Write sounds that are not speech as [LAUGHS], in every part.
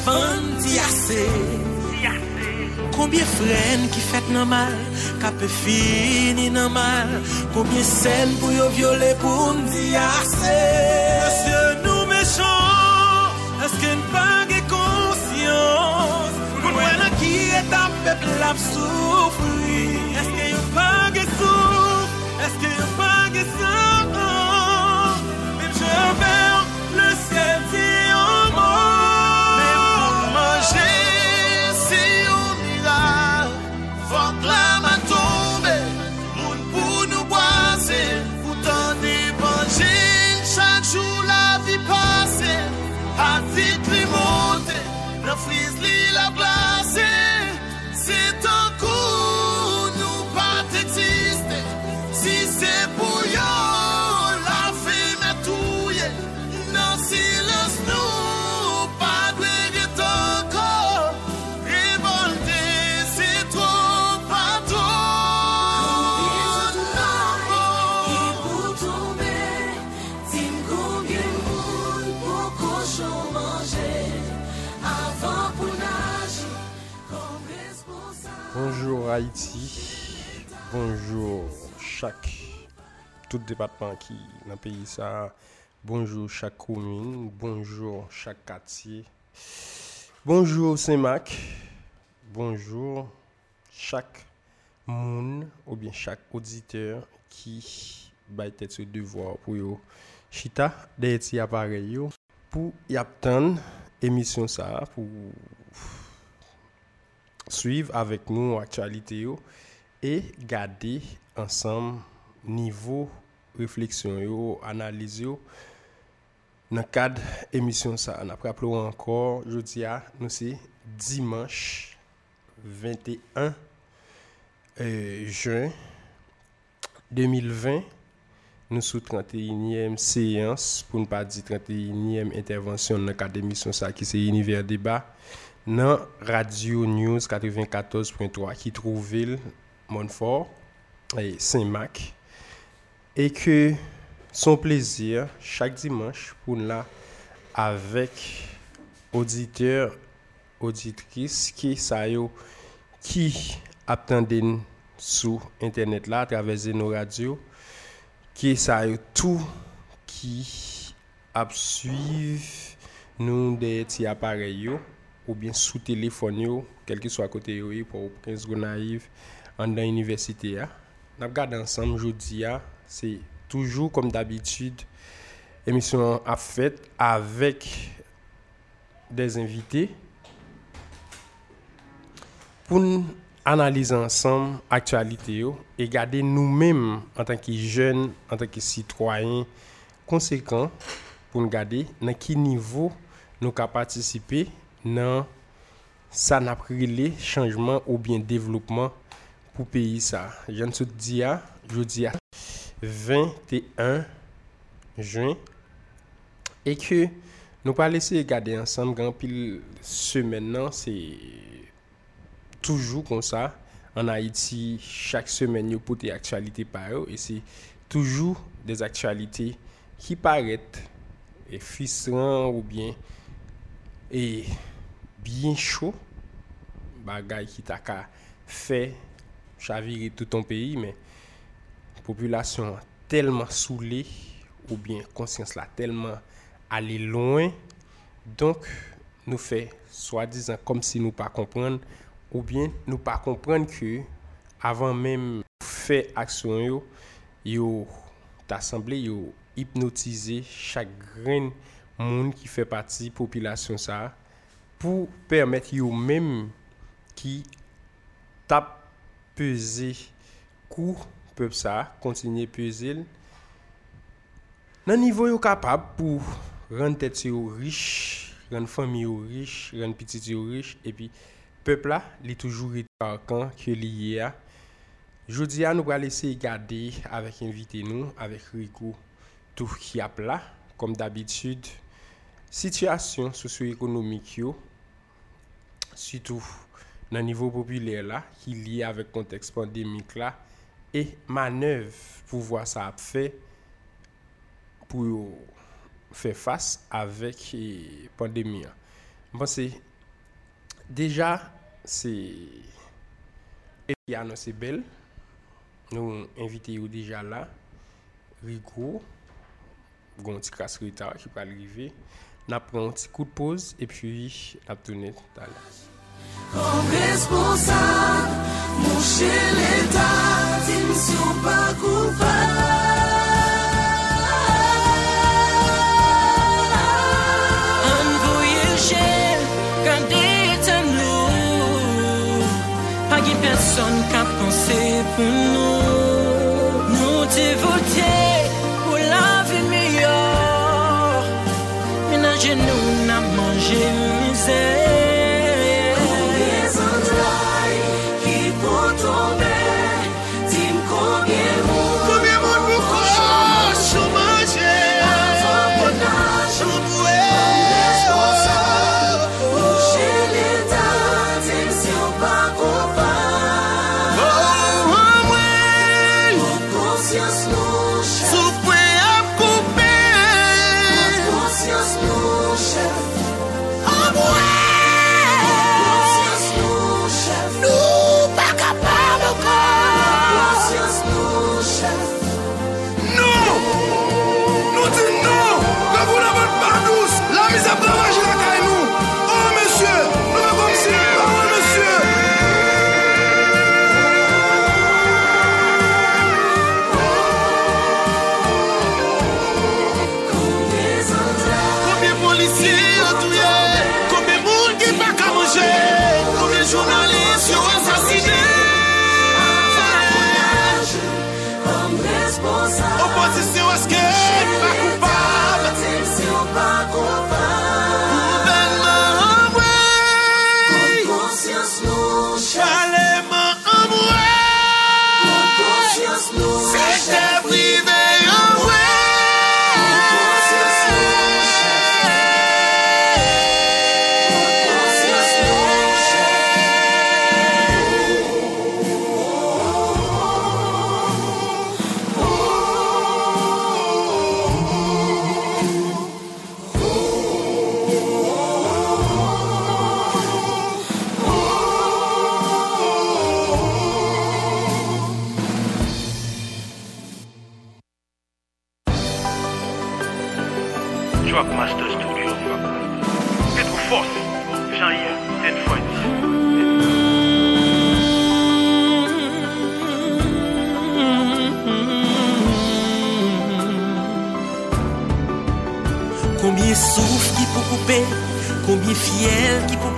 Avan ti ase. Koumye fren ki fet nan mal Kape fini nan mal Koumye sen pou yo viole pou mdi ase. Eske nou mechans Eske n'page konsyans? Koumwen an ki etan pepl ap soufri. Eske yo page souf? Eske yo page souf? Tout département qui dans le pays ça, bonjour chaque commune, bonjour chaque quartier, bonjour Saint-Marc, bonjour chaque monde ou bien chaque auditeur qui va tête ce devoir pour yo. Chita des petits appareils pour y attendre émission ça pour suivre avec nous l'actualité yo et garder ensemble niveau réflexion yo, analyse yo dans le cadre émission ça. On encore jeudi à nous c'est dimanche 21 euh, juin 2020 nous sous 31e séance pour ne pas dire 31e intervention dans le cadre d'émission ça qui c'est univers débat dans Radio News 94.3 qui trouve Montfort et Saint-Marc et que son plaisir chaque dimanche pour nous là avec auditeurs auditrices qui ça qui attendent sur internet là à travers nos radios qui ça tout qui suivre nous des petits appareils ou bien sous téléphone quel que soit côté yo pour 15 secondes naïve en dans l'université ya. N'a regardé ensemble ya, c'est toujours comme d'habitude émission à fait avec des invités pour analyser ensemble l'actualité et garder nous-mêmes en tant que jeunes, en tant que citoyens conséquents pour nous garder dans quel niveau nous pouvons participer dans ça n'a pris les changements ou bien développement pour pays ça. Je ne dis à jeudi à 21 juen e ke nou pa lese gade ansam gan pil semen non, nan se toujou kon sa an Haiti chak semen yo pote aktualite paro e se toujou des aktualite ki paret e fisran ou bien e bien chou bagay ki ta ka fe chaviri touton peyi men populasyon telman soule ou bien konsyans la telman ale loin, donk nou fe swa dizan kom si nou pa kompran ou bien nou pa kompran ke avan menm fe aksyon yo, yo tasemble yo hipnotize chak gren moun ki fe pati populasyon sa pou permet yo menm ki tap peze kou pep sa kontinye pezil nan nivou yo kapab pou ren tet yo riche, ren fami yo riche, ren pitit yo riche. Epi pep la li toujou rite parkan ke liye a. Jodi a nou pra lese gade avèk invite nou, avèk Rico Tourkiap la, kom d'abitud, sityasyon sosyo-ekonomik yo, sitou nan nivou popüler la, ki liye avèk konteks pandemik la, e manev pou vwa sa ap fe pou yo fe fase avek pandemi an. Mwen se, deja se Eliano Sebel, nou invite yo deja la, Rigo, gonti kasrita ki pal rive, nap pran ti kout pose, e pi nap tounen talans. Comme responsable, mon chez l'État, ils ne sont pas coupables.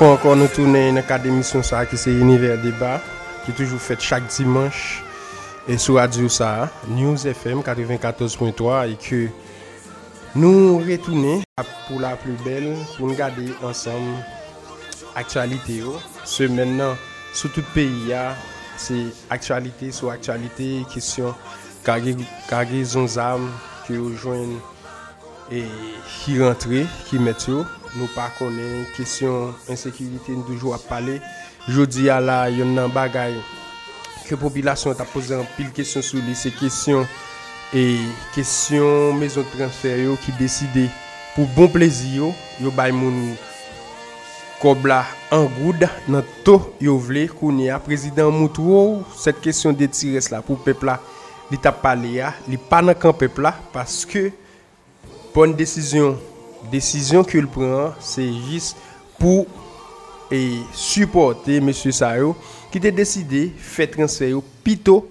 fwa ankon nou tounen yon akademisyon sa ki se Univer Débat ki toujou fet chak dimanche e sou adyou sa News FM 94.3 e ke nou retounen pou la plou bel pou nou gade ansam aktualite yo oh. se men nan sou tout peyi ya se aktualite sou aktualite kisyon kage zon zam ki yo jwen e ki rentre ki met yo oh. nou pa konen, kesyon insekirite nou toujou ap pale. Jodi a la yon nan bagay ke popilasyon ta pose an pil kesyon sou li, se kesyon e kesyon mezon transfer yo ki deside pou bon plezi yo, yo bay moun kobla an goud nan to yo vle kouni a prezident Moutouou, set kesyon de tires la pou pepla li ta pale ya, li pa nan kan pepla, paske pon desisyon desisyon ke l pran, se jis pou e supporte M. Sayo ki te deside fe transfer yo pito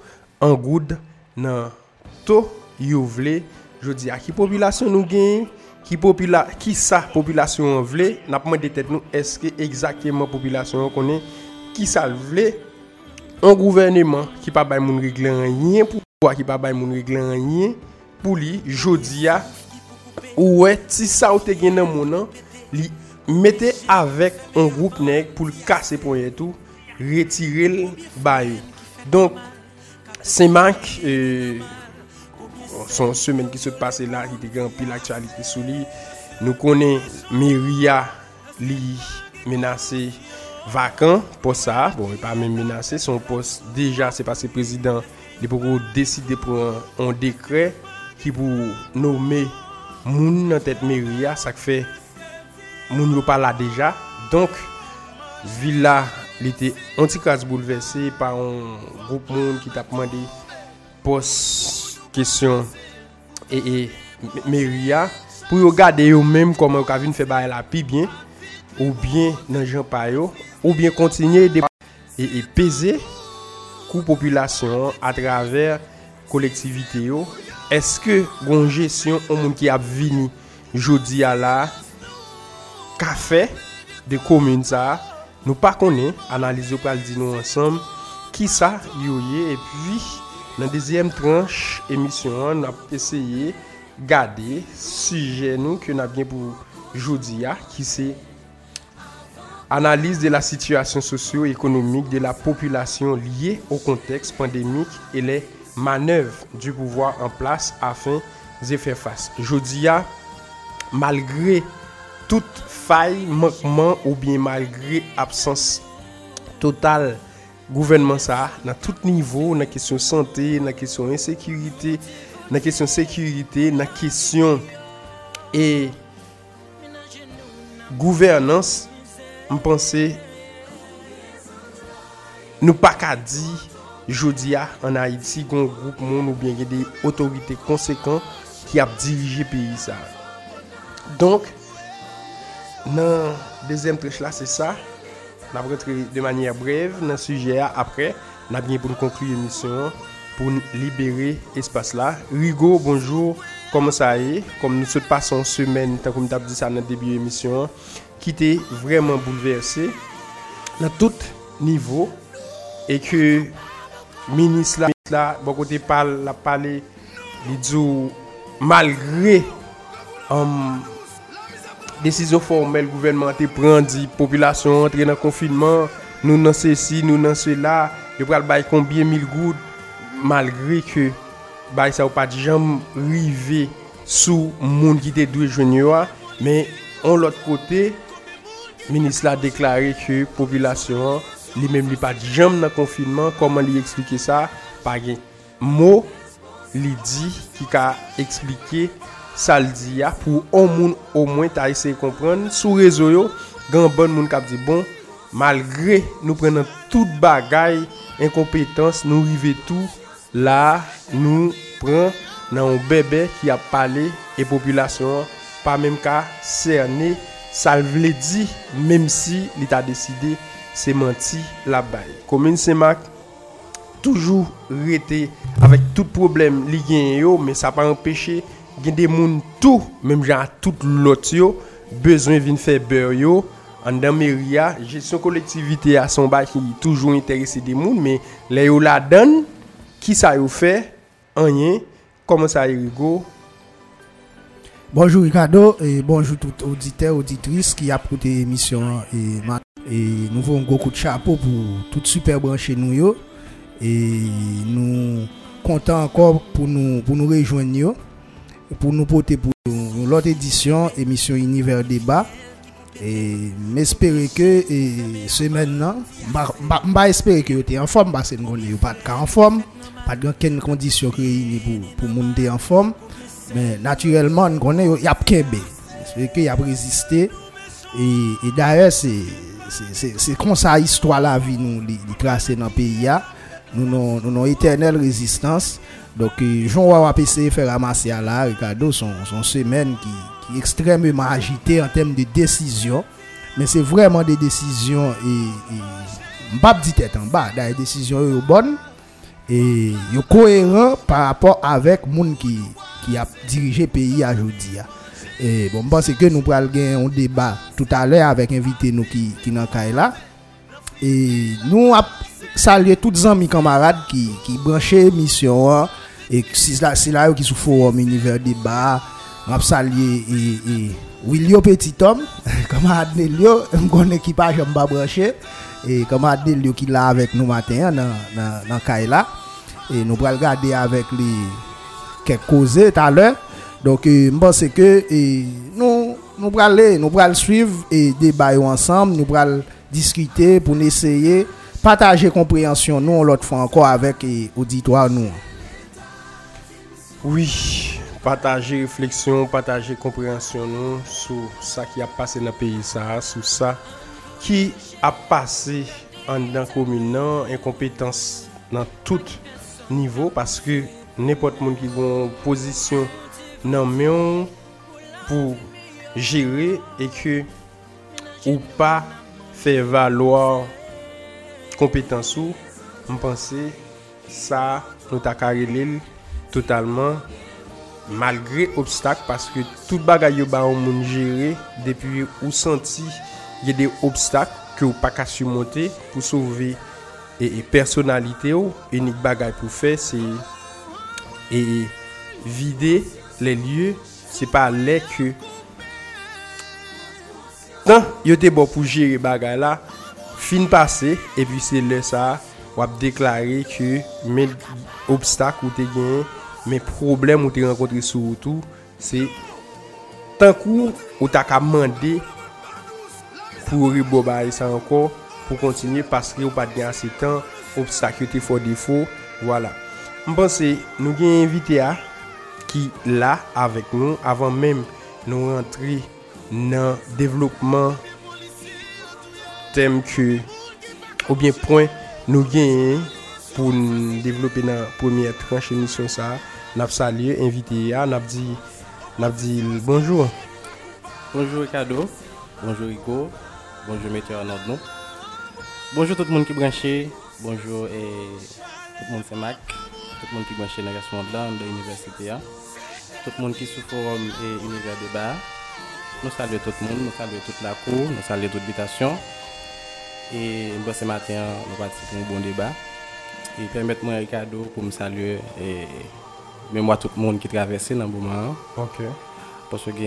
an goud nan to yo vle. Jodi a ki populasyon nou gen? Ki, popula, ki sa populasyon vle? Napman detet nou eske exaktèman populasyon konen? Ki sa vle? An gouvernement ki pa bay moun reglan an yen pou, ki pa bay moun reglan an yen pou li jodi a ou wè ti sa ou te gen nan mounan, li mette avèk an group neg pou l kase pou yè tou, retire l bayou. Donk, se mank, e, son semen ki se pase la, ki te gen pil aktualite sou li, nou konen Meria li menase vakan, pou sa, bon, e pa men menase, son pos deja se pase prezident, li pou kou deside pou an, an dekre ki pou nome moun nan tèt meri ya, sak fe moun yo pa la deja. Donk, villa li te antikaz bouleverse pa an group moun ki tap mande pos kesyon e, e meri ya. Pou yo gade yo menm koman yo kavine fe baye la pi bien, ou bien nan jan payo, ou bien kontinye de e, e peze kou populasyon a traver kolektivite yo eske goun jesyon ou moun ki ap vini jodi a la? Kafe de komoun sa nou pa konen analize ou pal di nou ansam ki sa yoye. E pi nan dezyem tranche emisyon nou ap eseye gade suje nou ki nou ap gen pou jodi a ki se analize de la situasyon sosyo-ekonomik de la population liée au contexte pandémique et les manev du pouvoi an plas afin ze fè fass. Jodi ya, malgre tout fay, mankman ou bien malgre absens total gouvenman sa, nan tout nivou, nan kesyon sante, nan kesyon insekirite, nan kesyon sekirite, nan kesyon e gouvernans, mpense nou pa ka di Jodi ya, an Haiti, kon group moun ou bien gen de otorite konsekant ki ap dirije peyi sa. Donk, nan dezem trech la, se sa, nan bretre de manye brev nan suje a apre, nan bien pou nou konklu emisyon, pou nou libere espas la. Rigo, bonjou, koman sa e, kom nou se pason semen, tan koum tap di sa nan debi emisyon, ki te vreman bouleverse, nan tout nivou, e ke... minis la, bon kote pal la pale, li djou malgre um, desisyon formel gouvernement te prendi, populasyon entre nan konfinman, nou nan se si, nou nan se la, yo pral bay konbyen mil goud, malgre ke bay sa ou pa di jam rive sou moun ki te dwe jwenyo a, men an lot kote, minis la deklare ke populasyon li menm li pa jom nan konfinman, koman li eksplike sa, pa gen mo li di ki ka eksplike sa li di ya pou on moun o mwen ta ese kompran sou rezo yo, gen bon moun kap di bon, malgre nou prenen tout bagay, enkompetans nou rive tout la nou pren nan ou bebe ki ap pale e populasyon pa menm ka serne salve vle di menm si li ta deside se manti la bay. Komine Semak toujou rete avèk tout problem li gen yo, men sa pa empèche gen de moun tou, menm jan tout lot yo, bezwen vin fè bèr yo, an dan mèria, jesyon kolektivite a son bay ki toujou interese de moun, men le yo la dan, ki sa yo fè, anyen, koman sa yo go, Bonjour Ricardo et bonjour tout auditeur, auditrice qui a écouté l'émission et et nous voulons un gros coup de chapeau pour tout super branché nous et nous comptons encore pour nous rejoindre pour nous porter pour l'autre édition émission Univers Débat. Et m'espérer que et semaine là m'a- que vous êtes en forme parce que nous connaissons pas de cas en forme pas de aucune condition réunie pour pour monter en forme. Mais naturellement nous connaissons il y a kembe c'est que y a résisté et, Se kon sa histwa la vi nou li, li krasi nan peyi ya Nou nou eternel rezistans Dok euh, joun waw apese fè ramase a la Ricardo son, son semen ki, ki ekstrememan agite An tem de desisyon Men se vreman de desisyon Mbap di tèt an ba Da e desisyon yo bon Yo koheran par rapport avèk moun ki, ki ap dirije peyi a jodi ya E bon, mpense ke nou pral gen yon deba tout alè avèk invite nou ki, ki nan kay la. E nou ap salye tout zan mi kamarad ki, ki branche misyon an. E si la, si la yo ki sou forum univer deba, ap salye e, e Wilyo Petitom, [LAUGHS] kamarad nel yo, mkon ekipaj mba branche. E kamarad nel yo ki la avèk nou maten nan, nan, nan kay la. E nou pral gade avèk li kek koze talè. Donc, euh, je pense que euh, nous, nous allons suivre euh, et débattre ensemble, nous allons discuter pour essayer de partager compréhension, nous, l'autre fois encore, avec l'auditoire, nous. Oui, partager réflexion, partager compréhension, nous, sur ça qui a passé dans le pays, ça, sur ça qui a passé en dans la commune, non, incompétence dans tout niveau, parce que n'importe qui a une position nan myon pou jere e ke ou pa fe valoar kompetansou, mpense sa nou takarelil totalman malgre obstak paske tout bagay yo ba ou moun jere depi ou santi ye de obstak ke ou pa ka sumonte pou souve e, e personalite yo, enik bagay pou fe se e, e vide les lieux, se pa lè ke tan yo te bo pou jere bagay la fin pase, epi se lè sa wap deklare ke men obstak ou te gen men problem ou te renkontre sou ou tou se tan kou ou ta ka mande pou ribo bagay sa anko pou kontinye paske ou pat gen ase tan obstak yo te fo defo wala voilà. mpense nou gen invite a ki la avèk nou. Avan mèm nou rentri nan devlopman tem ke ou bien point nou genye pou nou devlopi nan premier tranche emisyon sa nap salye, invite ya, nap di nap di bonjou Bonjou Ricardo, bonjou Rico. Bonjou Meteor Nordno bonjou tout moun ki branche bonjou et... tout moun se mak tout moun ki branche nan gasmond lan, nan universite ya tout le monde qui est sous forum et univers débat. Nous saluons tout le monde, nous saluons toute la cour, nous saluons toute l'habitation. Et bon, ce matin, nous participons à un bon débat. Et permettez-moi, Ricardo, pour me saluer et même moi, tout le monde qui traversait dans le moment. Ok. Parce qu'il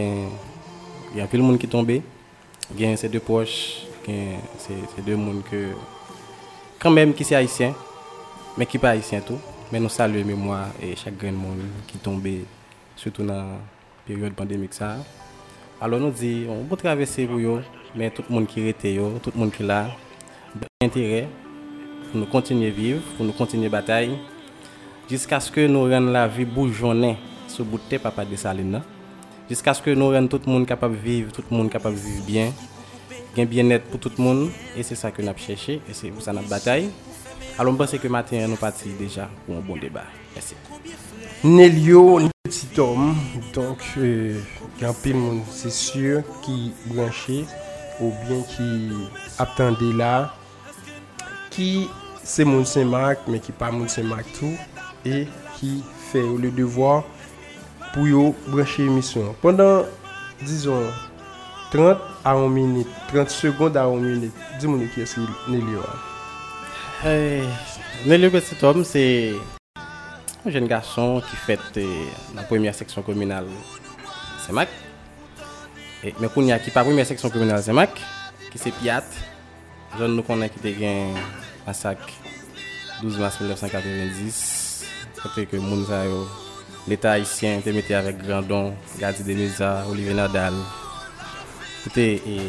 y a un peu de monde qui est tombé. Il y a ces deux proches, ces deux mondes que, quand même, qui sont haïtiens, mais qui ne sont pas haïtiens tout. Mais nous saluons mémoire et chaque grain de monde qui est tombé surtout dans la période pandémique ça. Alors nous dit on peut traverser pour yo, mais tout le monde qui était yo, tout le monde qui là, intérêt pour nous continuer à vivre, pour nous continuer à bataille jusqu'à ce que nous rendions la vie bourgeonnée sur bout de papa de Saline. là. Jusqu'à ce que nous rendions tout le monde capable de vivre, tout le monde capable de vivre bien, un bien-être pour tout le monde, et c'est ça que nous avons cherché, et c'est pour ça nous bataille. Alors, je pense que matin, nous partons déjà pour un bon débat. Merci. Nelio, ni petit homme, donc euh, un peu monde c'est sûr qui branché ou bien qui attendait là, qui c'est mon Saint-Marc mais qui pas mon Saint-Marc tout et qui fait le devoir pour yo brancher émission. Pendant disons 30 à 1 minute, 30 secondes à 1 minute, dis-moi qui est-ce Nelio. Hey, Nelio petit homme c'est un jeune garçon qui fête euh, la première section communale Saint-Mac. Mais qu'on y a qui pas première section communale Saint-Mac, qui c'est Piat, jeune nous connaît qui était un massacre 12 mars 1990, côté que Mounzayo, l'État haïtien était metté avec Grandon, Gadi Deneza, Olivier Nadal. Côté et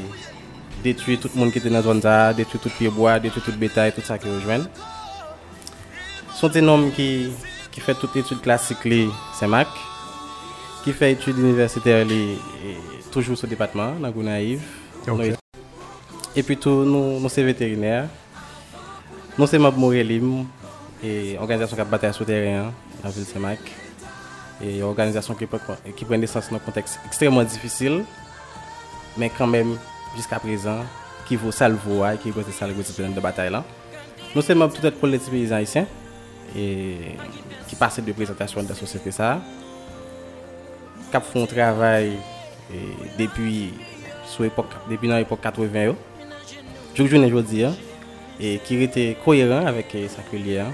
détruit tout le monde qui était dans la zone ça, détruit tout pied bois, détruit tout bétail, tout ça qui rejoint. Sont des hommes qui qui fait toutes études classiques les Saint-Mac, qui fait études universitaires toujours ce département dans Gounaïve. Et puis tout nous nous c'est vétérinaire. Nous c'est membre Morelim et organisation qui a bataille souterrain dans la ville de Saint-Mac. Et organisation qui, prend- qui prend naissance dans un contexte extrêmement difficile, mais quand même, jusqu'à présent, qui vaut salvo et qui vaut salvo de bataille là. Nous sommes membres peut-être pour les paysans haïtiens et qui passent de présentation de la société ça. Qui font travail depuis sous depuis dans l'époque 80 yo. Jour journée aujourd'hui hein, et qui était cohérent avec euh, sa culière.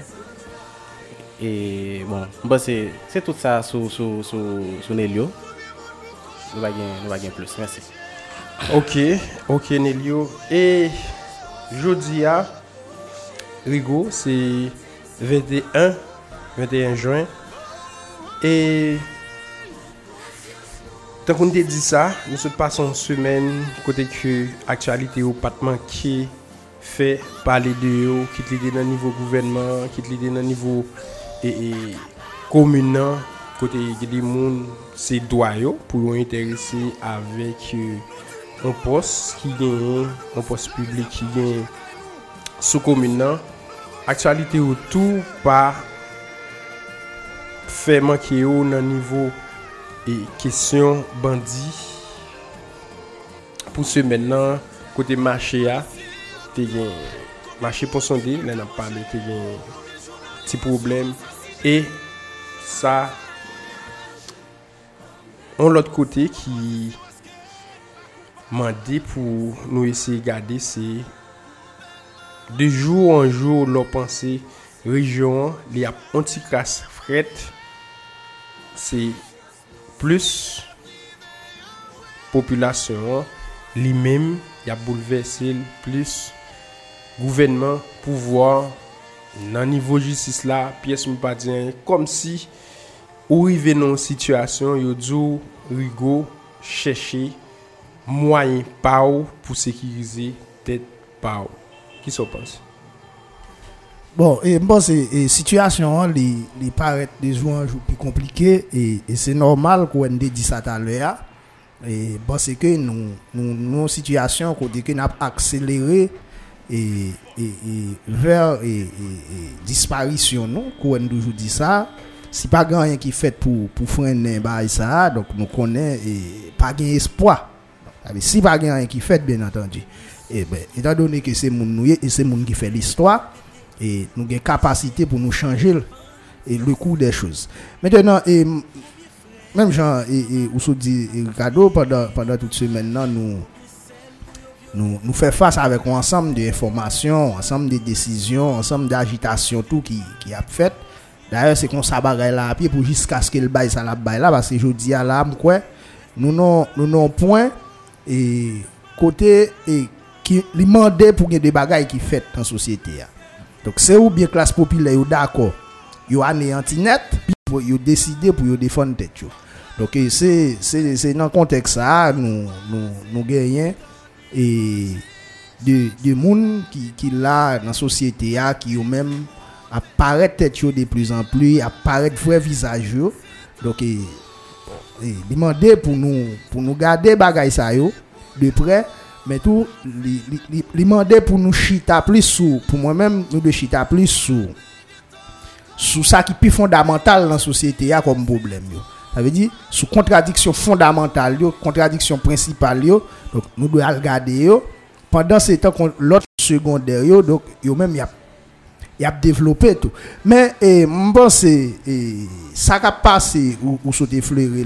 Et bon, bon c'est tout ça sur sur Nelio. Nous va nous plus. Merci. Ok, ok Nelio. Et jeudi à Rigo, c'est 21, 21 juen. E, tan kon te di sa, nou se pason semen kote ki aktualite ou patman ki fe pale de yo, ki te lide nan nivou gouvenman, ki te lide nan nivou e, e komunan, kote gede moun se dwayo pou yon interese avek yon euh, pos ki genyen, yon pos publik ki genyen sou komunan. Aktualite ou tou pa fe manke yo nan nivou e kesyon bandi. Pou se men nan kote mache ya, te gen mache pou sonde, nan ap pale te gen ti problem. E sa, an lot kote ki mande pou nou ese gade se... De jou an jou lò panse, rejyon li ap antikas fret, se plus populasyon li mem ya bouleverse li plus gouvenman pouvoar nan nivou jistis la piyes mou pa diyen kom si ou rive nan situasyon yo djou rigo chèche mwayen pa ou pou sekirize tèt pa ou. Qui s'en pense Bon, et bon, c'est et situation, hein, les, les paraît de jour plus compliqué et, c'est normal qu'on ait dit ça tout à l'heure. Et bon, c'est que nous, nous, nous, situation, côté que nous avons accéléré et, et, et vers et, disparition, non, qu'on a toujours dit ça. Si pas grand rien qui fait pour, pour freiner bah, ça, donc nous connaissons et pas gain espoir. Si pas grand rien qui fait, bien entendu. Et ben, étant donné que c'est ye, et c'est moun qui fait l'histoire, et nous avons capacité pour nous changer le, cours des choses. Maintenant, et, même Jean et, et dit Ricardo, pendant, pendant toute semaine, nous, nous, nous fait face avec un ensemble d'informations, ensemble de décisions, ensemble d'agitations, tout qui, qui a fait. D'ailleurs, c'est qu'on s'abarre là à pied pour jusqu'à ce que le bail ça la bail là, parce que je dis à l'âme, quoi, nous n'avons nous point, et côté, et ki li mande pou gen de bagay ki fet an sosyete ya. Dok se ou bien klas popile yo dako, yo ane antinet, pi yo deside pou yo defon tet yo. Dok e se, se, se nan kontek sa, nou, nou, nou genyen, e de, de moun ki, ki la nan sosyete ya, ki yo men aparet tet yo de plus an plus, aparet vwe vizaj yo. Dok e, e demande pou nou, pou nou gade bagay sa yo, de prey, mais tout li, li, li, li demander pour nous chita plus sous pour moi même nous de chita plus sous sous ça qui plus fondamental dans la société a comme problème yo. Ça veut dire sous contradiction fondamentale yo contradiction principale yo donc nous devons regarder yo. Pendant ce temps qu'on- l'autre secondaire yo donc yo même y a y a développé tout. Mais eh, je pense eh, ça qui a passé ou, ou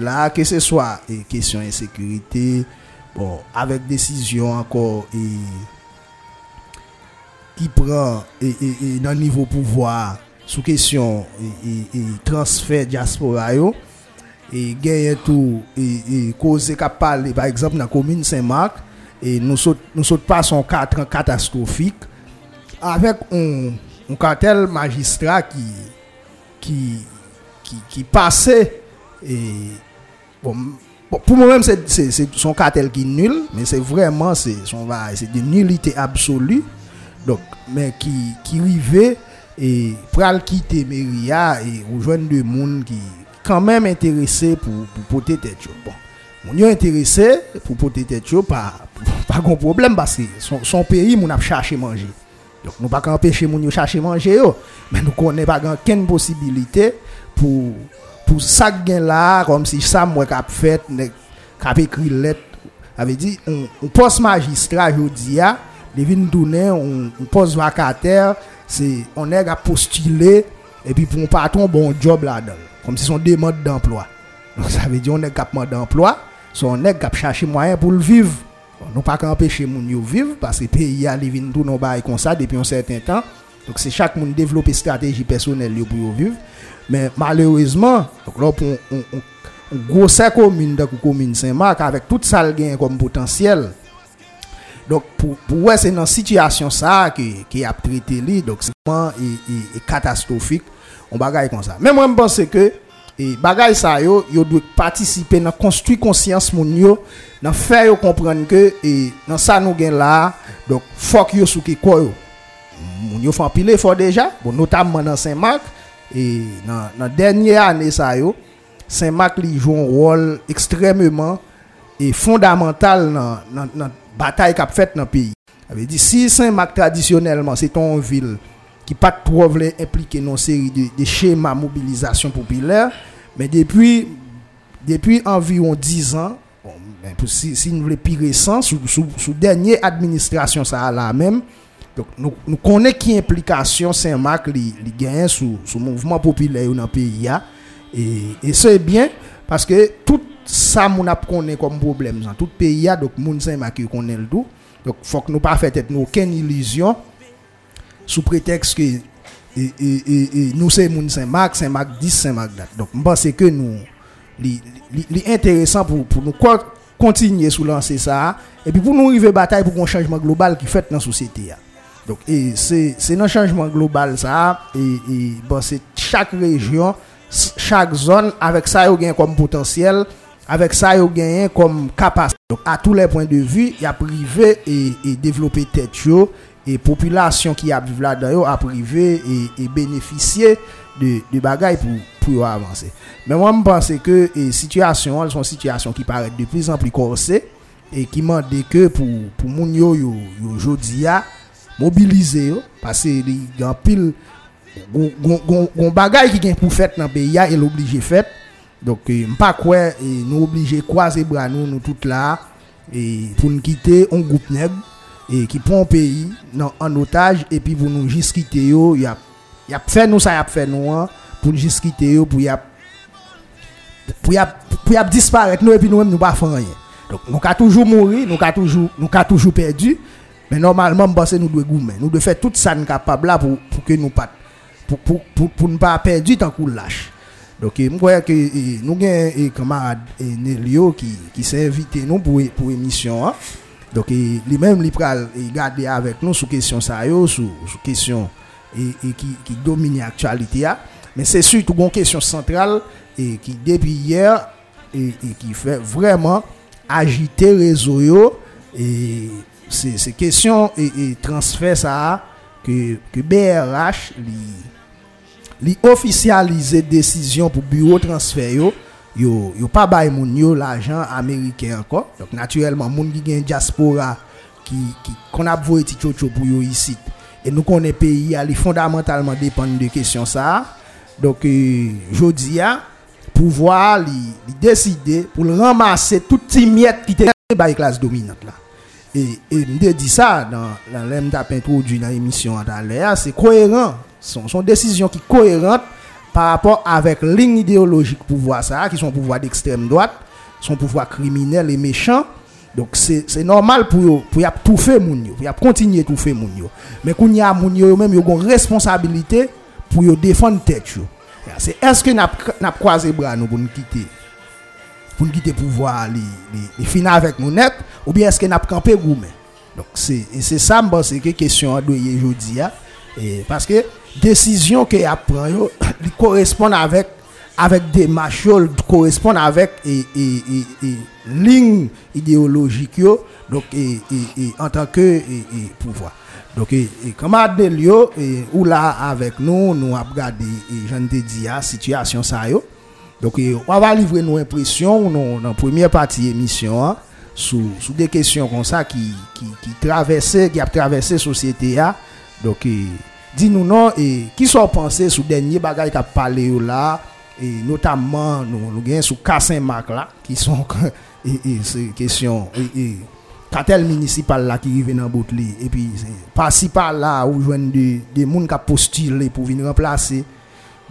là que ce soit eh, question insécurité Bon, avèk desisyon ankor e ki pran e, e, e nan nivou pouvoar sou kesyon e, e, e transfer diaspora yo e genye tou e, e koze kap pale, par exemple nan komine Saint-Marc e nou sot, sot pa son katran katastrofik avèk on, on kartel magistra ki ki, ki, ki pase e bon pour moi-même c'est son cartel qui est nul mais c'est vraiment c'est de nullité absolue. Donc mais qui qui rivait et pral quitter Meria et rejoindre des monde qui quand même intéressé pour pour porter tête bon mon yo intéressé pour porter tête pas [LAUGHS] pas grand problème parce que son, son pays mon a cherché manger. Donc nous pas empêcher mon chercher manger yo. Mais nous connaît pas grand possibilité pour pour ça là comme si ça moi qu'a fait qu'a écrit lettre avait dit on, on poste magistrat jodi a devine tourner on, on poste vacataire c'est on est à postuler et puis pour un patron bon job là-dedans. Comme si son demande d'emploi. Donc ça veut dire on est capable d'emploi so on est capable chercher moyen pour le vivre. Nous pas empêcher moun yo vivre parce que pays a li vinn tout non bail comme ça depuis un certain temps. Donc c'est chaque monde développer stratégie personnelle pour vivre mais malheureusement donc là on, on, on grosse commune de commune Saint-Marc avec tout ça le comme potentiel. Donc pour pour c'est dans situation ça que qui a traité li donc c'est vraiment et, et, et catastrophique. On bagaille comme ça. Mais moi je pense que et bagay ça yo yo doit participer dans construire conscience moun yo dans faire yo comprendre que et dans ça nous gain là donc que yo sou ki quoi yo. Moun yo font pile fort déjà bon notamment dans Saint-Marc E nan, nan denye ane sa yo, Saint-Marc li joun rol ekstrememan e fondamental nan, nan, nan batay kap fet nan peyi. Ave di, si Saint-Marc tradisyonelman se ton vil ki pat tro vle implike non seri de, de chema mobilizasyon popilèr, men depi, depi anviron 10 an, bon, ben, si, si nou vle pi resan, sou, sou, sou denye administrasyon sa la menm, donc nous, nous connaissons qui implication Saint-Marc gagne sous sous mouvement populaire dans le pays a. et, et c'est bien parce que tout ça ap connaît comme problème dans tout pays a donc moun Saint-Marc connaît le tout donc faut que nous pas faire nous aucune illusion sous prétexte que et, et, nous c'est moun Saint-Marc, Saint-Marc 10, Saint-Marc. Donc je pense que nous li intéressant pour, pour nous co- continuer sous lancer ça et puis pour nous arriver bataille pour un changement global qui fait dans la société. Donc, et c'est un changement global, ça. Et, et bon, c'est chaque région, chaque zone, avec ça, il y a comme potentiel, avec ça, il y a comme capacité. Donc, à tous les points de vue, il y a privé et, et développé tête, et population qui a vivre là-dedans, a privé et, et bénéficier de, de bagailles pour, pour avancer. Mais moi, je pense que les situations, elles sont situations qui paraissent de plus en plus corsées et qui m'ont dit que pour, pour mon yo, yo, yo, yo, mobiliser yo parce que il y a pile gon- gon gon bagay qui gen pour fait dans pays a et l'obligé fait donc euh, m'pas quoi et nous obligé croiser bras nous nous toutes là et pour nous quitter un groupe nèg et qui prend un pays en otage et puis pour nous juste quitter yo y a y a fait nous ça y a fait nous hein, pour nous juste quitter pour y a pour y a pour y a disparaître nous et puis nous même nous pas faire rien. Donc nous ka toujours mourir nous ka toujours nous toujours perdu mais normalement je nous devons goumer nous devons faire tout ça capable là pour pour que nous pas pour pour pour, pour ne pas perdre tant qu'on lâche donc je crois que nous avons un camarade Nelio qui qui s'est invité nous pour pour émission hein. donc lui-même il garder avec nous sur question ça sur sur question et, et qui qui domine l'actualité hein. mais c'est surtout une question centrale et qui depuis hier et, qui fait vraiment agiter réseau yo et c'est c'est question et, transfert ça que que BRH li li officialiser décision pour bureau transfert yo yo yo pas bay moun yo l'argent américain encore. Donc naturellement moun qui gen diaspora qui qui qu'on a voye ti chocho pour yo ici. Et nous connaît pays a li fondamentalement dépend de question ça. Donc euh, jodi a pouvoir li, li décider pour ramasser tout ti miette qui était la classe dominante là E, e mde di sa nan lèm tap introdu nan emisyon an talè a, se koerant. Son, son desisyon ki koerant par rapport avèk lign ideologik pouvoi sa, ki son pouvoi d'ekstrem doat, son pouvoi kriminel e mechant. Donk se normal pou yo, pou yap toufe moun yo, pou yap kontinye toufe moun yo. Men koun ya moun yo yo men yo gon responsabilite pou yo defon tèt yo. Se eske nap, nap kwaze bra nou pou nou kite pour nous quitter pouvoir les les, les finir avec nous net ou bien est-ce que n'a camper gourmet. Donc c'est c'est ça me c'est que question de aujourd'hui hein. et parce que décision que y a prend yo [COUGHS] correspond avec avec des machos correspondent avec et, et, et, et ligne idéologique yo, donc et, et, et en tant que et, et pouvoir donc et, et comme Adelio et ou là avec nous nous avons regardé et j'en te dit la situation ça yo Donc, on va livrer nos impressions dans la première partie de l'émission sur, sur des questions comme ça qui, qui, qui traversaient, qui a traversé la société. Donc, dis-nous non, et qui sont pensés sur le dernier bagage qui a parlé là, et notamment, nous, nous avons sur Cassin-Marc là, qui sont [LAUGHS] ces questions. Et, et, cartel municipal là qui arrive dans bout et puis par ci par là où jeunes des de monde qui a postulé pour venir remplacer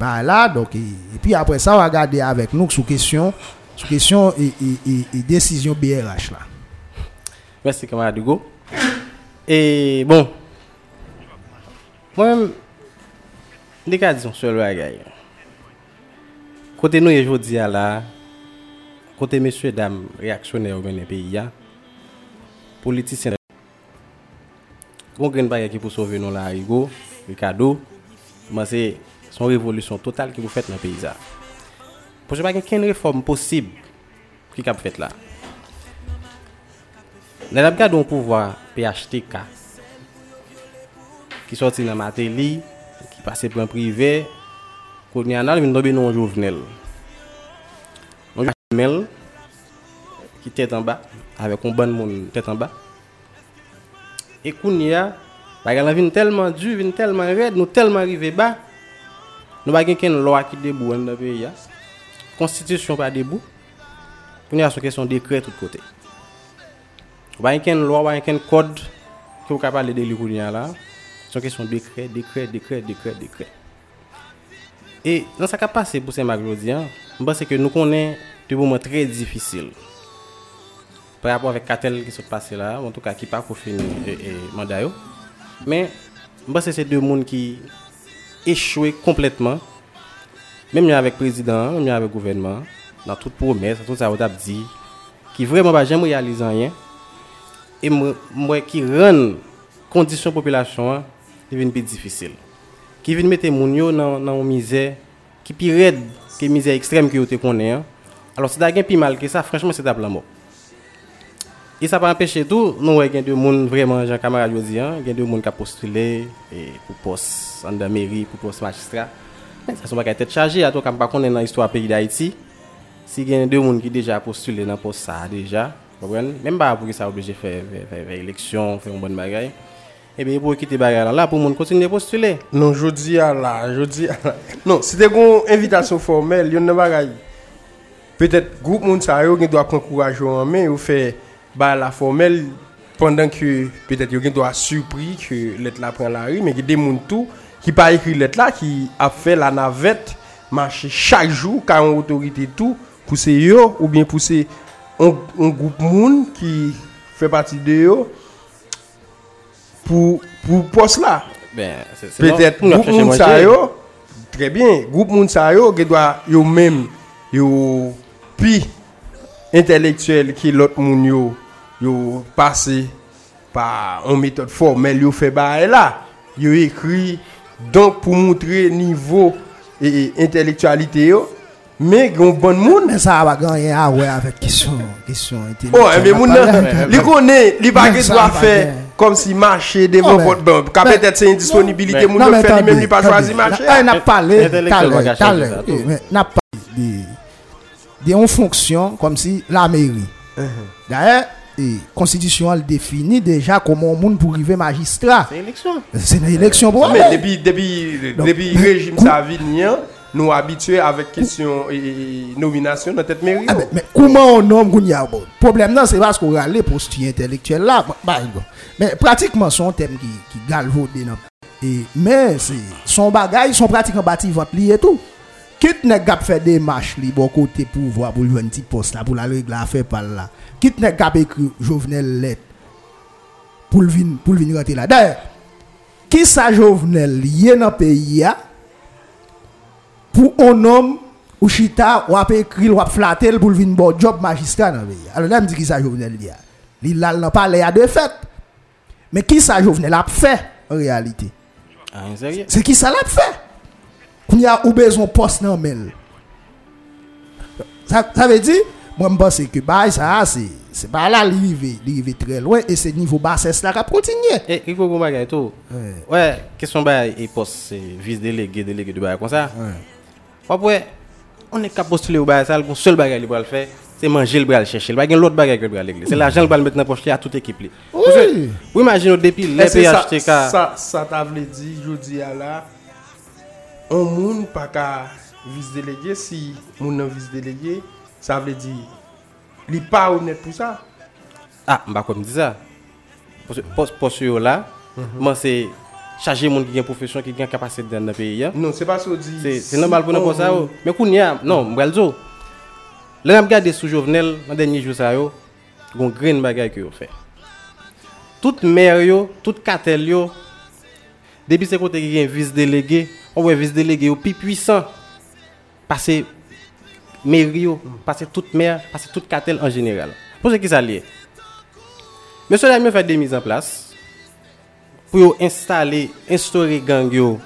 bah là donc et, et puis après ça on va regarder avec nous sous question sous question et, et, et, et décision BRH là Merci, camarade Hugo. Et bon, moi-même, les gars disons sur le bagage. Côté nous, aujourd'hui, là, côté messieurs, dames, réactionnaires dans le pays, politiciens, on une bagage qui pour sauver nous là, Hugo, Ricardo, moi, c'est son révolution totale qui vous faites dans le pays. là. Parce que pas aucune réforme possible qui a fait là. Nous avons regardé un pouvoir PHTK qui sorti dans Matéli, qui passait pour un privé, qu'on y en a, il tombe dans un journal. Un journal qui tête en bas, avec un bon monde tête en bas. Et qu'on y a, bah, la arrivé bas, nous n'avons pas une loi qui debout dans le pays. Constitution pas debout. Qu'on y a sur question décret de tout côté. Ba yon ken loi, ken code qui vous capable de là. C'est une question de décret, décret, décret, décret, décret. Et dans ce qui a passé pour Saint-Marc je pense que nous connaissons des moments très difficiles. Par rapport avec cartel qui se passe là, en tout cas qui pas pour finir et, et mandat. Mais je pense c'est deux mondes qui échoué complètement. Même avec le président, même avec le gouvernement, dans toute promesse, tout ça, on a dit, qui vraiment pas jamais réalisé rien et moi, qui rend condition population hein, viennent plus difficile qui viennent mettre moun yo dans une misère qui plus raide que misère extrême que vous connaît hein. alors c'est d'ailleurs plus mal que ça franchement c'est la mort et ça pas empêcher tout. Nous il y a des monde vraiment Jean camarade dit hein, des monde qui a postulé pour poste en mairie pour poste magistrat. Mais ça pas tête chargée. À toi comme pas connaît dans l'histoire pays d'Haïti. Si il y a deux monde qui déjà postulé dans poste ça déjà. Même pas pour que ça obligé faire faire, faire, faire élection faire une bonne bagaille. Et bien pour quitter bagaille là pour monde continuer à postuler. Non, je dis à la, je dis à la. Non, c'était une invitation formelle, il y a une bagaille. Peut-être groupe moun sa yo qui doit prendre courage en main ou faire ba la formel pandan ke petet yo gen do a supri ke let la pren la ri, men ki demoun tou ki pa ekri let la ki ap fe la navet manche chak jou ka an otorite tou pousse yo ou bien pousse an goup moun ki fe pati de yo pou, pou pos la. Ben, petet goup moun sa yo, tre bien, goup moun sa yo gen do a yo men yo pi intelektuel ki lot moun yo. yo pase pa an metode formel yo fe ba e la. Yo ekri donk pou moutre nivou e intelektualite yo. Men goun bon moun. Men sa wak ganyen a wè avèk kisyon, kisyon intelektual. Oh, eh men moun nan, non. li konen, li bagè swa fè. Kom si mache devon pot bèm. Ka pètèt se indisponibilite moun nou fè li mèm li pa chwazi mache. Ay nap pale, talè, talè. Nap pale de yon fonksyon kom si la meri. Uh-huh. Daè, D'ailleurs, la constitution elle définit déjà comment on monde pour arriver magistrat. c'est élection C'est une élection pour Mais depuis depuis depuis régime savinien, nous habitués avec question et, et nomination dans tête mairie. Ah, mais, comment on nomme Gounia bon, Problème non, c'est parce qu'on a les postures intellectuels là. bah. Mais pratiquement son thème qui, qui galvaudé. Et, mais c'est son bagage, son pratiquement bâti votre et tout. Kit nek gap fè demache li bon kote pouvoi pou jwen ti post la pou la règle a fè pal la. Kit nek gap ekri Jovenel let pou l vin, pou l vin rentre la. Dè, ki sa Jovenel liye nan peyi ya pou on om ou chita wap ekri l wap flatel pou l vin bon job magistra nan peyi ya. Alò nan m di ki sa Jovenel liya. Li lal nan pale ya de fèt. Men ki sa Jovenel ap fè en realite. Ah, Se ki sa la ap fè. Koun ya ou bezon post nan men. Sa, sa ve di, mwen mpense ke bay sa, se, se ba la li rive, li rive tre loin, e se nivou bases la kap kontinye. E, Riko Goumba gay tou. Ouais. Ouais, kesyon ba e pos se vis delege, delege de sa. Ouais. Wap wè, on e kap postule ou bay sa, l pou seul bagay li bral fè, se manje l bral chèche, l bagay l lot bagay ki l bral legle. Se la jan l bral met nan poche li a tout ekip li. Oui. Ou imagine ou depi le E se sa- PHTK, Sa, sa ta vle di, jodi ya la, on moun pa ka vis delege, si moun nan vis delege, sa vle di, li pa ou net pou sa. Ah, mba kon mi di za. Pos yo la, man se chaje moun ki gen profesyon, ki gen kapasite den nan peyi ya. Non, se pa so di. Se nan mal pou nan pou sa yo. Men koun ya, non, mbral zo. Le nan gade sou jovenel, nan denye jou sa yo, gon gren bagay ki yo fe. Tout mer yo, tout katel yo, se kote ki gen vis delege, on wè vis delege yo pi puisan, pase mer yo, pase tout mer, pase tout katel en general. Pou se ki sa liye. Mèsyo la mè fè de miz an plas, pou yo installe, instaure gang yo,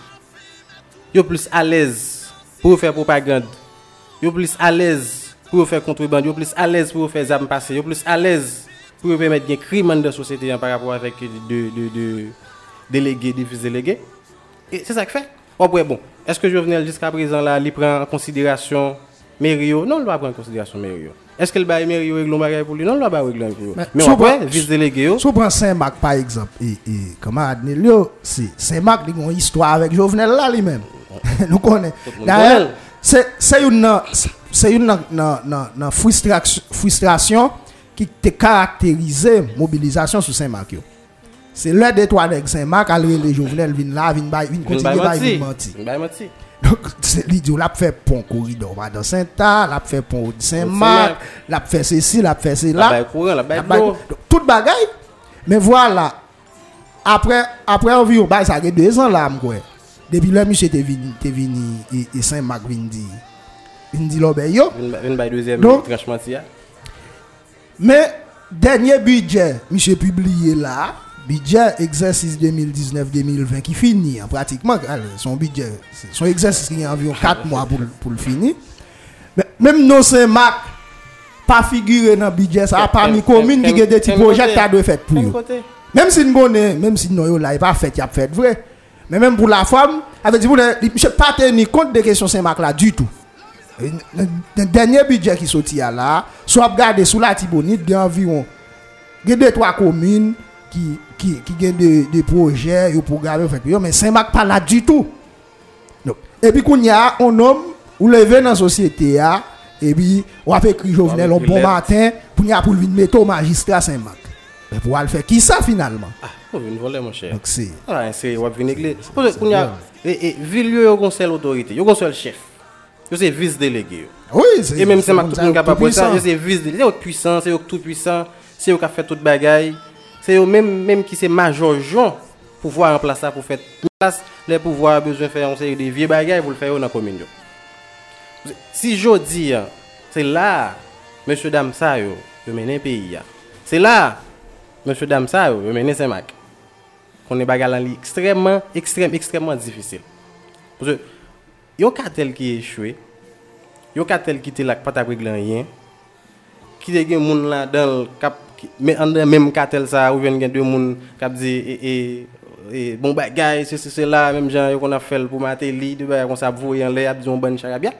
yo plus à l'aise pour faire propagande, yo plus à l'aise pour faire contrebande, yo plus à l'aise pour faire armes passées, yo plus à l'aise pour permettre des crimes dans la société par rapport avec de, de, de délégués, des fils délégués. Et c'est ça que fait. Ouais, bon. Est-ce que Jovenel jusqu'à présent là, il prend en considération Mério Non, il va prendre en considération Mério. Est-ce le bail Mério règle un bagage pour lui? Non, il va pas régler pour lui. Mais après, vice délégué, yo, Sou pran Saint-Marc par exemple, e, e, kamarade Nelio, Saint-Marc li gon histwa avèk Jovenel la li men. Nou konen. moun D'ailleurs, konen. se, se yon nan, se yon nan, nan, nan, nan frustrak- frustration ki te karakterize mobilizasyon sou Saint-Marc yo. Se lè de to anèk Saint-Marc, alre le Jovenel vin la, vin bay, vin vin kontinye bay vin. Vin menti. Donc, c'est li di ou la fè pon koridor Madan Saint-Ta, la fè pon Saint-Marc, la se si, la fè se La bay courant, la bay La bay- d'eau. donc, Tout bagay. Mais voilà. Après, après environ, bah, ça fait deux ans là, m'kwe. Depuis là, monsieur te vini, te vini, et, et Saint-Marc vini di, vini di l'obé yo. Vin bay- vin deuxième menti ya. Mais, dernier budget, monsieur publié là, budget exercice 2019-2020 qui finit, hein, pratiquement, son budget, c'est- son exercice qui est environ 4 mois pour, le- pour le finir. Mais, même non Saint-Marc, pas figuré dans le budget, ça a pas mis commune qui a des petits projets qui a dû faire pour eux. Même si nous même si nous là, pas fait, il a fait vrai. Mais même pour la femme, avec dit, je ne pas tenir compte des questions Saint-Marc là du tout. Le dernier budget qui sorti là, soit regardé sous la Tibonite, il y a environ il y a deux, trois communes qui, qui, qui ont des, des projets, des programmes, fait, mais Saint-Marc pas là du tout. Donc, et puis, quand il y a un homme, ou levé dans la société, et puis, on a fait écrit Jovenel On a un bon matin, pour y a pour lui mettre au magistrat Saint-Marc. Mais pour le faire qui ça finalement? Ah, on vient voler mon cher. Donc c'est. Ah, c'est wap vin église. Parce que, kounya, et, et, ville yo yo gon seul autorité, yo gon seul chef. Yo c'est vice délégué. Oui, c'est. Et même c'est ma comme tout ça, moun capable de ça, yo c'est vice délégué, yo puissant, c'est tout puissant, c'est yo qui a fait toute bagaille. Se yo menm ki se majojon pouvwa remplasa pou fet plas, le pouvwa a bezwen fè yon se yon de vie bagay pou l fè yon nan komin yo. Si jo di, se la, mèche dam sa yo, yo menen peyi ya. Se la, mèche dam sa yo, yo menen semak. Konen bagay lan li ekstremman, ekstrem, ekstremman difisil. Pwese, yo katel ki echwe, yo katel ki te lak patak wik lan yen, ki de gen moun la dan kap Men an den menm katel sa, ou ven gen de moun kap di, e, e, e, bon bagay, se se se la, menm jan yo kon a fel pou mate li, de bagay kon sa ap voyen le, ap diyon ban chakabya.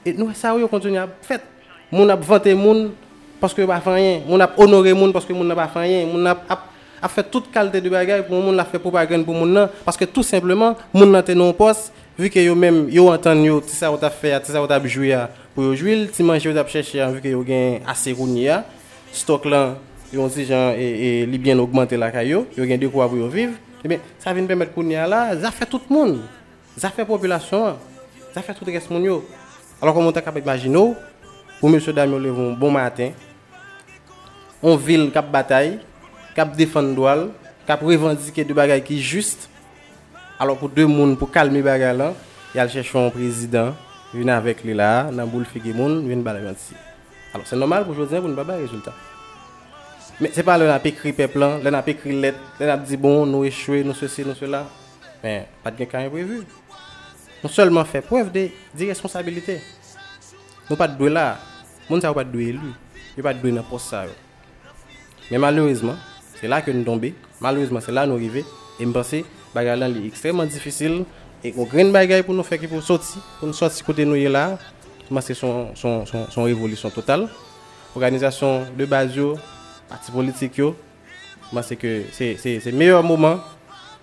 E nou sa yo kontinu ap fet. Moun ap vante moun, paske yo pa fanyen. Moun ap honore moun, paske moun ap fanyen. Moun ap, ap, ap fet tout kalte de bagay, pou moun ap fet pou bagay pou moun nan. Paske tout simplement, moun nan tenon pos, vu ke yo menm, yo antan yo, ti sa yo tap fe, ti sa yo tap jwe ya, pou yo jwil, ti manje yo tap cheshe ya, vu ke yo gen ase rouni ya, stok lan, yo dit gens et, et li bien augmenté la caillou yo gen de quoi pour yo vivre et bien ça vient permettre kounya là ça fait tout fait population ça fait tout reste moun yo Alors qu'on monte cap imaginer pour monsieur dame lever un bon matin, on ville cap bataille, cap défendre droit, cap revendiquer de bagages qui juste. Alors pour deux monde pour calmer bagarre là, il y a chercher un président, vient avec lui là, dans boule figue monde, vient balayer ici. Alors c'est normal aujourd'hui pour ne pas avoir résultat. Mais c'est pas là n'a pas écrit peuple là, n'a pas écrit lettre, là n'a dit bon, nous échoué, nous ceci, nous cela. Mais pas de quelqu'un prévu. Nous seulement fait preuve de, de responsabilité. Nous pas de là. Moun ça pas de doué élu. Il pas de doué dans poste ça. Mais malheureusement, c'est là que nous tombons. Malheureusement, c'est là que nous arrivons. Et je pense que est extrêmement difficile. Et on grain bagaille pour nous faire pour sortir, pour nous sortir côté nous là. C'est son, son, révolution totale. Organisation de base, parti politique, c'est que c'est le meilleur moment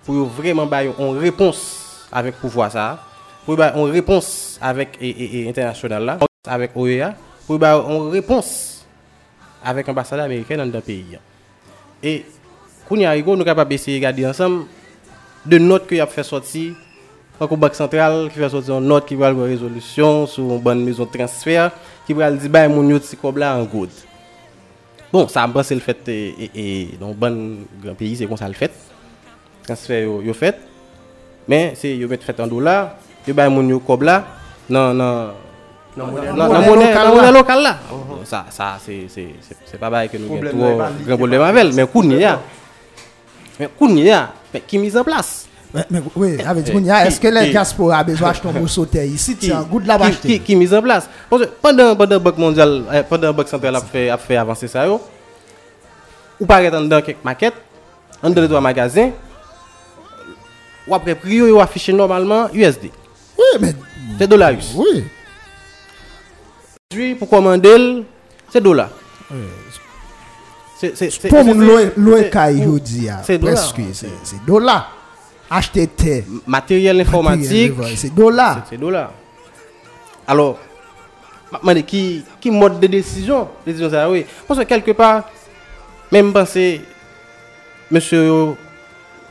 pour vraiment bailler une réponse avec pouvoir ça. Pour bailler une réponse avec et, et, international là, avec OEA. Pour bailler une réponse avec l'ambassade américaine dans le pays. Et quand nous sommes capables de regarder ensemble de notes qu'il a fait sortir donc, Banque centrale qui fait sortir une note qui va avoir une résolution sur une bonne maison de transfert qui va dire bah mon comme là en good. Bon, ça me c'est le fait et, et, et dans un bon grand pays c'est comme ça le fait. Transfert yo, yo fait. Mais c'est yo mettre fait en dollars, yo bah mon yo comme là non non non monnaie locale non, monnaie là. là. Ça ça c'est c'est c'est- pas bail que nous Problème trop grand problème avec mais kounya. Mais kounya, mais qui mise en place? Oui, avec Eh, Kounia, est-ce que qui- diaspora a besoin d'acheter un sauter ici C'est un goût de la qui, qui, mise en place? Parce que pendant la Banque mondiale, eh, pendant la Banque centrale a fait, avancer ça, ou paraît dans quelques maquettes, en deux trois magasins, ou après prix, yo affiché normalement USD. Oui, mais C'est dollar US. oui. Aujourd'hui, pour commander, c'est dollar. C'est c'est c'est Pour mon c'est- loyer c'est- ou- presque, c'est c'est terre, matériel informatique, c'est dollar. c'est dollar. Alors, qui, qui mode de décision? Décision ça, oui. Parce que quelque part, même penser, monsieur,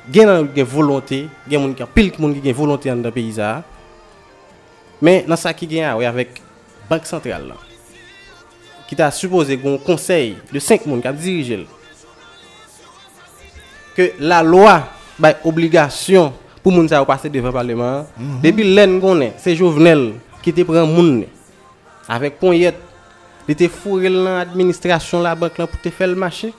il y a une volonté, il y a une pile qui a une volonté dans le pays. Mais dans ça qui gagne oui, avec Banque centrale, là, qui t'a supposé un conseil de 5 personnes qui a dirigé que la loi bah, obligation pour moun sa passer devant le parlement depuis l'en connaît c'est Jovenel qui te prend moun. Avec poignette il te fourré dans l'administration la banque pour te faire le marché.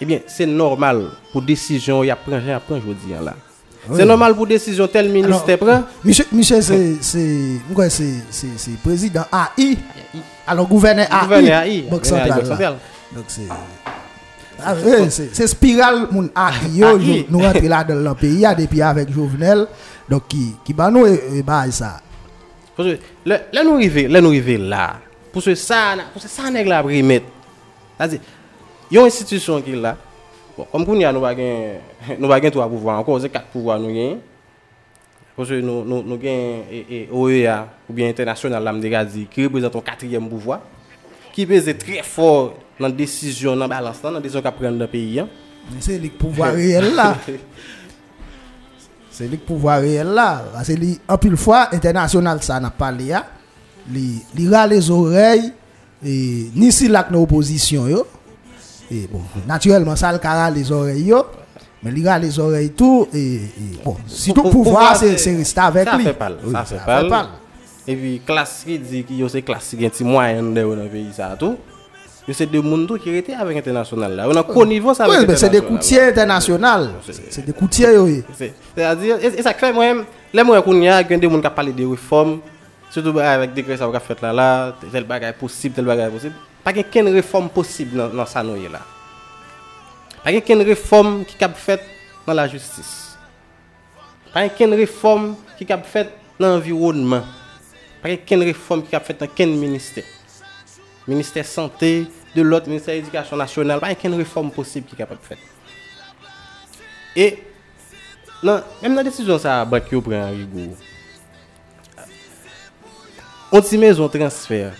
Eh bien c'est normal pour décision y a prend a prend jodi là. C'est normal pour décision tel ministère prend Monsieur, monsieur c'est c'est président AI. Alors gouverneur AI. Gouverneur AI, Banque centrale. Donc c'est oui, c'est c'est spirale mon yo, AI. yo, nous rentre là dans le pays ah, depuis avec Jovenel donc qui qui ba nous et, et bah, ça. Parce que là, là nous arrivons là nous arrivons là. Pour ce ça, pour ce ça nèg la remettre. C'est-à-dire il y a une institution qui est là. Bon, comme nous gain nous pas gain trois pouvoirs encore, c'est quatre pouvoirs nous gain. Parce que nous nous et OEA ou bien international là me dit qui représente un quatrième pouvoir qui pèse très fort dans la décision dans la balance dans la décision qu'a prendre dans le pays. hein. C'est le pouvoir réel là. [LAUGHS] C'est le pouvoir réel là. Parce que li- ça n'a pas là. Li, li ra les oreilles. Et ni si là que nos opposition yo. Et bon, naturellement ça le cara les oreilles yo. Mais li ra les oreilles tout. Et, et bon, si tout Pou- pouvoir c'est c'est rester avec ça lui. fait pas Oui, yo moyen de tout mais c'est des mondes qui étaient avec international là. On a connivence avec Oui, c'est des coutiers internationaux. Non, c'est des coutiers oui. C'est-à-dire et ça fait moi-même les moi qu'on y a des monde qui parlent de réforme surtout avec des ça qu'a fait là là, tel bagage possible, tel bagage possible. Pas qu'une réforme possible dans ça nous là. Pas qu'une réforme qui cap faite dans la justice. Pas qu'une réforme qui cap faite dans l'environnement. Pas qu'une réforme qui cap faite dans quel ministère. Ministère santé, de lot minister edukasyon nasyonal, pa yon ken reform posib ki kapap fet. E, nan, menm nan desisyon sa bak yo pren rigou, onti mezon transfer,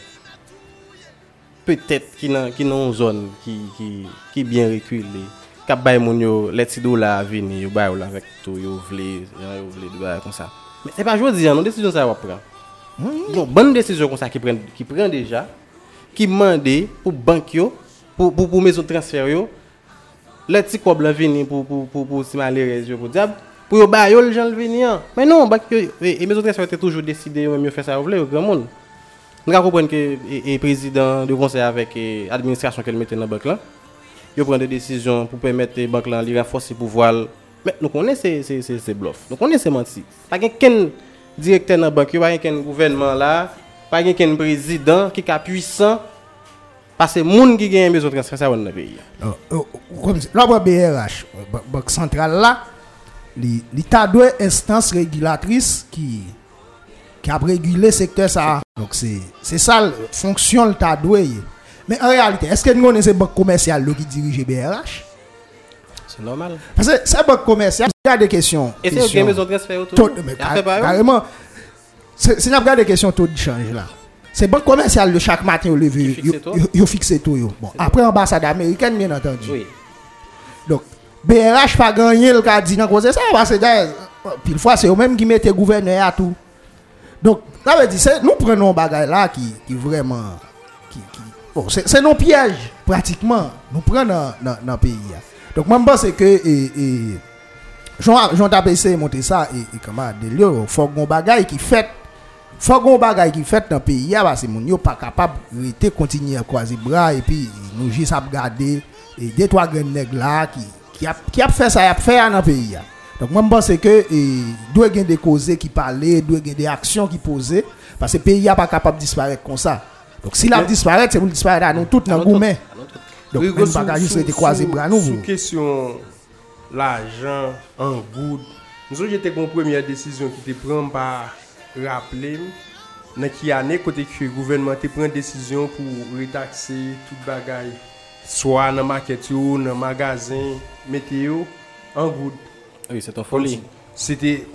petet ki nan, ki nan zon ki, ki, ki bien rekwile, kap bay moun yo leti do la vini, yo bay ou la vek to, yo vle, yo vle do bay kon sa. Men se pa jodi an, nan desisyon sa wap pren. Yon, mmh. bon desisyon kon sa ki pren, ki pren deja, qui mandé pour banque pour pour pour maison de transfert les petits quoi blanc venir pour pour pour pour si pour diable pour yo ba yo le gens le venir mais non banque et maison de transfert toujours décidé yo mieux faire ça au grand monde. Nous que et président de conseil avec et administration qu'elle mettait dans la banque là yo prend des décisions pour permettre la banque là de renforcer pouvoir mais nous connaissons ces bluffs. Nous connaissons ces menti. Pas quelqu'un directeur dans la banque pas quelqu'un gouvernement là pas quelqu'un président qui est puissant parce que moun qui gagne besoin de transfert ça dans le pays comme BRH, euh, ba- Banque centrale là, ta deux instances régulatrices qui qui a régulé le secteur ça. Donc c'est c'est ça la fonction le ta doué. Mais en réalité, est-ce que nous connaissons banque commerciale qui dirige BRH c'est normal Parce que c'est banque commerciale, il y a des questions. et c'est questions- une besoin de transfert autour carrément. C'est c'est n'a pas des questions taux de change là. C'est banque commerciale de chaque matin au lever, fixe yo, taux? yo, yo fixe tout. Bon, après ambassade américaine bien entendu. oui Donc, BRH pas gagné le cas dit cause de ça parce que pile fois c'est eux même qui mettent gouverneur à tout. Donc, ça veut dire c'est nous prenons bagay là qui qui vraiment qui, qui bon, c'est c'est nos pièges pratiquement nous prenons dans le pays. là. Donc moi je pense que et, et Jean Jean TPC monter ça et, et comment lieu faut gon bagay qui fait faut gon bagay qui fait dans le pays là, parce que moun yo pas capable de continuer à croiser bras et puis nous juste à regarder et deux trois grands nègres là qui qui a qui a fait ça y a fait dans le pays là. Donc moi je pense que doit y avoir des causes qui parler, doit y des actions qui poser parce que le pays a pas capable de disparaître comme ça. Donc s'il a disparaître, c'est pour disparaître à nous tous dans le gourmet. Donc Oui, même pas juste sous- bras nous. Sous question l'argent en good. Nous avons une première décision qui te prend par rappeler dans qui année côté que le gouvernement te prend décision pour retaxer toute bagaille soit dans le market yo, dans magasin météo en good. oui c'est une folie C'était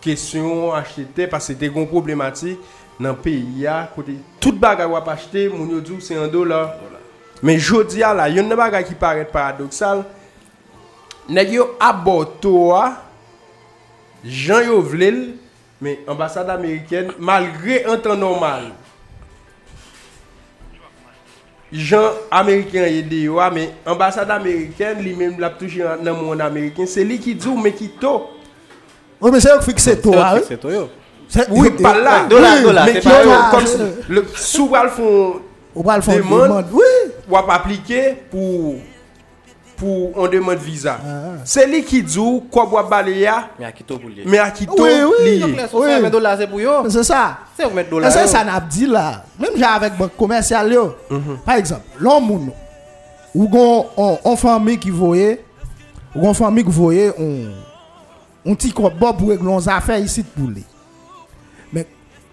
question acheter parce que c'était une problématique dans le pays a côté toute bagaille wap acheter moun yo dit c'est un dollar. Mais jodi a la yon nan bagay qui paraît paradoxal. Yo aborto a Jean yo vle l, Mais ambassade américaine, malgré un temps normal, gens américains aidé mais ambassade américaine lui-même l'a touché dans le monde américain. C'est lui qui dit mais qui tôt. Oui mais c'est eux qui fixent tôt c'est oui pas là. dollar dollar c'est pas comme le sous le fond demande oui. ou appliquer pour pour on demande visa. Ah, C'est lui qui dit quoi bois balayer mais à qui toi pour lier mais à qui to Oui, oui. Oui. mais dollars c'est pour yo C'est ça. c'est vous mettre Et dollars c'est ça n'a dit là? Même j'ai avec banque commerciale yo. Par exemple, l'homme ou gon on, on famille qui voyait ou gon famille qui voyait on on petit quoi bon pour régler nos affaires ici pour lui. Mais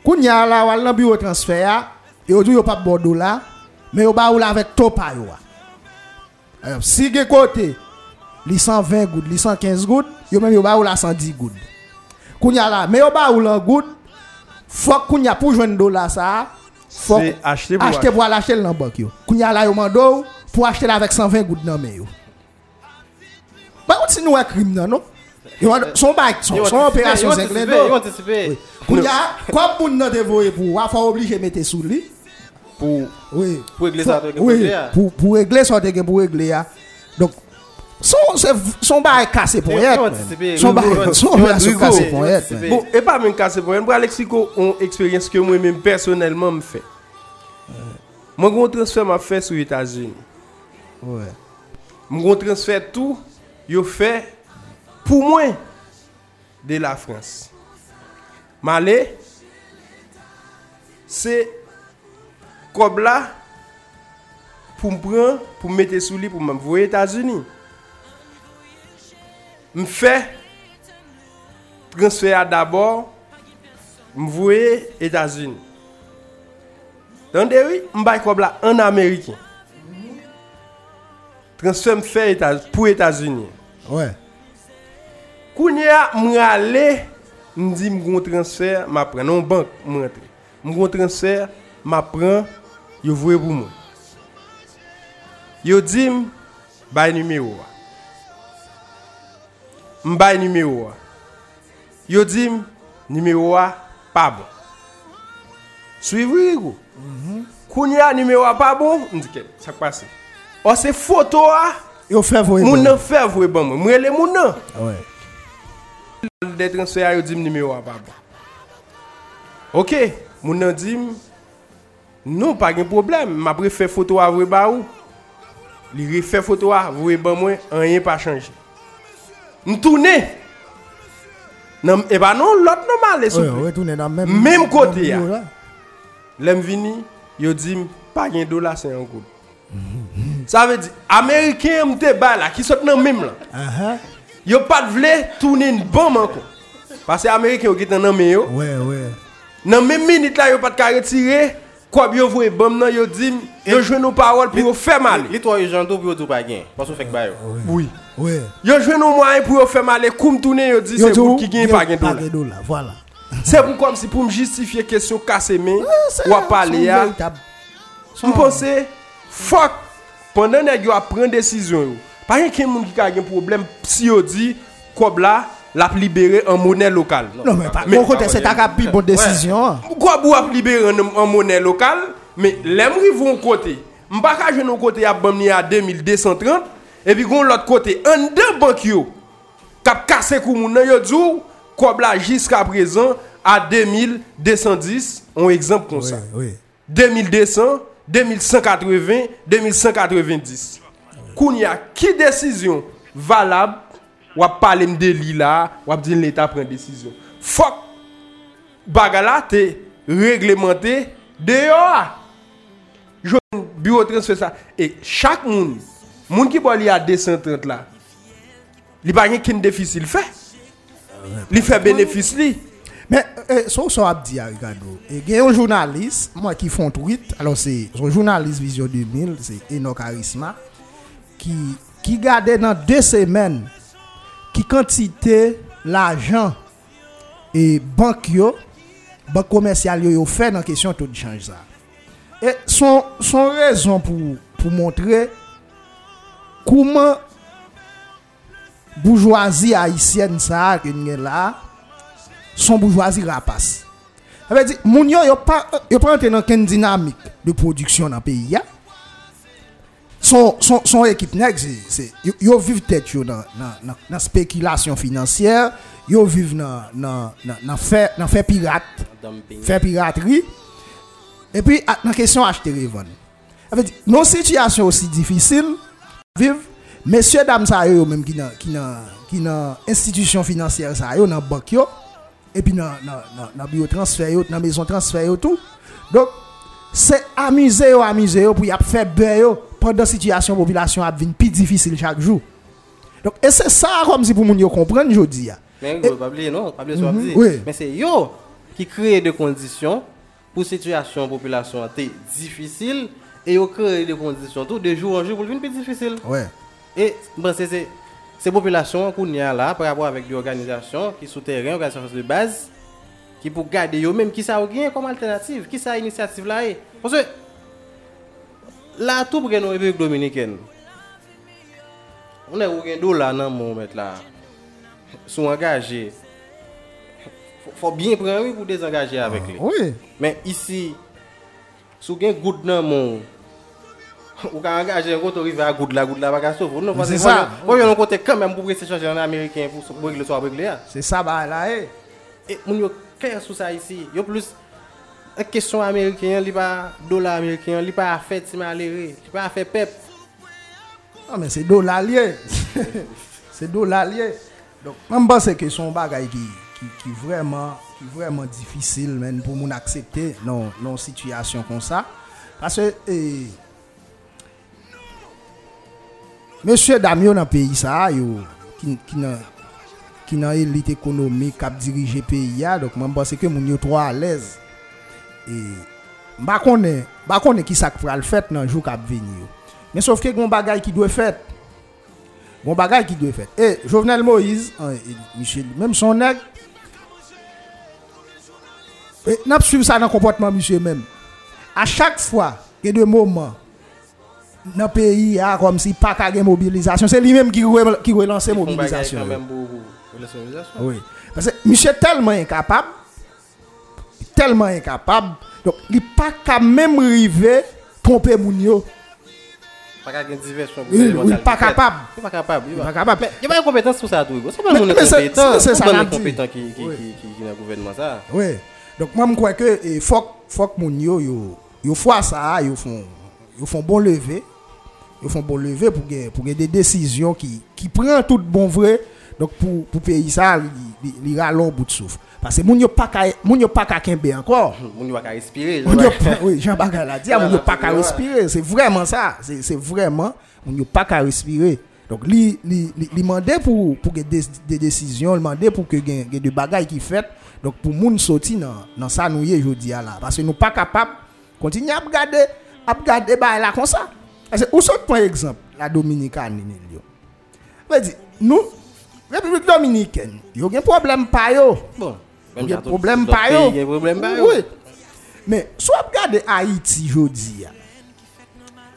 quand y a là wal nan bureau transfert et au yo pas bon dollar mais yo ba ou là avec topa yo. Si gen kote, li 120 goud, li 115 goud, yo men yo ba ou la 110 goud. Kounya la, men yo ba ou lan goud, fok kounya pou jwen do la sa, fok achete pou al achete nan bok yo. Kounya la yo mando pou achete la vek 120 goud nan men yo. Ba ou ti nou e krim nan nou? Son bak, son operasyon zek lè do. Kounya, kwa moun nan te voye pou, wafan oblige mette sou li. Pou regle sa te gen pou regle ya. Pou regle sa te gen pou regle ya. Donk, son ba e kase pou yet men. Son ba e kase pou yet men. Bon, e pa men kase pou yet. Mwen Alexico, on eksperyens ke mwen men personelman mwen fe. Mwen kon transfer mwen fe sou Etasini. Mwen kon transfer tou, yo fe pou mwen de la Frans. Mwen ale, se kob la, pou m pran, pou m mette sou li, pou m m voye Etasuni. M fe, transfer a dabor, m voye Etasuni. Tande wè, m bay kob la an Amerikin. Transfer m fe Etasuni, pou Etasuni. Ouais. Kounye a m rale, m di m goun transfer, m apren. Non bank m rentre. M goun transfer, m apren. yo vwe pou mwen. Yo di m, bay nimeyo wa. M bay nimeyo wa. Yo di m, nimeyo wa pa bon. Suivri yi go. Mm -hmm. Koun ya nimeyo wa pa bon, m dike, sak pase. O se foto wa, moun nan fev we ban mwen. Mwen le moun nan. Ah, ouais. De transfer yo di m nimeyo wa pa bon. Ok, moun nan di m, Non, pa gen problem. Ma pre fè foto a vwe ba ou. Li re fè foto a vwe ba mwen, an yen pa chanji. N toune. Nan, e ba non, lot nan ma le soupe. Oui, oui, mem, mem kote ya. Lem vini, yo di, pa gen do la se yon kote. Sa ve di, Ameriken mte ba la, ki sot nan mem la. Uh -huh. Yo pat vle, toune n bon man kon. Pase Ameriken yo git nan nan me yo. Ouais, ouais. Nan mem minute la, yo pat ka retire, Kwa bi yo vwe bom nan yo dim, yo jwen nou parol pou yo fè mal. Li to yo jantou pou yo tou pa gen, pasou fèk bayo. Oui. Yo jwen nou mwayen pou yo fè mal, e koum tounen yo di se pou ki gen pa gen do la. Se pou kom si pou m justifiye kesyon kase men, wap pale ya. M ponse, fok, pandan neg yo ap pren desisyon yo. Pa gen ken moun ki ka gen problem, si yo di, kob la, lap libere an monnaie lokal. Non, mais pas. Mais- côté, c'est ta capi bonne décision. Bou ap libere an, an monnaie lokal, mais lem rivon kote, m pa ka jwen nou kote ap bam ni a 2230, epi gon lot kote, an den bank yo, kap kase kou moun yo djou, la jiska prezan, a 2210, on exemple Oui, sa. oui. 2200, 2180, 2190. Koun ya ki desisyon valab, wap pale mde li la, wap din l'Etat pren desisyon. Fok, bagala te reglemente de yo a. Jwen bureau transfer sa. E chak moun, moun ki bo li a 230 la, li bagen kin defis il fe. Li fe benefis li. Mais, euh, so so ap di a, Ricardo. Et gen yon journaliste, moi qui font tweet, alors c'est son journaliste Vision 2000, c'est Enoch Charisma, qui, qui gardait dans deux semaines ki kantite l'ajan e bank yo, bank komersyal yo yo fè nan kesyon tout di chanj za. E son, son rezon pou, pou montre kouman bourgeoisie haïtienne sa ke nye la, son bourgeoisie rapace. Ape di, moun yo yo pa, yo pa ante nan ken dinamik de produksyon nan peyi ya, Son, son, son ekip neg, yo viv tet yo nan, nan, nan, nan spekilasyon finansyer, yo viv nan fè, fè pirat, fè piratri, epi nan kesyon achete revan. Afet, non sityasyon osi difisil, viv, mesye dam sa yo menm ki nan institisyon finansyer sa yo, nan bank yo, epi nan biotransfer yo, nan mezon transfer yo tou, dok, c'est amuser yo amuser pour y a faire beurre pendant situation population a plus difficile chaque jour. Donc et c'est ça comme si pour moun yo comprendre jodi ya. Men yo, pa bliye non, pa bliye so ap di. oui. Men se yo ki kreye de kondisyon pou situasyon populasyon te difisil e yo kreye de kondisyon tout de jour an jour pou l'vin pi difisil. Ouais. E bon, se se se populasyon koun ya la par rapport avèk de organizasyon ki sou terren, organizasyon de baz ki pou gade yo menm ki sa ou gen kom alternatif, ki sa inisiativ la e. Ponsè la tou pou gen nou Republik Dominiken. On e ou gen do la nan moun met la sou angaje. Fò- Fò bien pren wè pou desengaje avèk li. Oui. Men isi, sou gen goud nan moun, ou ka angaje yon koto rive a goud la, goud la baka souf. Non, Mais parce que ça. Ou yon kote quand même pou prese changer en américain pou pou regle so a regle ya. C'est ça bah là eh. E clair sur ça ici. Yo plus une question américaine, li pas dollar américain, li pas fait si malheureux, li pas fait pep. Non mais c'est dollar lié. [LAUGHS] c'est dollar lié. Donc même pense que son bagay qui qui qui vraiment qui vraiment difficile même pour mon accepter non non situation comme ça parce que eh, Monsieur Damio dans le pays ça, yo, qui, qui, qui nan élite économique qui dirige le pays, donc je pense que moun yo trop à l'aise. Et, ba konnen, ba konnen qui ça pral fait dans jour k'ap venir. Mais sauf que gon bagay qui doit. Gon bagay qui doit fait. Et Jovenel Moïse, hein, même son nèg et n'a suivre ça dans le comportement monsieur même. À chaque fois, il y a des moments dans le pays a comme si pas qu'à mobilisation, c'est lui-même qui re- qui relance mobilisation. pour la sonorisation. Oui. Parce que monsieur est tellement incapable tellement incapable. Donc, il pas qu'à même arriver tromper moun yo. Pas qu'à une diversion. Il- il est pas capable. Il est pas capable. Il pas capable. Il n'y a pas de compétence pour ça, tout. C'est pas le compétent. c'est- pas le compétent qui qui dans le gouvernement ça. Oui. Donc, moi, je crois que il faut, faut que moun yo, yo, yo fois ça, yo font bon lever. Ils font bon lever pour des décisions qui, qui prennent tout bon vrai. Donc, pour, pour payer ça, il, râle un bout de souffle. Parce que moun yo pas qu'à- moun yo pas qu'à kembe encore. Ne va pas respirer. Moun yo pa- oui, Jean Bakar l'a dit, moun yo pas qu'à Ouais. respirer. C'est vraiment ça. C'est c'est vraiment, moun yo pas qu'à respirer. Donc, li, li, li, mandé pour, pour que des, des décisions, il mandé pour que gen, gen de bagailles qui fait. Donc, pour moun sorti dans, dans ça, nous aujourd'hui là. Parce que nous pas capable de continuer à regarder, à regarder bah, là comme ça. Parce que, où saute par exemple, la yo. Dire, nous, République Dominicaine, bon, il y a un problème pas yo. Bon, il y a un problème pas yo. Il y a un problème pas yo. Oui. Mais si on regarde Haïti aujourd'hui,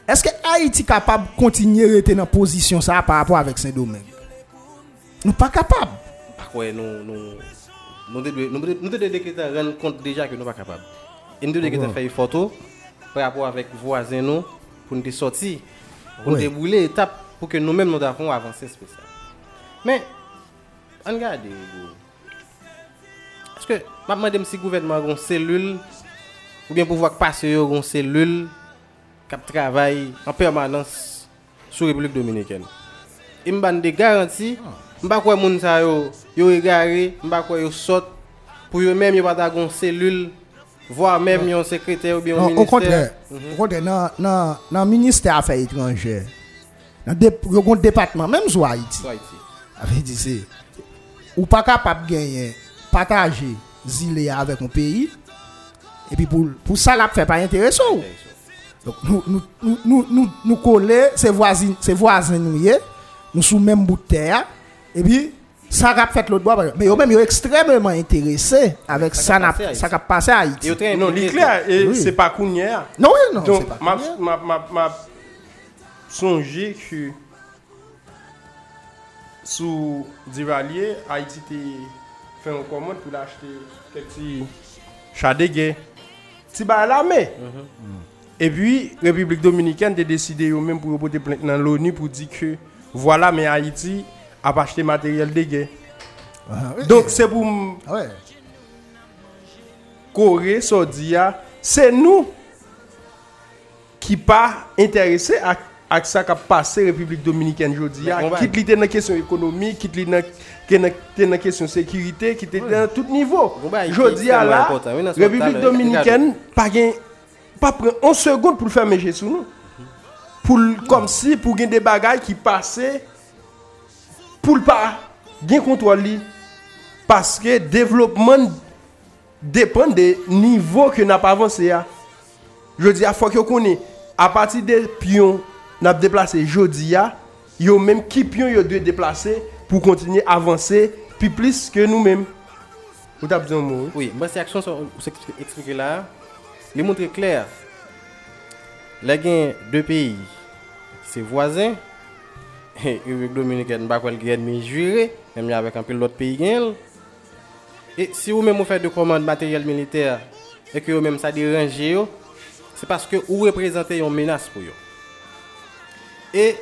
est-ce que Haïti est capable de continuer à être dans position ça par rapport avec Saint-Domingue Nous pas capable. Pourquoi nous nous nous devons rendre compte déjà que nous pas capable. Nous devons bon. faire une photo par rapport avec voisins nous pour nous sortir, pour nous débrouiller étape pour que nous-mêmes nous devons avancer spécial. Mais An gade, eske mapman dem si gouvenman goun selul, ou bien pou vwa k pase yo goun selul, kap travay an permanans sou Republik Dominiken. E mban de garanti, ah. mba kwe moun sa yo, yo e gare, mba kwe yo sot, pou yo menm yo pata goun selul, vwa menm ah. yon sekretè ou bien non, yon minister. Au kontre, mm -hmm. kontre nan, nan, nan minister afay etranje, nan de, yon goun depatman, menm sou Haiti. Sou Haiti. Ape di se, ou pas capable de gagner partager zilé avec un pays et puis pour pour ça là fait pas intéressant. Donc nous nous nous nous nous, nous coller ces voisins ces voisins nous y est, nous sous même bout de terre et puis ça a fait l'autre bois mais eux même ils sont extrêmement intéressés avec Ça ça qui a passé à Haïti. Non, impliqué, il clair, et Oui. c'est pas Kounia. Non oui non, Donc, c'est pas m'a m'a m'a m'a songé que sous Diralier, Haïti te fait une commande pour l'acheter quelques chats de guerre. L'armée. Et puis République dominicaine a décidé eux même pour porter plainte dans l'ONU pour dire que voilà mais Haïti a acheté matériel de guerre. Ah, oui. Donc c'est pour Ah ouais. Corée, Saudia, c'est nous qui pas intéressés à, ak sa ka pase Republik Dominikèn jodi ya, kit li te nan kesyon ekonomi, kit li nan, te nan kesyon sekirite, kit li te nan tout nivou. Jodi ya la, Republik Dominikèn pa gen, pa pren 11 seconde pou l'fèmè jesou nou. Pou l'kom si, pou gen de bagay ki pase, pou l'pa gen kontrol li. Paske devlopman depen de nivou ke nan pa avanse ya. Jodi ya fok yo koni, a pati de piyon, n'a déplacé a yo même qui pion yo doit déplacer pour continuer à avancer puis plus que nous-mêmes. Vous avez besoin de mots. hein? Oui, moi, ces actions sont expliquées là. Les montrer clair. Les gains deux pays, c'est voisins. [LAUGHS] Et République dominicaine, pas quoi le juré, même avec un peu l'autre pays gain. Et si vous même vous faites de commandes matériel militaire et que vous même ça dérange, c'est parce que vous représentez une menace pour eux. Et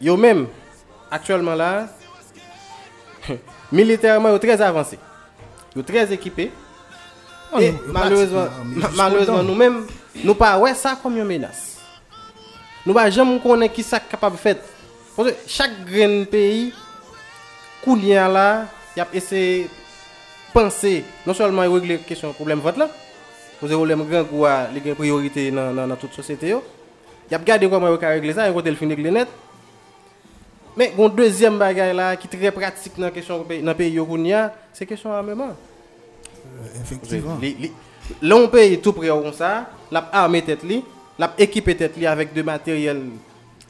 yo même, actuellement là, [LAUGHS] militairement, ils sont très avancés. Ils sont très équipés. Oh, et nous, malheureusement, nous, malheureusement nous-mêmes, nous pas ouais ça comme une menace. Nous pas jamais connaître qui ça capable de faire. Parce que chaque grain pays, Kounia là, il a essayé de penser, non seulement régler la question problème vote là, parce que le problème grand, il y a des priorités dans, dans, dans toute société. Yo. Il a regardé comment peut régler ça, et quand il finit régler net. Mais une deuxième bagaille là qui est très pratique dans la question dans pays yo Koulian, c'est question armement. Effectivement. Li- L'on paye tout près comme ça, l'a armé tête li, l'a équipé tête li avec de matériel.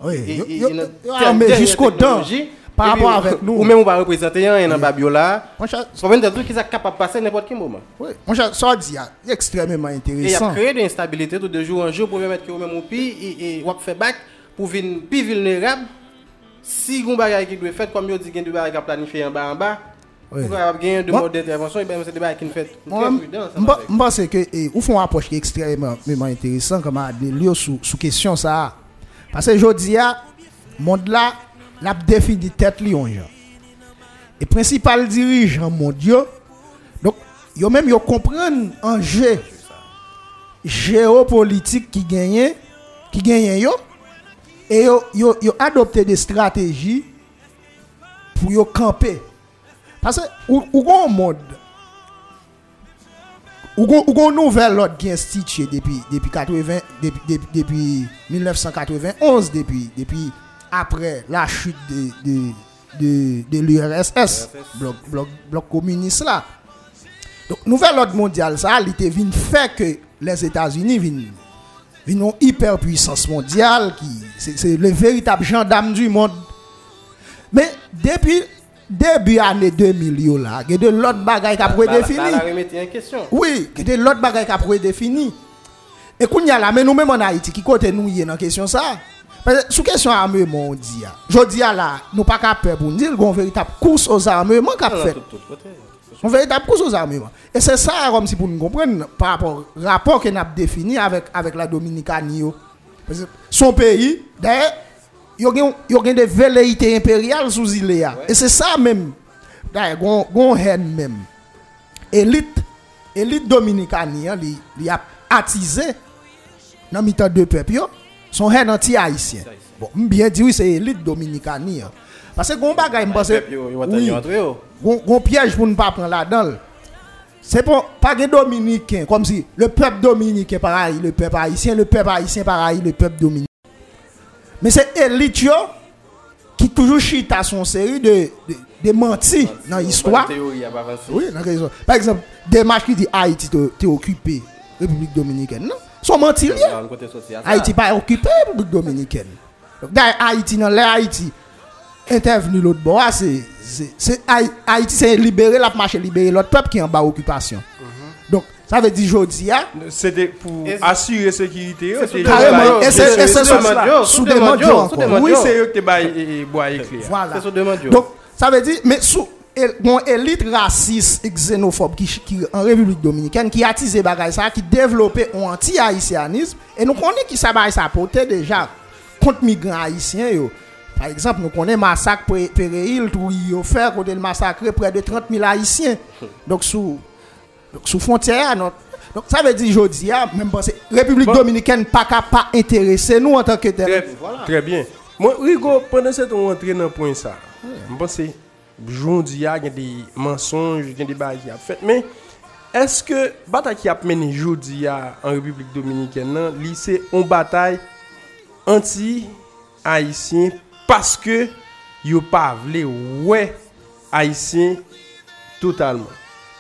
Oui, armé telle jusqu'au dent technologie. Par rapport avec nous. Ou même on va représenter un dans Babio là. Mon cher, des trucs qui sont capables de passer n'importe quel moment. oui, mon cher, ça dit, ah, extrêmement Et il y a intéressant. créé de l'instabilité de jour en jour pour permettre que vous même au pays et, ou fait back pour venir plus vulnérable. Si vous bagage qui doit faire comme vous dit qu'il bagages à planifier en bas en bas, Oui. Pour avoir gagné de mode d'intervention, c'est débat qui fait. Je pense que eh, ou font une approche qui est extrêmement extrêmement intéressant comme lieux sous question ça. Parce que je dis à monde là l'a défini tête li on genre. Et principal dirigeant mondial donc yo même yo comprendre enjeu géopolitique qui gagne qui gagne yo et yo yo, yo des stratégies pour yo camper. Parce que ou, ou gon monde ou gon, ou gon nouvel ordre qui est institué depuis depuis 80 depuis, depuis, depuis 1991 depuis depuis après la chute de de de, de l'URSS bloc bloc bloc communiste là. Donc nouvel ordre mondial ça il était venu faire que les États-Unis viennent une hyperpuissance mondiale qui c'est le véritable gendarme du monde. Mais depuis début année 2000 yo là, il y a de l'autre bagaille qui a prédéfini. Bah, remettre en question. Oui, il y a de l'autre bagaille qui a prédéfini. Et qu'on y a là, mais nous même en Haïti, qui côté nous y est dans question ça? Sou kesyon armement di ya, jodi ya la, nou pa ka pe pou nil, goun veritab kous os armement kap fet. Goun veritab kous os armement. E se sa rom si pou nou kompren, par rapport, rapport ke nap defini avèk la Dominikani yo. Son peyi, daye, yo gen, gen de veleite imperial sou zile ya. Ouais. E se sa men, daye, goun hen men. Elite, elite Dominikani ya li, li ap atize nan mitan de pep yo. Son haine anti-haïtien. Bon, bien dit, oui, c'est élite dominicanie. hein. Parce que, gon bagay, oui. entrer, yo. Gon piège pour ne pas prendre là-dedans. C'est pas pas des dominicains comme si le peuple dominicain pareil, le peuple haïtien, le peuple haïtien pareil, le peuple dominicain. Mais c'est élite yo qui toujours chita son série de de, de mentis dans l'histoire. Oui, dans. Par exemple, des matchs qui dit Haïti te- t'es occupé, République dominicaine. Non, sont mentis liés. On côté sorti à ça. Haïti pas occupé République dominicaine. Donc d'ailleurs Haïti dans l'air Haïti intervenu l'autre bord, ah, c'est c'est c'est Haï- Haïti c'est libéré la marché libérer l'autre peuple qui est en bas occupation. Donc ça veut dire jodi ah, C'était pour assurer sécurité. yo, c'est- carrément Yo, et c'est et c'est sous demande, Oui, c'est eux qui te baillent et- et bois éclair. Voilà. Donc, ça veut dire, mais sous bon élite raciste et xénophobe qui, qui en République dominicaine qui a tissé bagay ça, qui développé un anti-haïtianisme, et nous connaissons qui ça bagay ça porté déjà contre migrants haïtiens. Yo. Par exemple, nous connaissons massacre Pé- Péréil, tout yo fait, côté le massacre près de 30 000 haïtiens. Donc, sous, donc, sous frontière, notre- donc ça veut dire, je dis, ah, même penser, République Bon. dominicaine pas capable intéresser nous en tant que tel. Très, très bien. Moi, Rigo, pendant cette on rentre dans le point ça, je pense jondi ya gen de mensonj, gen de bagay ki ap fet. Men, eske batay ki ap mene jondi ya an Republik Dominiken nan, li se on batay anti-Haitien paske yo pa vle wè Haitien totalman.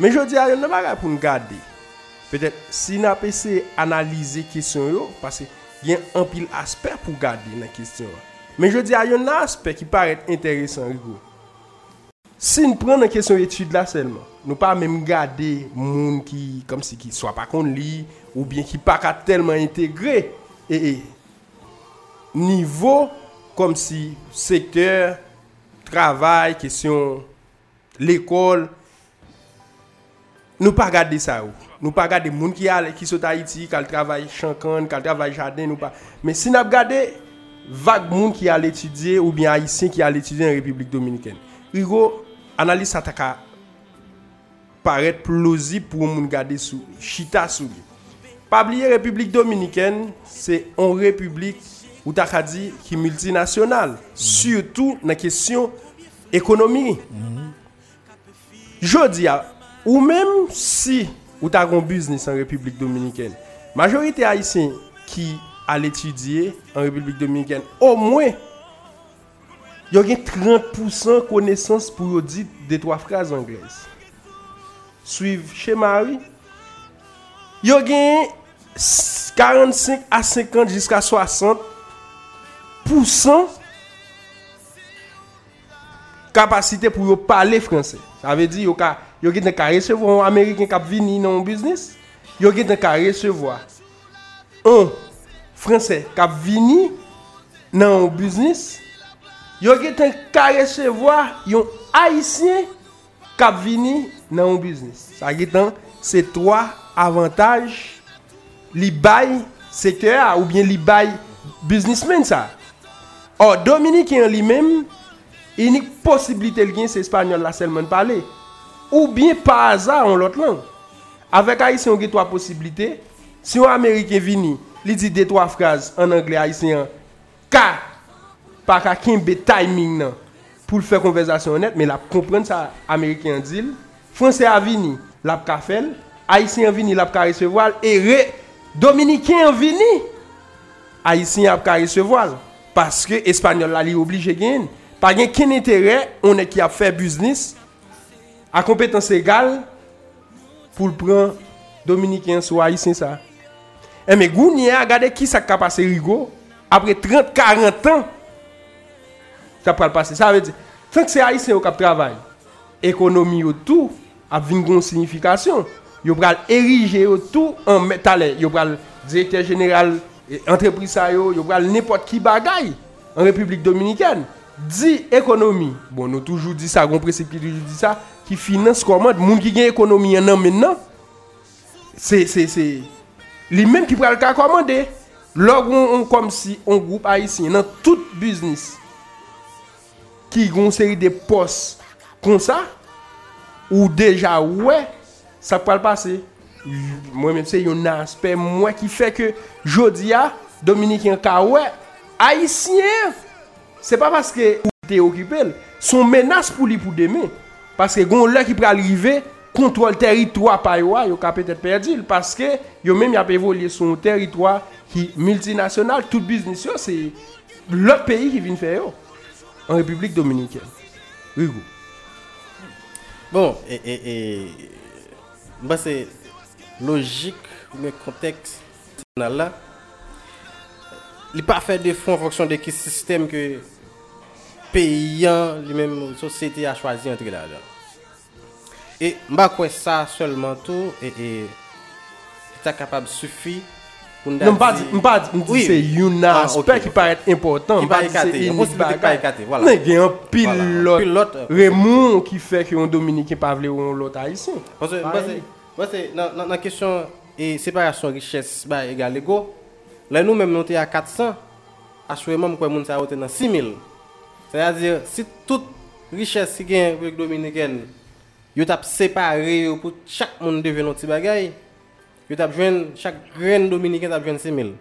Men jondi ya yon nan bagay pou nou gade. Petèp, si nan pe se analize kesyon yo, pase gen an pil asper pou gade nan kesyon yo. Men jondi ya yon nan asper ki paret interesan rigo. Si nou pren nan kesyon etude la selman, nou pa mèm gade moun ki, kom si ki swa pa kon li, ou bien ki pa ka telman integre, e e, nivou, kom si sektèr, travay, kesyon l'ekol, nou pa gade sa ou. Nou pa gade moun ki al, ki sot Haiti, kal travay chankan, kal travay jaden, nou pa. Men si nap gade, vak moun ki al etudye, ou bien Haitien ki al etudye en Republik Dominikèn. Rigo, analis sa ta ka paret plosi pou moun gade sou, chita sou li. Pabliye Republik Dominiken, se on republik ou ta ka di ki multinasyonal, mm -hmm. surtout nan kesyon ekonomi. Mm -hmm. Jodi a, ou menm si ou ta kon biznis an Republik Dominiken, majorite Haitien ki al etudye an Republik Dominiken, o mwen yo gen 30% konesans pou yo di de 3 fraz anglez. Suiv chema wè, yo gen 45 a 50 jiska 60% kapasite pou yo pale franse. Sa ve di yo, ka, yo gen te ka resevo an Ameriken kap vini nan biznis, yo gen te ka resevo an franse kap vini nan biznis, yo gete karese vwa yon haisyen kap vini nan yon biznis. Sa getan se 3 avantaj li bay sektor a ou bien li bay biznismen sa. Or Dominik yon li menm, inik posibilite l gen se espanyol la selman pale. Ou bien pa aza an lot lang. Avek haisyen yon ge 3 posibilite, si yon Ameriken vini, li di de 3 fraz an Angle haisyen, ka pa ka kimbe timing nan pou l fè konversasyon net, men la kompren sa Amerikyan dil, Fransè avini, la p ka fel, Haitien vini, la p ka resevoal, e re, Dominikien vini, Haitien ap ka resevoal, paske Espanyol la li oblige gen, pa gen ken entere, on e ki ap fè biznis, a kompetans egal, pou l pran Dominikien sou Haitien sa. E eh, me goun ye a gade ki sa kapase rigo, apre 30-40 an, Kap pral pase. Sa ve di, tank se Haitien yo kap travay, ekonomi yo tou, ap vin goun signifikasyon, yo pral erije yo tou an metale. Yo pral direkter general, entreprisa yo, yo pral nepot ki bagay bon, an Republik Dominikèn. Di ekonomi, bon nou toujou di sa, goun presip ki toujou di sa, ki finance komad, moun ki gen ekonomi yon nan men nan, se, se, se, li men ki pral ka komande, log ou on kom si, on group Haitien nan tout biznis, ki gon seri de pos kon sa, ou deja wè, sa pral pase. Mwen men se yon aspe mwen ki fe ke jodi ya, Dominikien ka wè, Haitien, se pa paske ou te okipel, son menas pou li pou deme, paske gon lè ki pral rive, kontrol teritwa pa yo a, yo ka petet perdil, paske yo men ya pe volye son teritwa ki multinasyonal, tout biznis yo, se lè peyi ki vin fè yo. en République dominicaine. Hugo. Bon, et, et, et bah c'est logique, le contexte là. Il pas fait de fonds en fonction de quel système que paysan, les mêmes sociétés a choisi entre l'argent. Et bah quoi ça seulement tout et, et ça capable suffit Mpad mdi se yon nan aspek ki paret important Mpad se yon bagay Mwen gen yon pilot Remon ki fe ki yon Dominik Yon pavle yon lot a yisi Mwen se nan kesyon E separasyon riches ba egal ego Le nou men monte a 400 Asweman mwen moun sa wote nan 6000 Se a dire si tout Riches ki gen yon Dominiken Yon tap separe yon pou chak moun devenon ti bagay yo tap joindre chaque grain dominicain tap joindre 6000.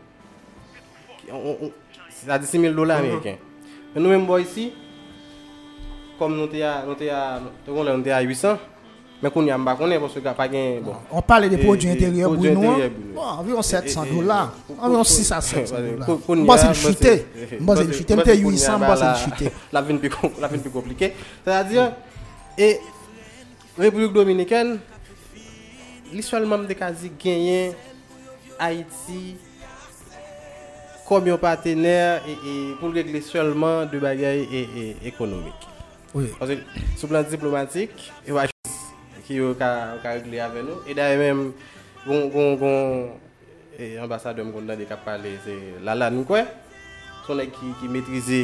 On- on- on- C'est-à-dire 6000 dollars américains. Mais nous même boy ici comme nous à nous t'es à nous t'es à 800 mais qu'on y a pas connaît parce que pas gain bon On parle de brunois. intérieurs brunois. Bon, environ 700 Et- et- dollars. pour- pour- Environ pour- 6 à 700 [LAUGHS] Ouais, dollars. pour- pour Moi, y c'est a- le chuté. Moi, c'est le [LAUGHS] chuté. Moi, c'est 800, moi, c'est le chuté. La [LAUGHS] la vie plus compliquée. C'est-à-dire et République dominicaine li solman mde kazi genyen Haiti kom yon patener e, e, pou regle solman de bagay e, e ekonomik. Oui. Anse, sou plan diplomatik, e waj ki yo ka, ka regle ave nou. E da yon men, gon, gon, gon ambasade m kon nan de kap pale, se lala nou kwen, son ek ki, ki metrize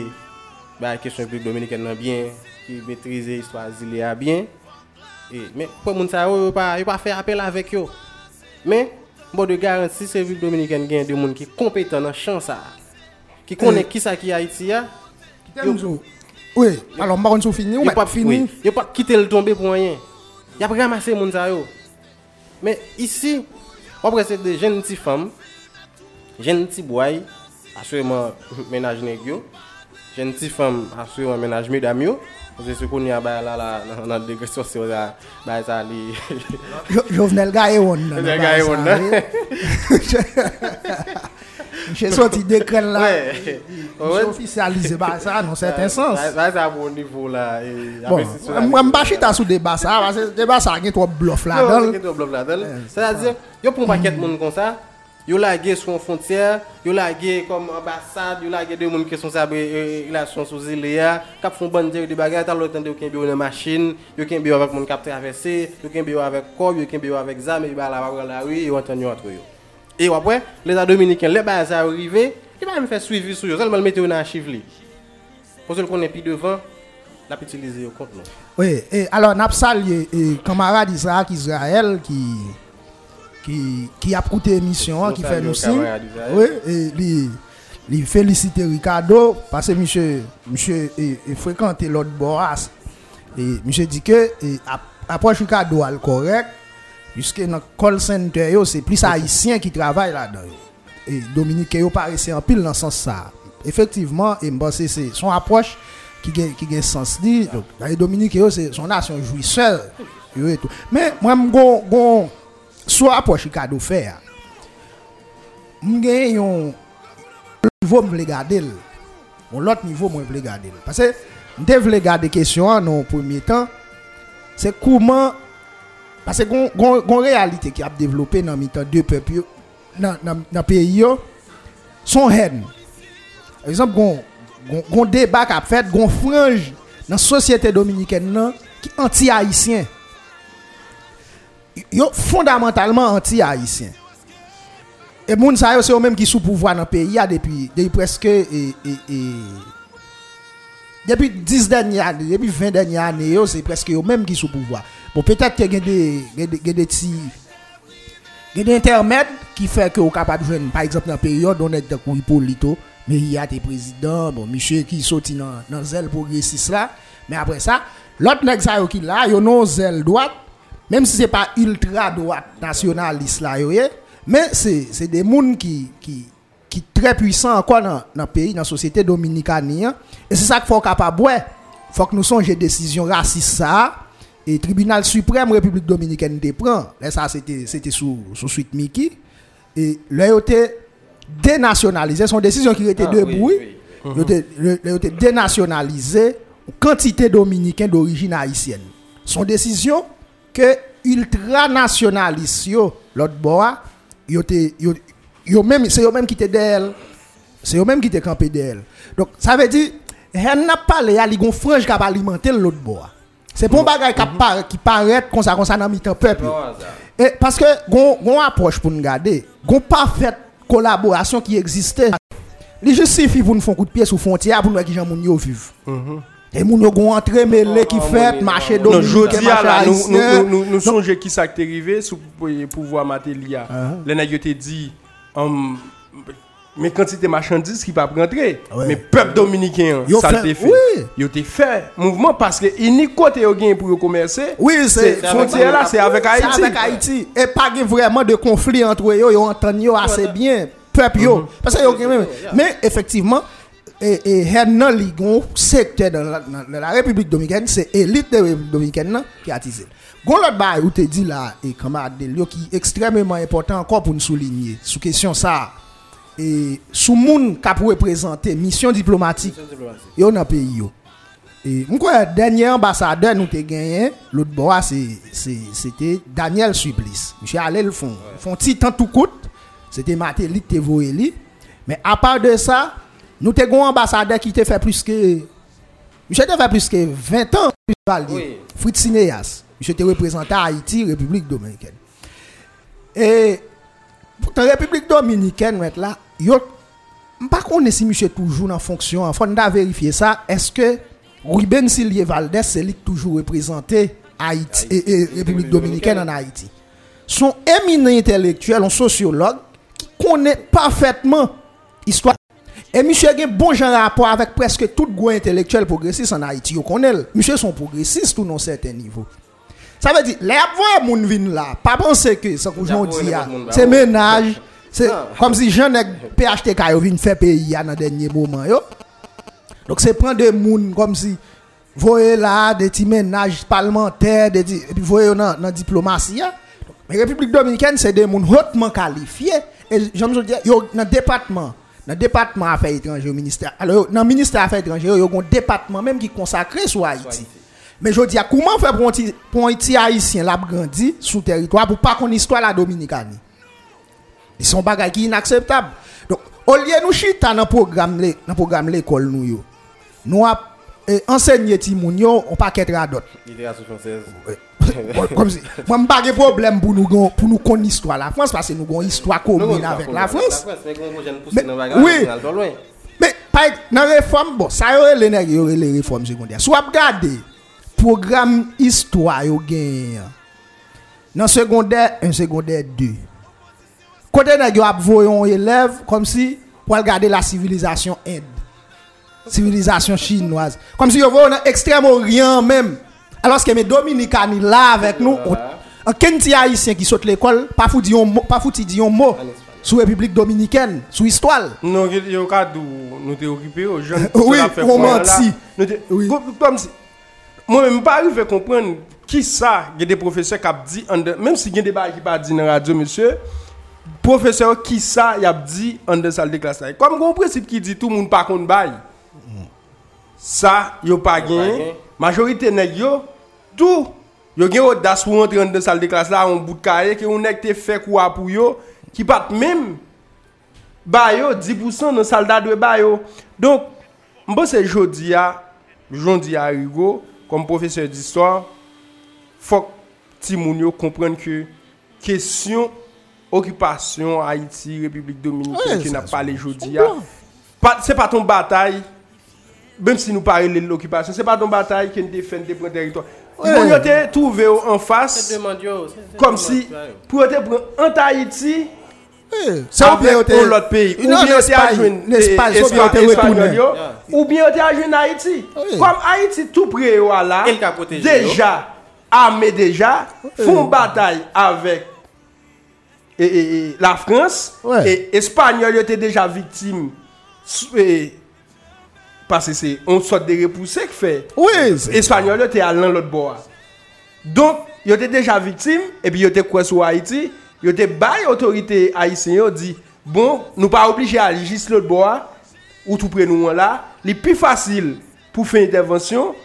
ba kesyon publik dominiken nan bien, ki metrize histwa zile a bien, et mais pour ça yo pas yo pas faire appel avec yo mais bon de garantie c'est République dominicaine gagne des monde qui compétent dans champ ça. Qui connaît qui ça qui Haïti a Yo- Oui, alors, Baron Sou fini Yo pas fini yo pas quitter le tomber pour rien. A pas ramassé yo. Mais ici, après c'est des jeunes petites femmes, jeunes petits boys, assurément [LAUGHS] ménage nèg yo, jeunes petites femmes, assurément ménage mesdames Mwen se konye a bay [LAUGHS] la la nan degresyon se yo za bay sa li. Jovenel ga e won nan. Jovenel ga e won nan. Mwen se soti dekren la. Mwen se ofisyalize bay sa nan certain sens. Bay sa bon nivou la. Mwen mba chita sou deba sa. Deba sa gen tro blof la dol. Gen tro blof la dol. Se la dize, yo pou mbaket moun kon sa. Yo lagué sur une frontière, yo lagué comme ambassade, yo lagué de monde qui sont sa relation sous île qui font bande de bagarre, t'as l'autre de aucun bureau dans machine, yo kin bureau avec monde qui traverser, yo kin bureau avec corps, yo kin bureau avec zame, yo ba la va la rue, yo entend yo yo. Et après, les dominicains, les bases arrivé, il va me faire suivi sur yo, seulement le mettre dans archive li. Qu'on est plus devant la au compte nous. Oui, et alors, n'a salué et camarade Isaac Israël qui qui qui a coûté émission, Nous qui fait nous signe. Oui, et lui lui félicite Ricardo parce que monsieur monsieur et, et fréquenté l'autre boras et monsieur dit que et, ap- approche Ricardo al correct puisque dans call center c'est plus haïtien qui travaille là-dedans. Et Dominique yo paraissait en pile dans ce sens ça. Effectivement, et c'est son approche qui gen qui sens li. Donc, Dominique c'est son nation jouisseur yo et tout. Sou apòche kado fè ya, mwen gen yon nivou mwen vle gade l, yon lot nivou mwen vle gade l. Pase mwen te vle gade kesyon an nou pwemye tan, se kouman, pase gon, gon, gon realite ki ap devlopè nan mi tan de pep yo, nan, nan, nan peyi yo, son hen. Par exemple, gon, gon debak ap fèt, gon franj nan sosyete dominiken nan ki anti-haïsyen. Yo fondamentalement anti haïtien. Et moun sa c'est eux même qui sous pouvoir dans pays a depuis depuis presque depuis 10 dernières années, depuis 20 dernières années, c'est presque eux même qui sous pouvoir. Bon, peut-être qu'il y a des, des, des intermèdes qui fait que vous capable de par exemple, dans la période on est dans le Polito, mais il y a des présidents, bon, monsieur qui sorti dans, dans zèle progressiste là. Mais après ça, l'autre nèg yo qui là, yo non zèle droite, même si c'est pas ultra droite nationaliste là, mais c'est c'est des gens qui, qui, qui très puissants encore dans dans le pays, dans la société dominicaine. hein. Et c'est ça qu'il faut capable ouais. faut que nous songions décision raciste ça. Et tribunal suprême République dominicaine te prend. Là ça c'était c'était sous sous suite Mickey et là il était dénationalisé son décision qui était Ah, debout. oui, oui, Il le- il était dénationalisé quantité dominicaine d'origine haïtienne. Son décision que ultranationalistes, l'autre bois, yo même c'est eux même qui étaient d'elle. C'est eux même qui étaient campé d'elle. Donc ça veut dire elle n'a pas les aligon frange qui a alimenté l'autre bois. C'est bon bagage qui paraît comme ça comme ça dans le peuple. Et parce que gon approche pour nous garder, gon parfaite collaboration qui existait. Il suffit pour nous faire un coup de pied sous frontière pour nous qui gens moun yo vivre. Mhm. Et moun yo gon entré mêlé qui Oh, fait marché Non, dominicain, jodi a marché la, nou, haïtien. nou, nou, nou sonje ki sa ki te rive sou pou- pouvoir Matelia. Uh-huh. Le nèg yo te di, um, mais quantité marchandises qui va rentrer. Ouais. Mais peuple dominicain, Yo ça fait- te fait. oui. Yo te fait mouvement parce que ini côté yo gen pour yo commercer. Oui, c'est c'est frontière là, c'est avec C'est Haïti. avec Haïti. Et pas vraiment de conflit entre eux, yo entendent yo assez bien. Peuple yo. Parce que yo gen même. Mais effectivement, et, et Hernan li gon secteur dans la, République dominicaine, c'est élite de la République dominicaine qui a tissé. Gon l'autre bail ou te dit là, et camarade de yo qui est extrêmement important encore pour nous souligner, sous question ça, et sous moun qui pour représenter mission diplomatique yo dans pays yo. Et quoi dernier ambassadeur nous te gagné l'autre bois c'est c'était Daniel Suplice. Monsieur allé le fond font petit temps tout coûte. C'était Matéli te voyé li. Mais à part de ça, nous te gon ambassadeur qui te fait plus que Monsieur fait plus que 20 ans. Oui. Fritz Cineas. Monsieur représenté Haïti, République dominicaine. Et pour la République dominicaine là, yo pas si monsieur toujours en fonction, en faut vérifier ça, est-ce que Ruben Sillier Valdez c'est lui qui toujours représenté Haïti et, et République dominicaine en Haïti? Son éminent intellectuel, un sociologue qui connaît parfaitement l'histoire Et monsieur a un bon genre rapport avec presque tout goût intellectuel progressiste en Haïti. Vous connaissez. Monsieur sont progressistes ou non certain niveau. Ça veut dire, les gens qui viennent là, pas penser que ce que nous disons, c'est ménage. C'est comme si jean PHTK vient faire pays ah, dans le dernier moment. Yo. Donc c'est prendre des gens comme si voyez là des petits ménages parlementaires, des et puis voyez dans la diplomatie. Ah. Mais la République dominicaine, c'est des gens hautement qualifiés. Et j'aime dire, dans le département. dans le département affaires étrangères au ministère. Alors, dans le ministère affaires étrangères, il y a un département même qui est consacré sur Haïti. Mais je dis, comment faire pour un Haïti haïtien l'a grandi sous territoire pour pas qu'on histoire la Dominicanie Ils sont bagages qui inacceptables. Donc, au lieu nous chita dans le programme l'école, nous, nous avons eh, enseigné Timounio, on paquet radot. Littérature française. Mwen bagye problem pou nou kon histwa la Frans Pase nou kon histwa komine avèk la Frans Nan reform bon Sa yore lè nèk yore lè reform sekondè Sou ap gade Program histwa yo gen Nan sekondè 1 sekondè 2 Kote nèk yo ap voyon elev Kom si pou al gade la sivilizasyon end Sivilizasyon chinoise. Kom si yo voyon nan ekstrem orient mèm Alors que mes dominicains ni là avec nous, un kenti haïtien qui saute l'école, pas fouti un mot, pas fouti di un mot sous République dominicaine, sous histoire. Non, yo- yo ka dou nou te okipe yo, jen Oui, la on fwa menti. la, nou te- Oui. Kom- Kom si, mwen mwen pa arrive kompren ki sa gen de profeseur kap di, an de, menm si gen de ba ki pa di nan radio, monsieur, profeseur ki sa yap di an de sal de klas la. Kom kon prinsip ki di tout moun pa kon bay. Sa, yo pa gen, gen. majorite neg yo, Tou, yo gen yo das pou rentre an de sal de klas la, an bout kare, ki yo nek te fek ou apou yo, ki pat mèm, ba yo 10% nan sal da dwe ba yo. Donk, mbo se jodi ya, jondi ya rigo, kom profeseur di stor, fok ti moun yo komprende ke kesyon okupasyon Haiti, Republik Dominikè, ki nan pale jodi ya, se pa ton batay, bèm si nou pare lè l'okupasyon, se pa ton batay ki n defen de pren teritwa. Moun yo te touve yo an fas Kom si pou yo te pren an Tahiti Avèk ou lot peyi Ou bien yo te ajwen Espanyol yo Ou bien yo te ajwen Haiti Kom Haiti tou pre yo ala Deja, ame deja Fon batay avèk La Frans Espanyol yo te deja viktim E parce que c'est on sorte de repoussé qui fait. Oui, Espagnol allé dans l'autre bord. Donc, yo te déjà victime et puis yo te quoi sur Haïti, yo te bail autorité haïtienne dit bon, nous pas obligé à aller juste l'autre bord ou tout près nous là, les plus facile pour faire intervention.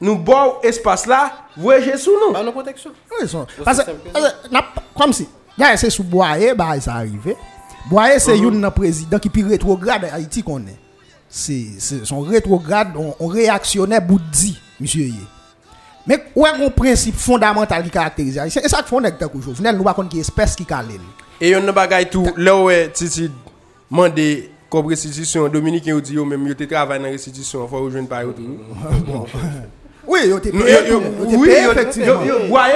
Nous bon espace là, voyager sous nous. Bah, nos protection. Oui, son. Parce que, comme si, là, c'est sous Boye, bah, ça arrivé. Boye, c'est Mhm. un président qui puis rétrograde Haïti qu'on est. C'est, c'est son rétrograde, on, on réactionnait Boudi, monsieur. Mais, où est un principe fondamental qui caractérise? Et ça, qui font tant que chose. Nous, qu'on qui espèce qui calé. Et yon nan bagay tout, là où est Titi mandé comme restitution, Dominique yo dit yo même te travaille dans restitution, faut rejoindre par yo tout. Oui, yo te yo te Oui, effectivement.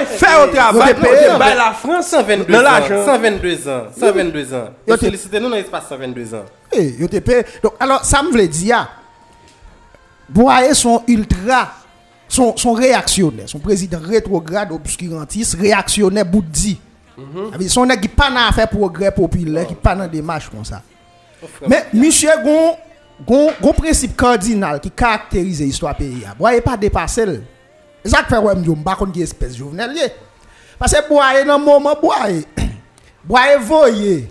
faire au travail, Yo te yo te la France 122 dans ans. l'argent. 122 ans. 122 ans. Yo Yo te- sollicité nous dans l'espace 122 ans. Eh, yo te paye. Donc, alors, ça me veut dire, Boye sont ultra, sont, sont réactionnaires. Son président rétrograde, obscurantiste, réactionnaire, boudi. Mm Son nèg qui pas dans affaire progrès populaire, qui pas dans démarche comme ça. Mais, monsieur, gon, gon, gon principe cardinal qui caractérise l'histoire pays. Boye pas dépassé. C'est ça que fait, ouais, m'dou, m'pa kon qui espèce jovenel. Parce que Boye, le moment, Boye, [CLEARS THROAT] Boye voye,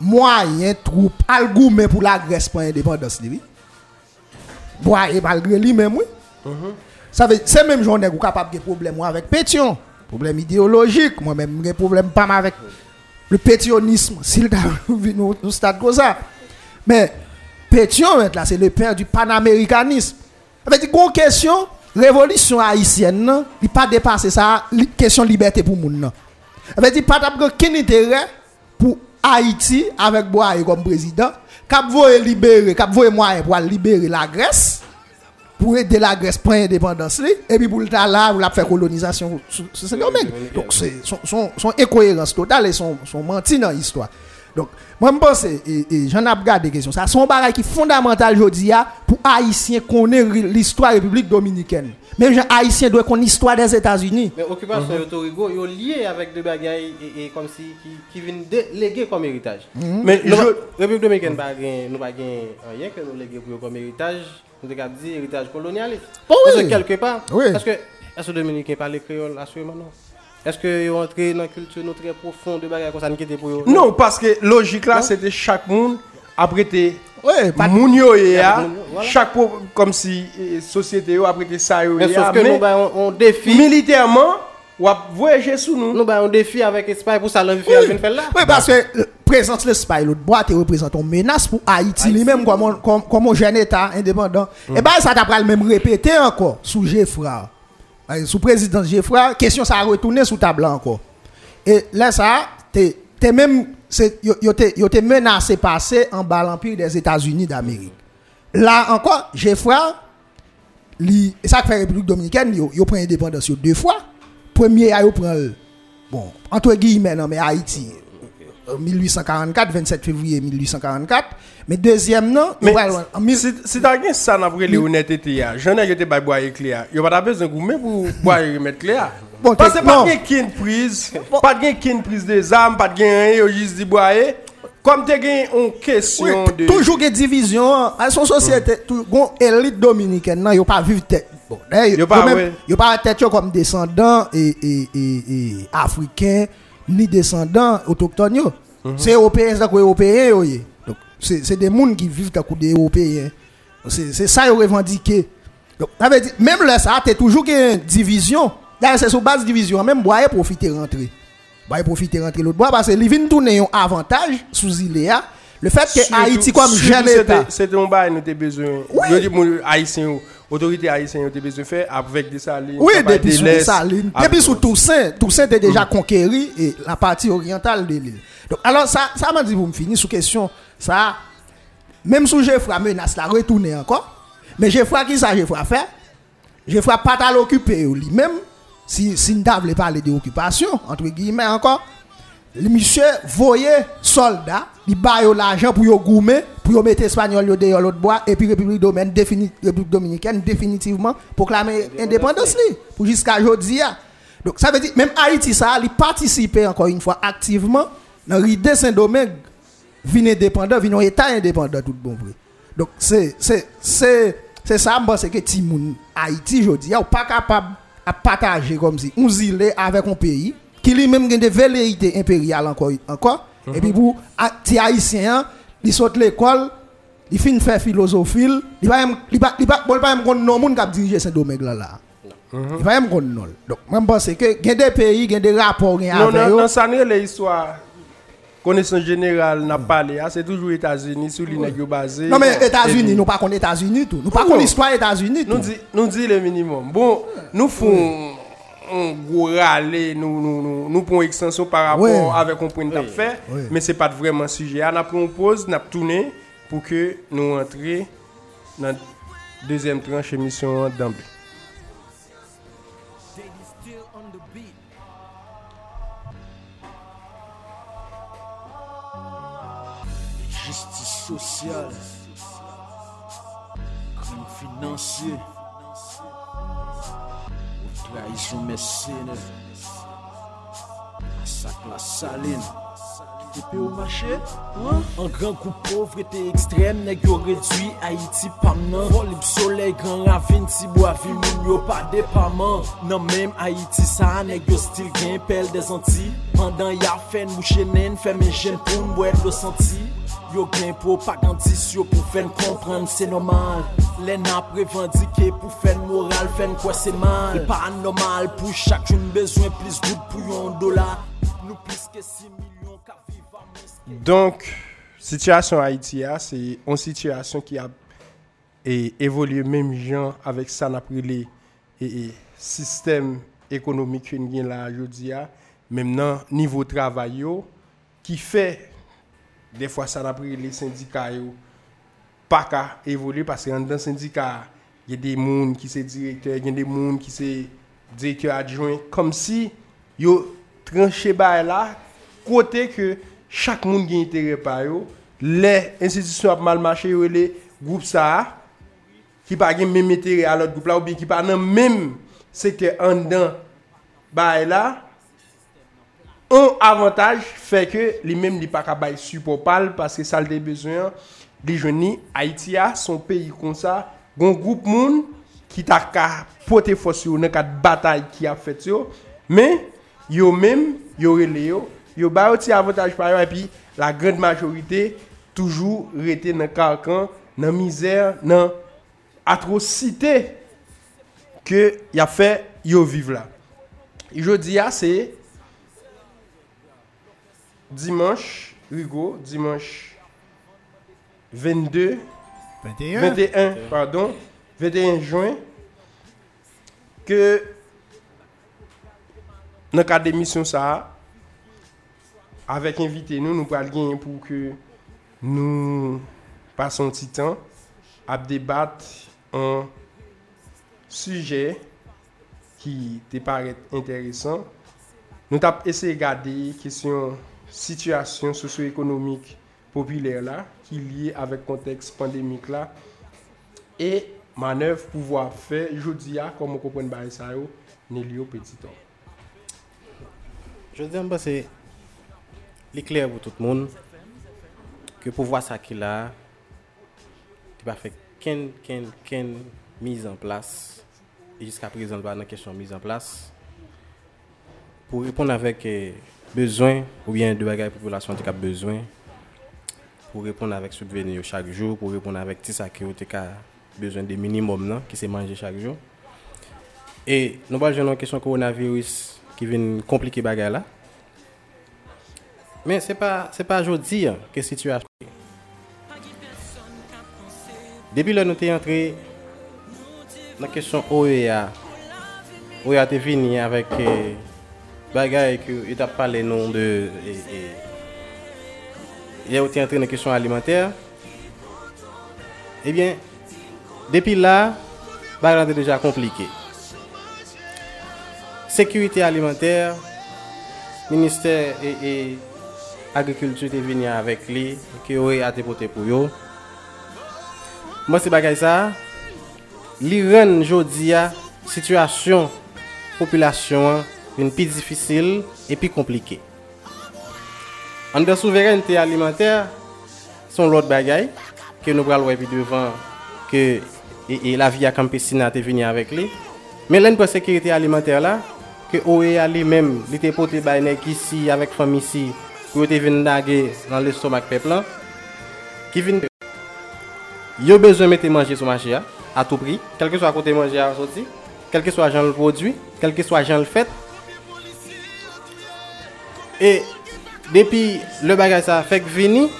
moyen troupe al goumen pour la Grèce pour l'indépendance li. Boye malgré lui-même oui. Ça veut c'est même journée ou capable de problème avec Pétion, problème idéologique, moi même j'ai problème pas avec le pétionnisme s'il [LAUGHS] nous nous stade comme ça. Mais Pétion, là, c'est le père du panaméricanisme. Avec une grande question, révolution haïtienne, il pas dépassé ça, question liberté pour moun. Non. Avec dit pas aucun intérêt pour Haïti avec Boaye comme président, cap voye libérer, cap voye moyen pour libérer la Grèce pour aider la Grèce pour l'indépendance et puis pour le là pour la faire colonisation c'est Donc c'est son, son, son incohérence totale et son son menti dans l'histoire. Donc, moi, je pense, et, et j'en ai regardé des questions, ça, son bagage qui est fondamental aujourd'hui pour Haïtiens connaître l'histoire République Dominicaine. Même les Haïtiens doivent connaître l'histoire des États-Unis. Mais occupation de Puerto Rico, yo lié avec des bagailles et, et comme si qui, qui viennent léguer comme héritage. Mais Nous, je, République dominicaine nous pas gain rien que nous léguer comme héritage, nous avons dit héritage colonialiste. Oh Parce oui. que quelque part, Oui. que les dominicains parlent créole assurément non? Est-ce que ils entré dans la culture nous très profonde de bagailles comme ça qui était pour eux non, parce que logique là, c'était chaque monde après te Ouais, moun yo e ya, Moun yo, voilà. chaque comme si eh, société yo après te ça yo Mais sauf ya, que nous bah, on, on défie militairement, ou voyager sous nous. nous bah, on défie avec Espagne pour ça l'envie Oui, faire là. Oui, parce que euh, présence le spy, l'autre boîte représente une menace pour Haïti lui-même comme, un- comme, comme un jeune État indépendant. Et bien, ça t'a le même répété encore sous Geffra. Sous président Geffra, question ça a retourné sous table encore. Et là, ça, t'es t'es même yo, yo te yo te menacé passer en bas l'empire des États-Unis d'Amérique. Là encore, Geoffroy li ça fait République dominicaine, yo, yo prend indépendance deux fois. Premier yo prend bon, entre guillemets non mais Haïti 1844 27 février 1844, mais deuxième non, Mais en mille- si, si t'as gen ça n'a pas les honnêteté ya, j'en ai été bay boire éclair. Yo pas besoin de gourmet pour boire et remettre clair. Bon, Parce que pas non. gen kin prise, pas gen kin prise des armes, pas gen rien, juste dit boire. Comme t'es gen une question de toujours des divisions à son société tout gon élite dominicaine nan yo pas vivre tête bon même- ouais. yo pas tête comme descendants et, et, et, et africains ni descendants autochtones yo. C'est européens c'est européens yé. donc c'est c'est des gens qui vivent comme des européens c'est c'est ça yo revendiqué donc même là ça t'es toujours une division c'est sur base division même boire profiter rentrer boire profiter rentrer l'autre bois parce que li vinn tourner un avantage sous là le fait que Haïti comme jeune état C'était un bail nous avons besoin. Oui. Haïtien autorité haïtienne te besoin faire avec des salines. Oui, des sous laisses, Saline. avec- Depuis sous Toussaint, Toussaint était déjà conquéri et la partie orientale de l'île. Donc, alors, ça, ça m'a dit, vous me finissez sous question, ça, même sous Geoffroy menace la retourner encore, mais Geoffroy, qui ça Geoffroy fait? Geoffroy pas à l'occuper lui-même, si, si nous voulons parler d'occupation, entre guillemets encore, le monsieur voyait soldat, il baille l'argent pour yo goumer, pour mettre espagnol yo dehors l'autre bois et puis République République dominicaine définitivement proclamer indépendance li pour jusqu'à aujourd'hui. Donc ça veut dire même Haïti ça, il participait encore une fois activement dans l'idée Saint-Domingue vin indépendant, vin un état indépendant tout bon. Donc c'est c'est c'est c'est ça que Timoun Haïti aujourd'hui ou pas capable à partager comme si on île avec un pays qui lui-même a des velléités impériales encore encore et puis pour a- ti haïtien il saute l'école il fin faire philosophie il va même il va il va bon, il va même connaître qui diriger Saint-Domingue là là. Il va même connaître. Donc même pense que il y a des pays, il y a des rapports a Non, non, non, ça n'est pas l'histoire. Connaissance générale n'a pas parlé, ah, c'est toujours États-Unis sur l'île qui basé. Non mais États-Unis, nous pas connaître États-Unis tout. Nous pas Non. connaître l'histoire États-Unis tout. nous dit le minimum. Bon, nous faisons un gros râler, nous nous nous nous prenons extension par rapport Ouais. avec un point de fait, Oui. mais c'est pas vraiment sujet. On a pris une pause, on a tourné pour que nous entrions dans la deuxième tranche émission d'emblée. Justice sociale, crime financier, Trahison mercenaire Massacre la e saline Tepe ou mache? An gran kou povre te ekstrem Neg yo redwi Haiti pamnan Volim soley gran ravin Tibou avim moun yo pa depaman. Nan menm Haiti sa Neg yo stil gen pel de zanti Pandan ya fen mou chenen Femen jen pou mwet lo santi Yo gen propagandis yo pou fen kompran se normal. Lè nap revandike pou fen moral, fen kwa se mal. E pa anormal pou chak joun bezwen plis gout pou yon dola. Nou plis ke 6 milyon ka viva meske. Donk, sityasyon Haiti ya, se yon sityasyon ki a evolye menm jan avèk sa nap rile E sistem ekonomik yon gen la jodi ya Mem nan nivou travay yo ki fè defwa sa la pri le syndika yo pa ka evole paske an dan syndika gen de moun ki se direktor, gen de moun ki se direktor adjouen, kom si yo tranche bay la kote ke chak moun gen itere pa yo le institisyon ap malmache yo le group sa a ki pa gen mèm itere alot group la ou bi ki pa nan mèm sekte an dan bay la Un avantaj fè ke li mèm li pa kabay supopal paske sal de bezwen li jouni Haiti a son peyi kon sa gon goup moun ki ta ka pote fos yo nan kat batay ki a fèt yo. Men yo mèm yo rele yo. Yo ba yo ti avantaj par yo epi la grand majorite toujou rete nan kalkan nan mizèr nan atrocite ke ya fè yo vive la. Yo di a se dimanche, Hugo, dimanche 22, 21, 21 pardon, 21 juin, ke nan ka demisyon sa, avèk invite nou, nou pral gen pou ke nou pason titan, ap debat an sujè ki te paret enteresan. Nou tap ese gade kisyon situation socio-économique populaire là, qui est liée avec contexte pandémique là, et manœuvre pouvoir faire, je dis, comme on comprend par ça, n'est petit temps. Je dis, bah, c'est l'éclair pour tout le monde que pour voir ça qu'il a, tu pas fait qu'une mise en place, et jusqu'à présent, dans question mise en place, pour répondre avec eh, bezwen ou bien de bagay populasyon te ka bezwen pou repon avèk soubveni yo chak jou, pou repon avèk ti sa ki yo te ka bezwen de minimum nan ki se manje chak jou. E nou bal jenon kesyon koronavirus ki vin komplike bagay la. Men se pa, se pa jodi ke situasyon. Depi lè nou te yantre nan kesyon OEA. OEA te vini avèk... Eh, bagay ki yo tap pale non de... E, e, ye ou ti entre nan kesyon alimenter, ebyen, depi la, bagay lan te deja komplike. Sekurite alimenter, minister e, e agrikultur te vini avèk li, ki yo e ate pote pou yo. Mwen se bagay sa, li ren jodi ya, situasyon, populasyon an, vin pi difisil epi komplike. An de souverenite alimenter, son lot bagay, ke nou pral wè pi devan ke e, e, la vi a kampesina te vini avèk li. Men lèn pou sekirite alimenter la, ke oue a li mèm li te pote bay nek isi avèk fam isi pou te vin dage nan le somak peplan, ki vin yo bezon mette manje sou manje a, a tou pri, kelke so a kote manje a soti, kelke so a jan l'produit, kelke so a jan l'fèt, Et depuis le bagage ça fait que vini,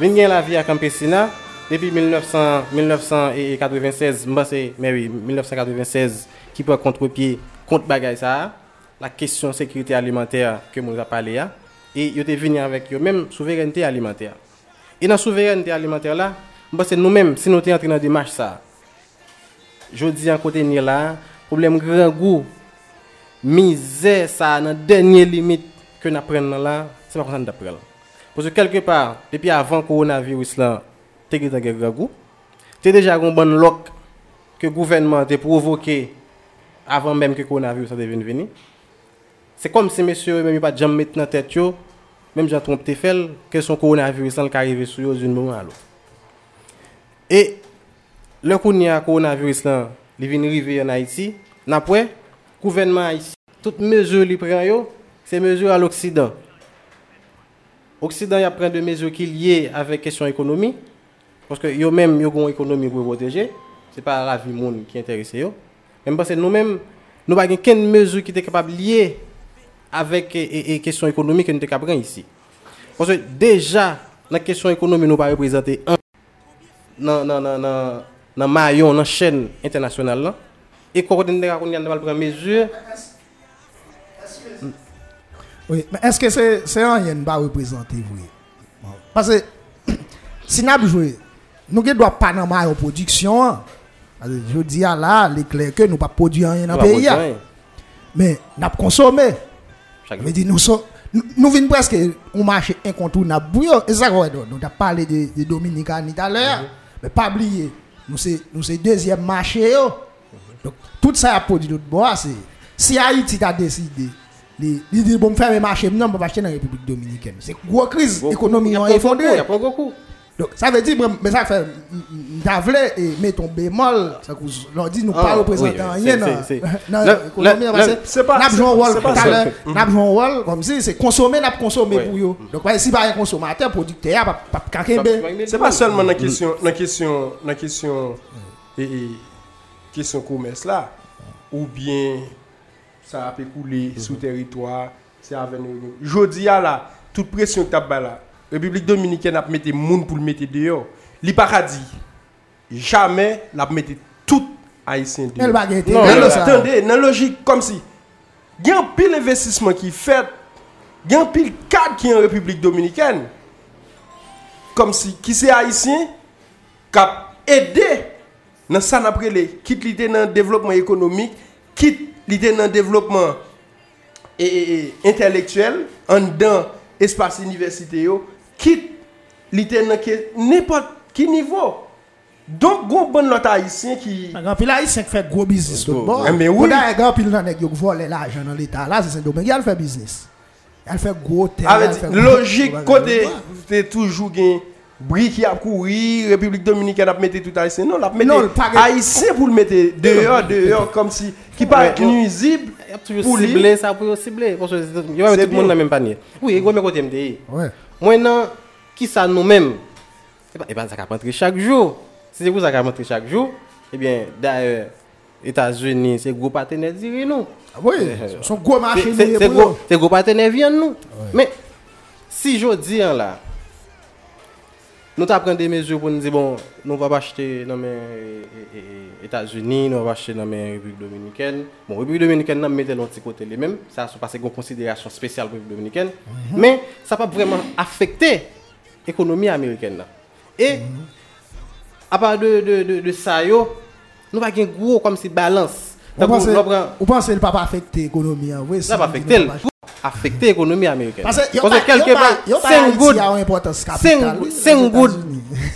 vini la vie à campesina depuis 1900 1996, moi c'est mais oui, 1996 qui prend contre-pied contre bagage ça, la question sécurité alimentaire que nous a parlé là et yo te venu avec yo même souveraineté alimentaire. Et dans la souveraineté alimentaire là, c'est nous-mêmes, si nous sommes entrés dans démarche ça, je dis en côté là, problème grand goût, misère ça, dans dernière limite que nous apprenons là, c'est pas comme ça nous apprenons. Parce que quelque part, depuis avant le coronavirus là, as déjà un bon loc que le gouvernement a provoqué avant même que le coronavirus devienne venir. C'est comme si monsieur même pas jamais mettre dans tête même Jean Trompe te fait que son coronavirus qui arrive sur eux d'une moment à l'autre. Et le kounya coronavirus là, il vient arriver en Haïti, n'après gouvernement haïtien, toutes mesures li prend yo, c'est mesures à l'Occident. Occident y a pris des mesures qui liées avec question économie parce que yo même yo gon économie pour protéger, c'est pas la vie monde qui intéresse yo. Même parce que nous même nous pas aucune mesure qui était capable liée avec et, et, et question économique que nous prendre ici. Parce que déjà la question économique nous pas représenter un dans dans maillon dans chaîne internationale et qu'on on va prendre mesure Oui, mais est-ce que c'est c'est qui va représenter vrai Bon, Parce que [COUGHS] si nous avons joué, nous ne doit pas dans la production. hein. Je dis à là, l'éclair que nous pas produire rien dans le pays. hein. Mais nous avons consommé. veux dire, nous sommes. Nous, venons presque un marché incontournable. Et ça, nous avons parlé de, de Dominicains tout à l'heure. Mais pas oublier, nous c'est nous c'est deuxième marché. yo. Donc, tout ça a produit d'autre bois. Si Haïti a décidé, il dit, bon, faire un marché, non, on va acheter dans la République Dominicaine. C'est une grosse crise économique Il y a effondrée. pas beaucoup. Donc, ça veut dire, mais ça fait, d'avler et mettre ton bémol, ça cause, leur dit, nous Ah, pas représenter oui, rien dans [LAUGHS] c'est- pas- n'a rôle ça. n'a joué un rôle comme si c'est consommer, n'a consommer pour eux. Donc, ouais, si pas un consommateur, producteur, pas quelqu'un C'est pas seulement dans question dans question dans question et question commerce là ou bien ça a pu couler sous territoire c'est avec nous. Jodi a là toute pression que là République dominicaine a mettre moun pour le mettre dehors. Li pas ka dit jamais la mettre tout haïtien dehors. Non, ça. Attendez, nan logique comme si. Il y a un pile investissement qui fait gen pil kad ki en Republik Dominikèn, kom si, ki se Haitien, kap ede nan san apre le, kit li te nan devlopman ekonomik, kit li te nan devlopman e, e, e intelektuel an dan espase universite yo kit li te nan ke nepot ki nivou Donk goun bon lot haisyen ki... An gampil haisyen ki fè gwo biznis tout bon. Eh, Mwen oui. da an gampil nan ek yo vole la ajan nan l'Etat la, se sen do men, yal fè biznis. Yal fè gwo tel, yal fè gwo... Logik kote te toujou gen bri ki ap kouri, Republik Dominikèn ap mette tout Haïtien. Non, pa gen- Haïtien pou l mette dehors, dehors, kom si, ki pa Ouais, nuisible Y a toujours pou li. ciblé ça pour cibler. Parce que il y a tout le monde bien. dans le même panier. Oui, gros mais côté MDI. Maintenant, qui ça nous-mêmes Et pas, et pas ça qui rentrer chaque jour. Si c'est vous ça qui rentrer chaque jour, eh bien, d'ailleurs, États-Unis, c'est gros partenaire direz nous. Ah Oui, son gros marché. Pour gros, c'est gros partenaire viennent nous. Mais si je dis hein, là, nous t'apprenons des mesures pour nous dire bon, nous va pas acheter dans les États-Unis, nous va pas acheter dans les République dominicaine. Bon, République dominicaine, nous mettons l'autre côté les mêmes, ça y a une considération spéciale pour République dominicaine, mais ça va pas vraiment affecter l'économie américaine. Et à part de de de, de ça yo, nous un gros comme si balance. Vous pensez, que le pas affecter l'économie hein? Oui, ça le- pas- affecter l'économie américaine. Parce, Parce que quelque part, 5 gouttes, 5 gouttes,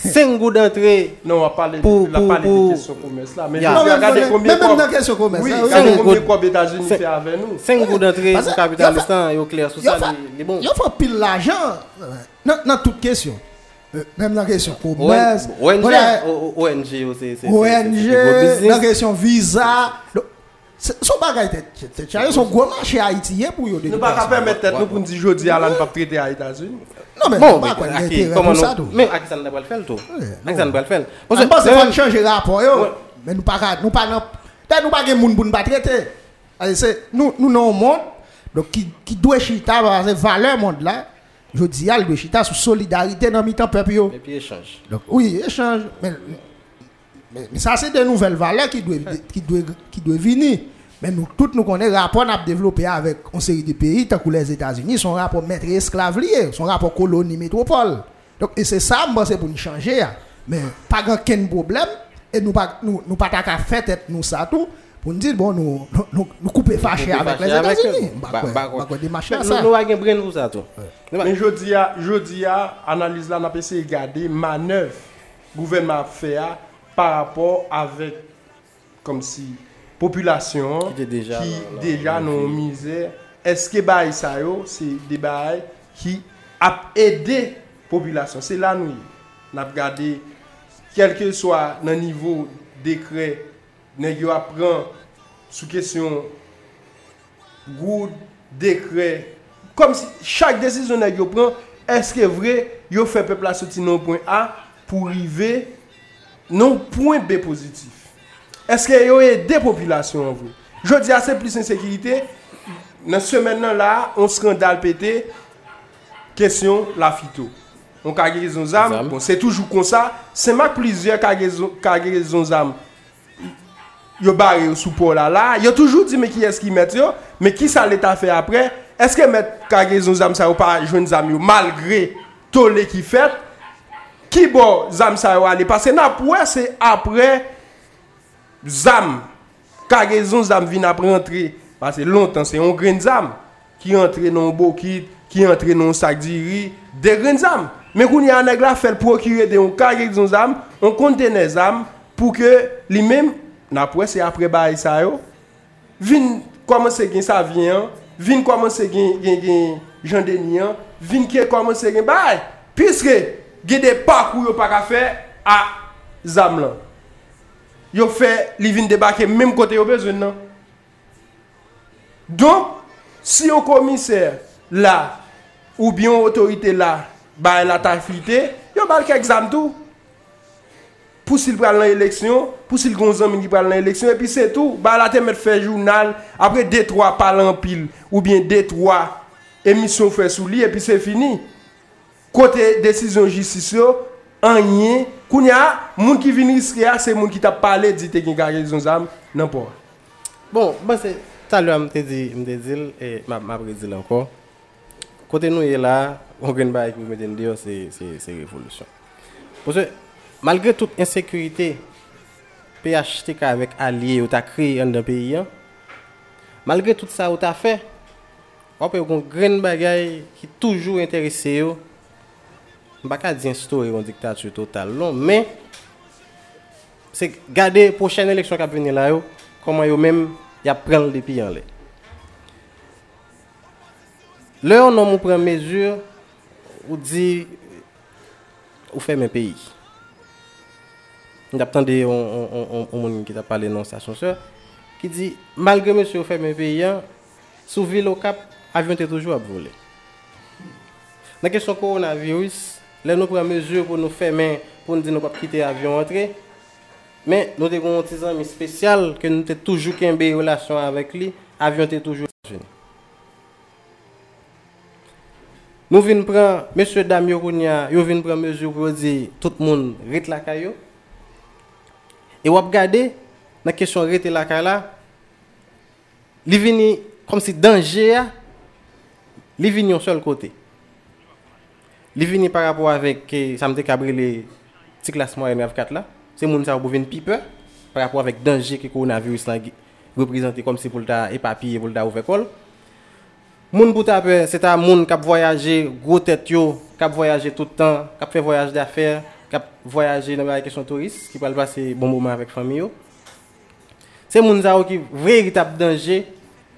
5 gouttes d'entrée. Non, on va parler pour, de la parler pour, de question commerce là. Mais yeah. non, regardez même, combien même, quoi, même dans question commerce. Oui, regardez combien quoi États-Unis fait avec nous. 5 gouttes d'entrée pour capitaliste, yo clair sur ça, les bon. Yo faut pile l'argent. Dans toute question. Même dans la question commerce. ONG, ONG, c'est ONG, dans la question visa. Son bagay tête chargé, son gros marché haïtien pour yo. de tête nous pour nous dire aujourd'hui à la ne pas traiter à États-Unis. Non Bon, bon, ne va le faire le tout Ouais, À qui ça ne va le faire Parce Parce que que c'est pas changer rapport yo. Nous pas nous pas non peut-être nous pas gen moun c'est nous nous non monde donc qui qui doit chita monde là. Je dis il doit chita sur solidarité dans mi-temps peuple yo. Et puis échange. Donc, oui, échange. Mais, mais, mais ça, c'est des nouvelles valeurs qui doivent, qui doivent, qui doivent venir. Mais nous, tous nous connaissons le rapport qu'on a développé avec une série de pays, tant que les États-Unis, son rapport maître esclave lié, son rapport colonie métropole. Donc, et c'est ça, moi, c'est pour nous changer. hein. Mais pas aucun problème. Et nous pas nous, nous pas qu'à faire tête nous ça tout pour nous dire bon nous nous, nous, nous couper fâché avec les États-Unis. Bah, Bah, quoi, bah, à. Nous avons brain pour ça tout. Mais jodi a, jodi a, analyse là, n'a pas essayé de regarder manœuvre gouvernement a fait a par rapport avèk kom si populasyon ki deja nan mizè. Eske bay sa yo, se de bay ki ap ede populasyon. Se la nou, nap gade, kelke swa nan nivou dekre, nan yo ap pran sou kesyon goud, dekre, kom si chak desisyon nan yo pran, eske vre yo fe pepla soti nan point A pou rive Non point B positif. Eske yo e de populasyon an vou? Jodi a se plis insekirite, nan semen nan la, on skandal pete, kesyon la fito. On kage zon zam, bon se toujou kon sa, se mak plizye kage zon zam, yo bare yo sou pou la la, yo toujou di me ki eski met yo, me ki sa leta fe apre, eske met kage zon zam sa yo pa jwen zam yo, malgre tole ki fet, ki bo zam sa yo ale. Pase na pouwe se apre zam. Kage zon zam vin apre rentre. Pase lontan se yon gren zam. Ki rentre non bokit, ki rentre non sakdiri. De gren zam. Men koun yon aneg la fel prokire de yon kage zon zam. On kontene zam pou ke li men na pouwe se apre bayi sa yo. Vin komanse gen sa vyen. Vin komanse gen gen gen jan denyen. Vin ke komanse gen bayi. Piske gen de parcours yo pas ka faire à zam là. Yo fait li vin débarquer même côté yo besoin non. Donc si un commissaire là ou bien autorité là ba la ta flité, yo bal quelques exam tout. Pour s'il pral dans l'élection, pour s'il gon zami qui pral dans l'élection et puis c'est tout. Ba la te mettre faire journal après 2 3 parlant pile ou bien 2 3 émission fait sous lui et puis c'est fini. Kote desisyon jistisyon, anye, koun ya, moun ki vini iskri a, se moun ki ta pale di te gen gare zon zam, nan po. Bon, ba se, talwa mte di, mte dil, e ma, ma predil anko, kote nou ye la, on gen ba ek mwen meten diyo, se, se, se revolusyon. Pwese, malgre tout insekurite, PHTK avec alliés ou t'as créé un pays malgré tout ça ou t'as fait on peut une grande bagaille qui toujours intéressé Baka di instoye yon diktatü total non, men, se gade pochen eleksyon kap veni la yo, koman yo men, ya pren depi yon le. Le yon nan mou pren mezur, ou di, ou fe men peyi. N ap tande yon moun ki ta pale nan stasyon se, ki di, malge monsi ou fe men peyi yan, sou vil o kap, avyon te toujou ap vole. Nan kesyon koronavirus, Lè nou pran mezur pou nou fè men pou nou di nou pap kite avyon antre. Men nou te kon ti zanmi spesyal ke nou te toujou kenbe relasyon avèk li, avyon te toujou antre. Nou vin pran, mesye dam yo koun ya, yo vin pran mezur pou yo di tout moun rit laka yo. E wap gade, nan kesyon rit laka la, li vini kom si danje ya, li vini yon sol kote. Li vini par rapport avec, ça me décabre les petits classements MF4 là, c'est moun sa ou vini pipe, par rapport avec danger que coronavirus là représenté comme si pour le éparpiller, pour ouvrir col. Moun pou tape, c'est un moun qui voyager gros tête yo, qui voyager tout le temps, qui fait voyage d'affaires, qui voyager dans la question touriste, qui peut passer bon moment avec famille yo. C'est moun ça qui véritable danger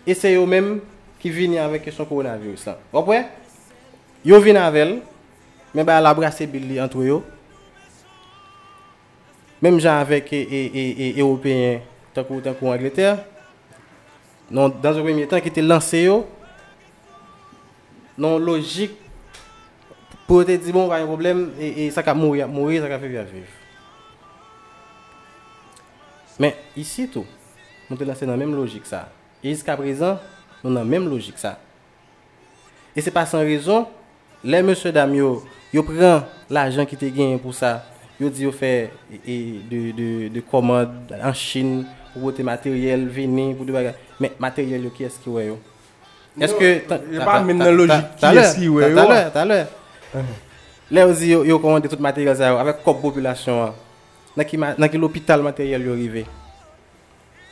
et c'est eux même qui viennent avec question coronavirus là. Après, yo viennent avec Men ba la brase bil li antwe yo. Mem jan avèk e, e, e, e, e Européen tankou tankou Angleterre. Non, dans un premier temps, ki te lanse yo. Non logik pou te di bon va yon problem e sa ka mouri, mouri sa ka fevi aviv. Men, isi tou, nou te lanse nan menm logik sa. E jiska prezan, nou nan menm logik sa. E se pa san rezon, le monsie Damyo yo prend l'argent qui te gagné pour ça yo dit yo fait et, de, de, de commandes en Chine pour tes matériel venir pour mais matériel qui est-ce qui ouais yo? Est-ce que. Pas même dans logique qui est qui, ouais. Tout à l'heure, tout. Là ils le matériel avec la population. Dans quel hôpital matériel est arrivé?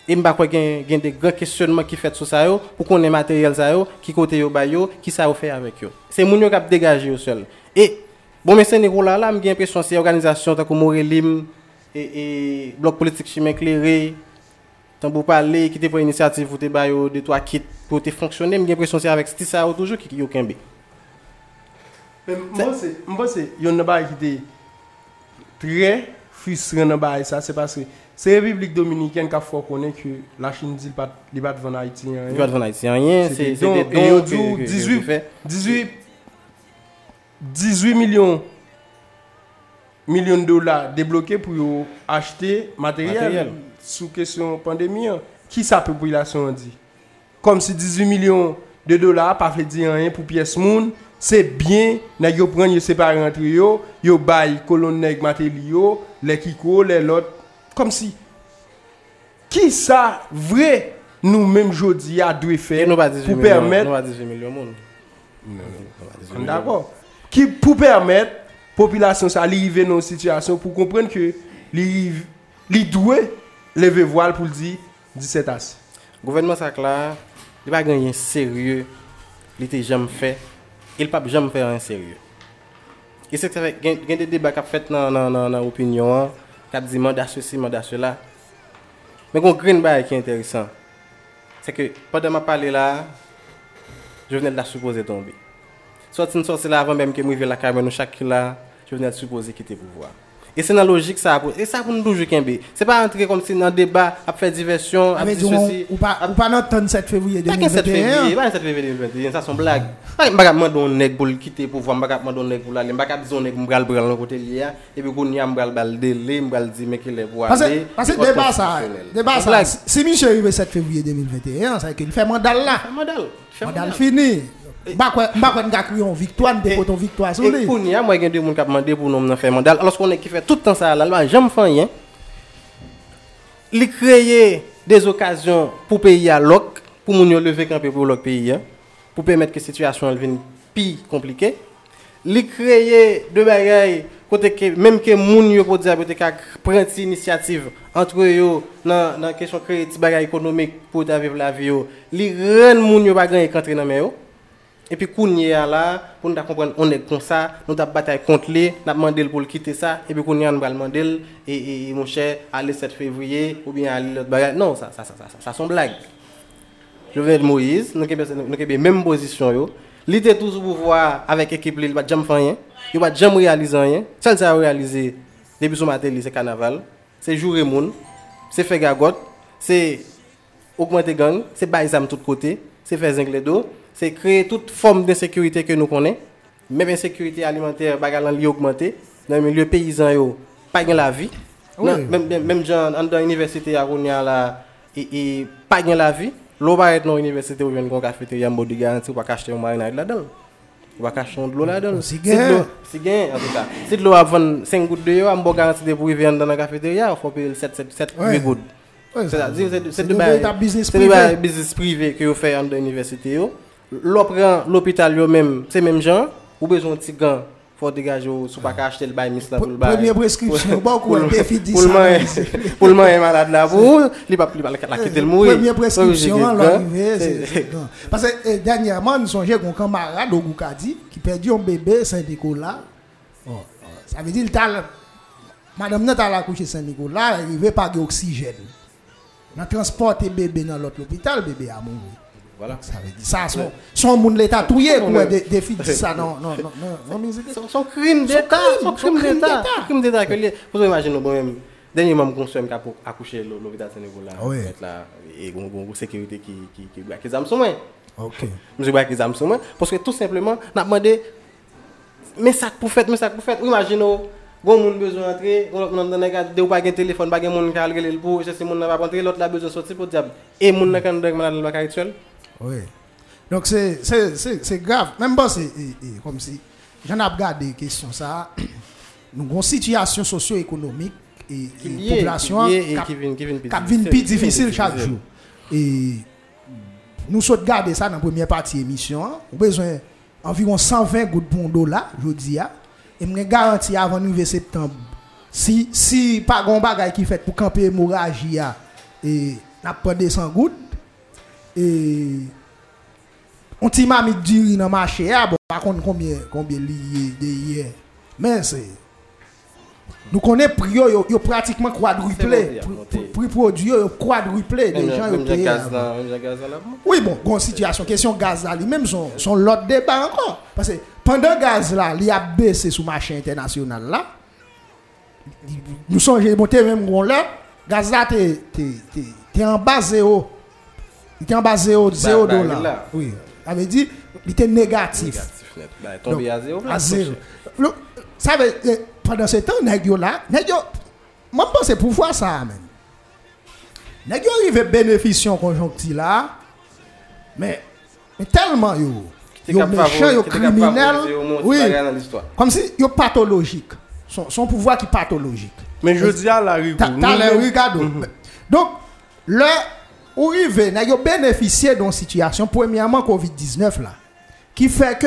Et je crois qu'il y a des grands questionnements qui fait sur ça, pour qu'on ait matériel ça, qui côté yo bayo, qui ça fait avec eux. C'est qui a dégagé au seul. Et, Bon, men Senegal la, la m gen impresyon se organizasyon takou Morelim, e, e blok politik chimè klerè, tan pou pale, ki te pou inisiativ pou te bayo de to akit pou te fonksyonè, m gen impresyon se avèk stisa yo toujou ki yo kenbe. M basè, yon nan baye ki te tre frisren nan baye sa, se basè, se Republik Dominikèn ka fò konè ki la Chine di li bat van Haiti anyen. Li bat van Haiti anyen, se te don... E yo djou 18, 18... 18 millions millions de dollars débloqués pour acheter matériel, matériel. sous question pandémie. Qui sa population dit Comme si 18 millions de dollars pas fait dire rien pour pièce monde, c'est bien n'a yo prendre yo séparer entre yo, yo bail colonne nèg matériel les kiko, les l'autre comme si qui ça vrai nous même jodi a dû faire pour permettre non, non, non, D'accord. ki pou permèt popilasyon sa li yive nan sityasyon pou komprenn ke li, li dwe leve voal pou li di 17 as. Gouvernement sa klar, li pa ganyen serye, li te jam fe, il pa jam fe an serye. E se gen, gen de debak ap fet nan, nan, nan, nan opinyon an, kap di manda se si, manda se la. Men kon green bay ki enteresan, se ke padan ma pale la, jovenel la suppose tombe. Soit une sortie là avant même que moi la caméra, nous chaque là, je venais de supposer quitter le pouvoir. Et c'est dans la logique ça. Et ça pour nous toujours Ce C'est pas entrer comme si dans débat, à faire diversion, à faire ceci. Ou pas, ou pas notre 7 février 2021. 7 février, pas 7 février 2021, ça c'est une blague. Je ne vais pas demander pour quitter pour voir, je ne vais pas demander pour aller, je ne vais pas pour aller prendre côté lié, et puis un bal délai, je vais dire mais qu'il est pour aller. Parce que débat ça, débat ça, si Michel arrive 7 février 2021, ça veut dire qu'il fait là. Fini. Mba kwen nga kriyon victoire, de ton victoire sou li? E ya, mwen gen de moun kap mande pou nou mnen fè mandal. Alos konen ki fè tout an sa la lwa, jam fanyen. Li kreye des okasyon pou peyi ya lok, pou moun yo leve pou lok peyi ya, pou ke situasyon el vin pi komplike. Li kreye de bagay kote ke, menm ke moun yo pou diya pote ka pren ti inisiativ entre yo nan, nan kesyon kreye ti bagay ekonomik pou ta viv la vi yo. Li ren moun yo bagay e nan men yo. E pi kounye ya la, pou nou ta kompren, on ek kon sa, nou ta batay kont li, nap mandel pou l kite sa, e pi kounye an bral mandel, e, e mon chè, ale 7 fevriye, ou bien ale lot bagay. Non, sa, sa, sa, sa, sa, sa son blag. Jovenel Moïse, nou kebe, nou kebe menm posisyon yo, li te tou sou pouvoi avèk ekip li, li bat jam fanyen, yo bat jam realizan yen, sel se a realize, debi sou mater li, se kanaval, se jure moun, se fe gagot, se augmente gang, se bay zam tout kote, se fe zingle do, c'est créer toute forme d'insécurité que nous connaissons. Même insécurité alimentaire, bagalan li augmenté. Dans le milieu paysan, yo, pas gain la vie. Oui. Non, même, même, même gens dans l'université là, et, et pas gain la vie. L'eau va être dans l'université ou bien dans cafétéria, mode de garantie, ou pas acheter un marinade là-dedans. Ou pas acheter de l'eau là-dedans. Si de gain. l'eau- Si gain, en tout cas. Si de l'eau a vendre 5 gouttes de yo, on va garantir de pour venir dans la cafétéria, il faut payer 7, 7, 7 Ouais. 8 gouttes. Ouais, C'est-à-dire, c'est- c'est c'est de de business c'est de privé. bail business privé que vous faites dans l'université. L'autre prend l'hôpital même, c'est même gens, ou besoin de petit gants, faut dégager ou sous pas acheter le bail mis là pour le bail. Première prescription, bon, pour le défi pour le pour le malade là pour, il pas il pas la quitter le mourir. Première prescription, l'arrivée. Parce que eh, dernièrement, nous songeons qu'on camarade au Goukadi qui perdu un bébé Saint-Nicolas. Oh, oh, ça veut dire le- madame n'a pas accouché Saint-Nicolas, il veut pas d'oxygène. On transporté bébé dans l'autre hôpital, bébé a mouru. Voilà. Ça veut dire ça, son, son monde l'état touillé pour des défis de ça, non, non, non, non, non. Son, son crime d'État, son crime d'État, son crime d'État que li- Vous imaginez moi-même, dernièrement je accoucher à l'hôpital Sénégal Oui. et gon gon sécurité qui qui qui braque les âmes sur moi. Ok. Braque les âmes sur moi parce que tout simplement n'a demandé mais ça pour faire, mais ça pour faire. Imaginez Bon moun besoin entrer, on on dans gars de ou pas gen téléphone, pas gen moun qui a le pour, c'est moun n'a pas rentrer, l'autre là besoin sortir pour diable. Et moun n'a kan le bac actuel. Oui. Donc c'est grave. Même pas c'est comme si j'en ai regardé question ça. [CLEARS THROAT] Nous avons une situation socio-économique et, lié, population qui vient plus difficile chaque jour. Et nous sommes garder ça dans la première partie émission. hein. On a besoin environ 120 gouttes pour un dollar, je dis. hein. Et je garantis avant le septembre, si, si pas de bagay qui fait pour camper l'hémorragie, hein, et n'a pas 200 gouttes, et on ti m'a mis du dans le marché, bon, par contre, combien, combien lié de hier. Mais c'est. Nous connaissons prix, yo, yo, yo pratiquement quadruplé. Prix- produit, yo, yo quadruplé. Les Même gens, même même là. Oui, bon, grande situation. Question gaz là, lui-même, son, son l'autre débat encore. Parce que pendant gaz là, il a baissé sur le marché international là. Nous sommes monté même gros là. Gaz là, t'es en bas zéro. Il était en bas zéro, zéro bah, dollar. là. Oui. Ça veut dire, il était négatif. Bah, tombé à zéro. À Ça veut dire, pendant ce temps, nèg yo là, nèg yo, moi je pense pour voir ça yo arrive bénéficier conjonctif là, mais, mais tellement yo, yo méchant, yo criminel, monde, oui, comme si yo pathologique. Son, son pouvoir qui est pathologique. Mais je dis à la rue, T'as t'as l'air Ricardo. Donc, le où il veut, n'a yo bénéficié d'une situation, premièrement Covid-19 là, qui fait que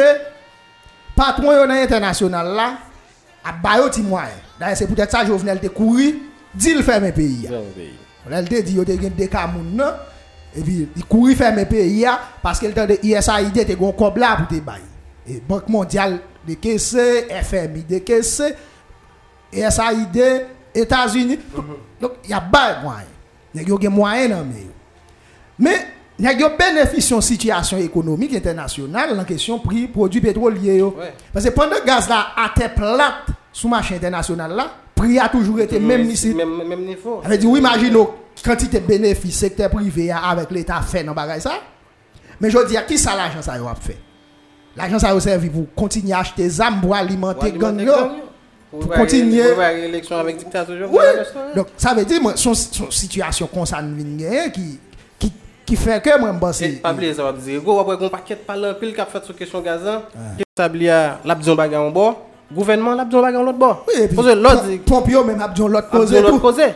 patron yo dans international là, a bayo ti moyen. D'ailleurs, c'est peut-être ça Jovenel te couru, dit le fermer pays. Dans le pays. Là, il te dit yo te gen des cas moun nan, et puis il couru fermer pays ya, parce que le temps de ISAID te gon kob là pour te bail. Et Banque mondiale de caisse, FMI de caisse, USAID, États-Unis. Donc, il y a pas moyen. Il y a moyens dans mais. Mais, il y a des bénéfices de situation économique internationale en question prix produits pétroliers. Ouais. Parce que pendant que le gaz là a été plate sous le marché international là, prix a toujours été même ici. Même même niveau. Ça veut dire, oui, imagine quantité de bénéfices secteur privé avec l'État fait dans bagay ça. Mais je dis, qui ça l'argent ça a fait? L'argent ça a servi pour continuer à acheter des armes pour alimenter Pour gang. Pour Pour continuer. L'élection avec dictateur. Oui. Donc ça veut dire moi, son, son situation nous gagner qui qui fait que moi je pense pas oublier ça va dire go après un paquet de parler pile qui a fait sur question gazan. Qui établit à la besoin bagarre en bord? Gouvernement la besoin bagarre en l'autre bord. Oui, et puis, Parce que l'autre dit Pompio même a besoin l'autre et l'autre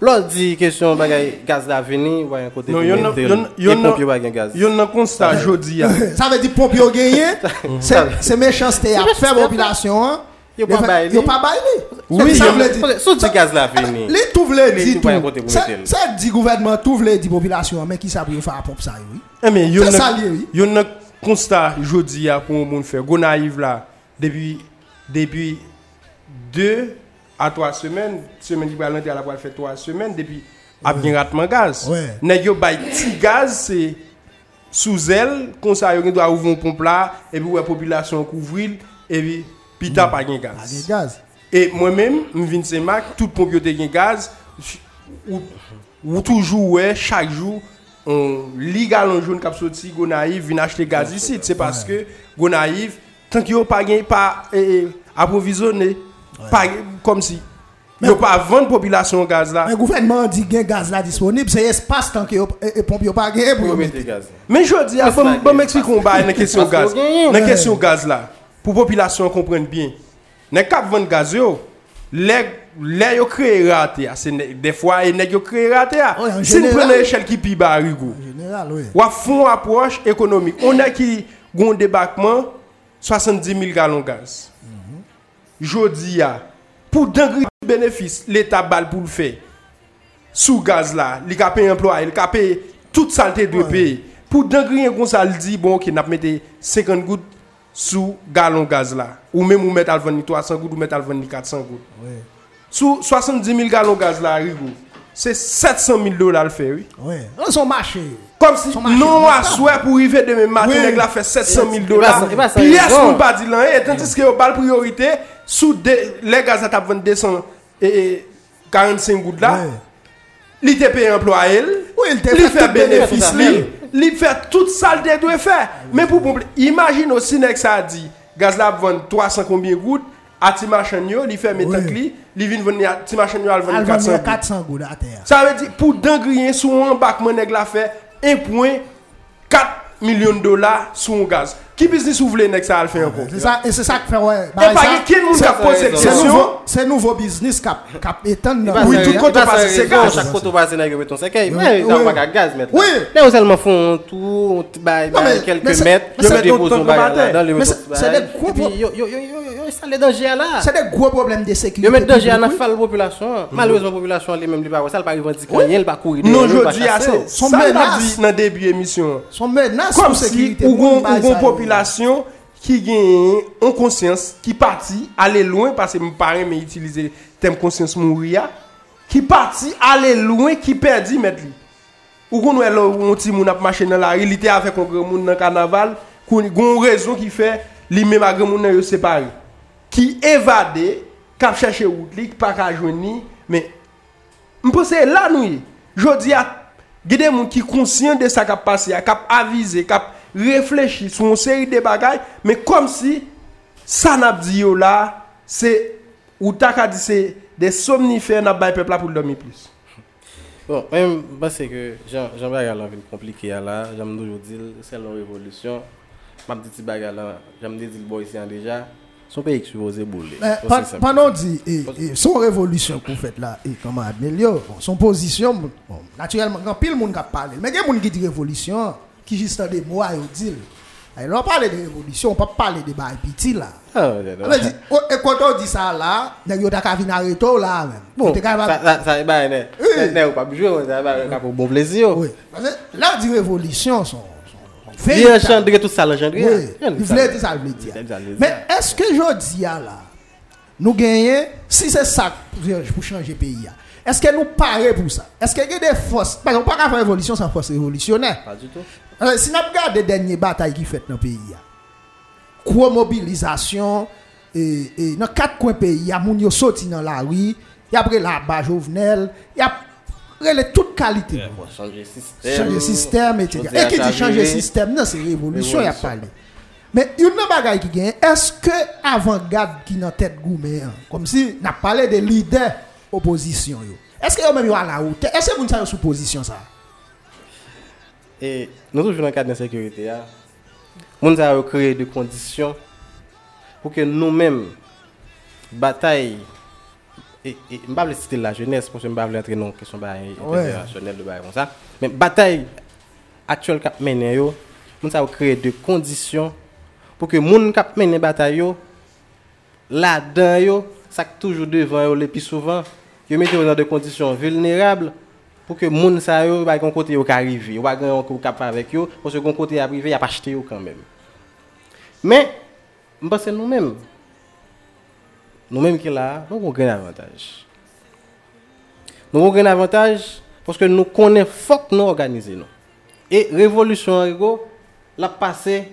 l'autre dit question bagay gaz d'avenir, ouais, un côté Non, yon pompier bagay gaz. Yon nan constat jodi a. [LAUGHS] Ça veut dire pompier au gagné. [LAUGHS] C'est c'est méchanceté à faire population. Yo pa bay li? Yo pa bay li? Oui, sou di gaz la vini. Li tou vle di tou. Se di gouvernement tou vle di populasyon, men ki sa pou yo fa apop sa eh, yo. Se sa li yo. Yon nan konsta jodi ya pou moun fè. Go naiv la, depi 2 a 3 semen, semen di balante ala wale fè 3 semen, depi ap gen ratman gaz. Nè yo bay ti gaz se... Sou zel, konsa yo gen do a ouvon pomp la, epi wè populasyon kouvril, epi Pi ta pa gen gaz. gen gaz. E mwen men, mwen vin semak, tout pomp yo te gen gaz, ou, ou toujou we, chak jou, on li galon joun kap soti, Gonaiv vin achete gaz yisit. Se paske Gonaiv, tank yo pa gen pa eh, aprovizone, pa gen, kom si. Yo pa vande populasyon gaz bon, la. Men gouvenman di gen gaz la disponib, se espas tanke yo pomp yo pa gen pou yo mette gaz la. Men jodi, a, bon m'eksplikon ba nan kesyon gaz la. Nan kesyon gaz la. Pour la population comprenne bien. Dans cap vendre gaz yo, les les yo créé raté, ah, c'est des fois nèg yo créé raté. ah. Si nous prenons l'échelle qui pi bas rigo. Général, oui. Ou font approche économique. On a qui gon débarquement 70 000 gallons gaz. Jodi a pour dengri bénéfice l'État bal pour le faire. Sous gaz là, li ka paye employé, il ka paye toute saleté de pays. Pour dengri comme ça dit bon qui n'a mettre 50 gouttes sous gallon gaz là. Ou même ou mettre à 300 gouttes, ou mettre à 400 gouttes. Oui. Sous 70 000 gallons gaz là, Rigou, c'est 700 000 dollars le fait, oui. Oui. On son marché. Comme si non à souhait pour arriver demain matin, oui. la fait 700 000 dollars. Pièce nous pas dit là, et tandis que bal priorité, sous les gaz à 245 gouttes là, il était payé employé, il fait bénéfice. li fè tout sal de dwe fè. Men pou pou, imagine ou si nek sa di, gaz la vwenn 300 kombien gout, ati machan yo, li fè metak li, li vin vwenn ati machan yo al vwenn 400, 400 gout. Sa ve di, pou dangriyen sou an bak mwen nek la fè, 1.4 milyon dola sou an gaz. Ki biznis ou vle nek sa al fè yon kon? E se sa k fè wè. E pagi kin moun kap pose kresyon? Se nouvo biznis kap etan nan. Oui, tout koto pase se gaz. Chak koto pase nan yon beton se kèy. Mè, yon wak a gaz mèt. Oui. Lè ou selman fon tou, bay, bay, kelke mèt. Yon mèt yon ton bagay. Mè se dek kwa pou? ça les dangers là. C'est des gros problèmes de sécurité. Ils mettent danger à la population. Mhm. Malheureusement, la population elle-même, elle ne pas revendiquer rien, elle pas courir. Non, je dis à ça. Son menace. Dans le début de l'émission. Son menace pour sécurité. Comme si une population qui gagne en conscience, qui partit, aller loin, parce que mes parents m'ont utilisé le terme conscience mourir, qui partit, aller loin, qui perdit, mettre lui. Ou qu'on est là, on petit moun a marché dans la rue, il était avec un grand monde dans le carnaval, qu'on a une raison qui fait, lui-même, un grand monde, séparé. qui évadé, qui a cherché route, qui pas qu'à joindre, mais je pense que là nous, je dis à des gens qui sont conscients de ce qui a passé, qui ont avisé, qui ont réfléchi sur une série de bagages, mais comme si ça n'a dit là, c'est ou t'as dit c'est des somnifères n'a pas peuple pour dormir plus. Bon, même parce que Jean Jean Bagal a compliqué là, j'aime toujours dire c'est la révolution. M'a dit bagal là, j'aime dire boy ici déjà. Son pays qui supposé bouler. Pendant dit et, et son révolution qu'on fait là et comment améliorer bon, son position bon, naturellement quand pile monde qui parle mais il y a monde qui dit révolution qui juste des mots à dire alors on parle de révolution on peut pas parler de bail petit là Ah, ouais, on dit oh, et quand on dit ça là nèg yo ta ka venir arrêter là même Bon, ça, ça, né. Oui. Né, ou pas oui parce que là on dit révolution son, son, son Il engendre tout ça, l'engendre. Oui, il dire ça, il voulait dire. Il voulait dire. Mais est-ce que je dis là, nous gagnons, si c'est ça pour changer le pays, est-ce que nous parons pour ça? Est-ce qu'il y a des forces? Parce qu'on ne peut pas faire révolution sans force révolutionnaire. Pas du tout. Alors, si nous regardons les dernières batailles qui fait dans le pays, quoi mobilisation, et, et dans quatre coins du pays, il y a des gens qui sont sortis dans la rue, il y a après la bas Jovenel, il y a Rele tout kalite yeah. nou. Bon, chanje sistem. Chanje sistem et cetera. E ki di chanje sistem nan se revolusyon ya pale. Men yon nan bagay ki gen, eske avangad ki nan tet goumen an? Kom si nan pale de lider oposisyon yo. Eske yo men yo ala ou? Eske moun sa yo sou posisyon sa? E eh, nou toujou nan kade nan sekurite ya. Moun sa yo kreye de kondisyon pou ke nou men batay et, et je ne vais pas citer la jeunesse parce que je ne vais pas entrer dans une question bah, intergénérationnelle de bail comme ça. Mais bataille actuelle qui yo, nous avons créé des conditions pour que les gens qui mené bataille yo là-dedans yo, ça toujours devant le plus souvent, mettez yo dans des conditions vulnérables pour que les gens ça yo ba gon côté yo arriver, yo pas capable avec yo parce que gon côté arrivé, y a pas acheté yo quand même. Mais je pense que nous mêmes qui là, nous avons un avantage. Nous avons un avantage parce que nous connaissons fort nous organiser nous. Et révolution ego la passer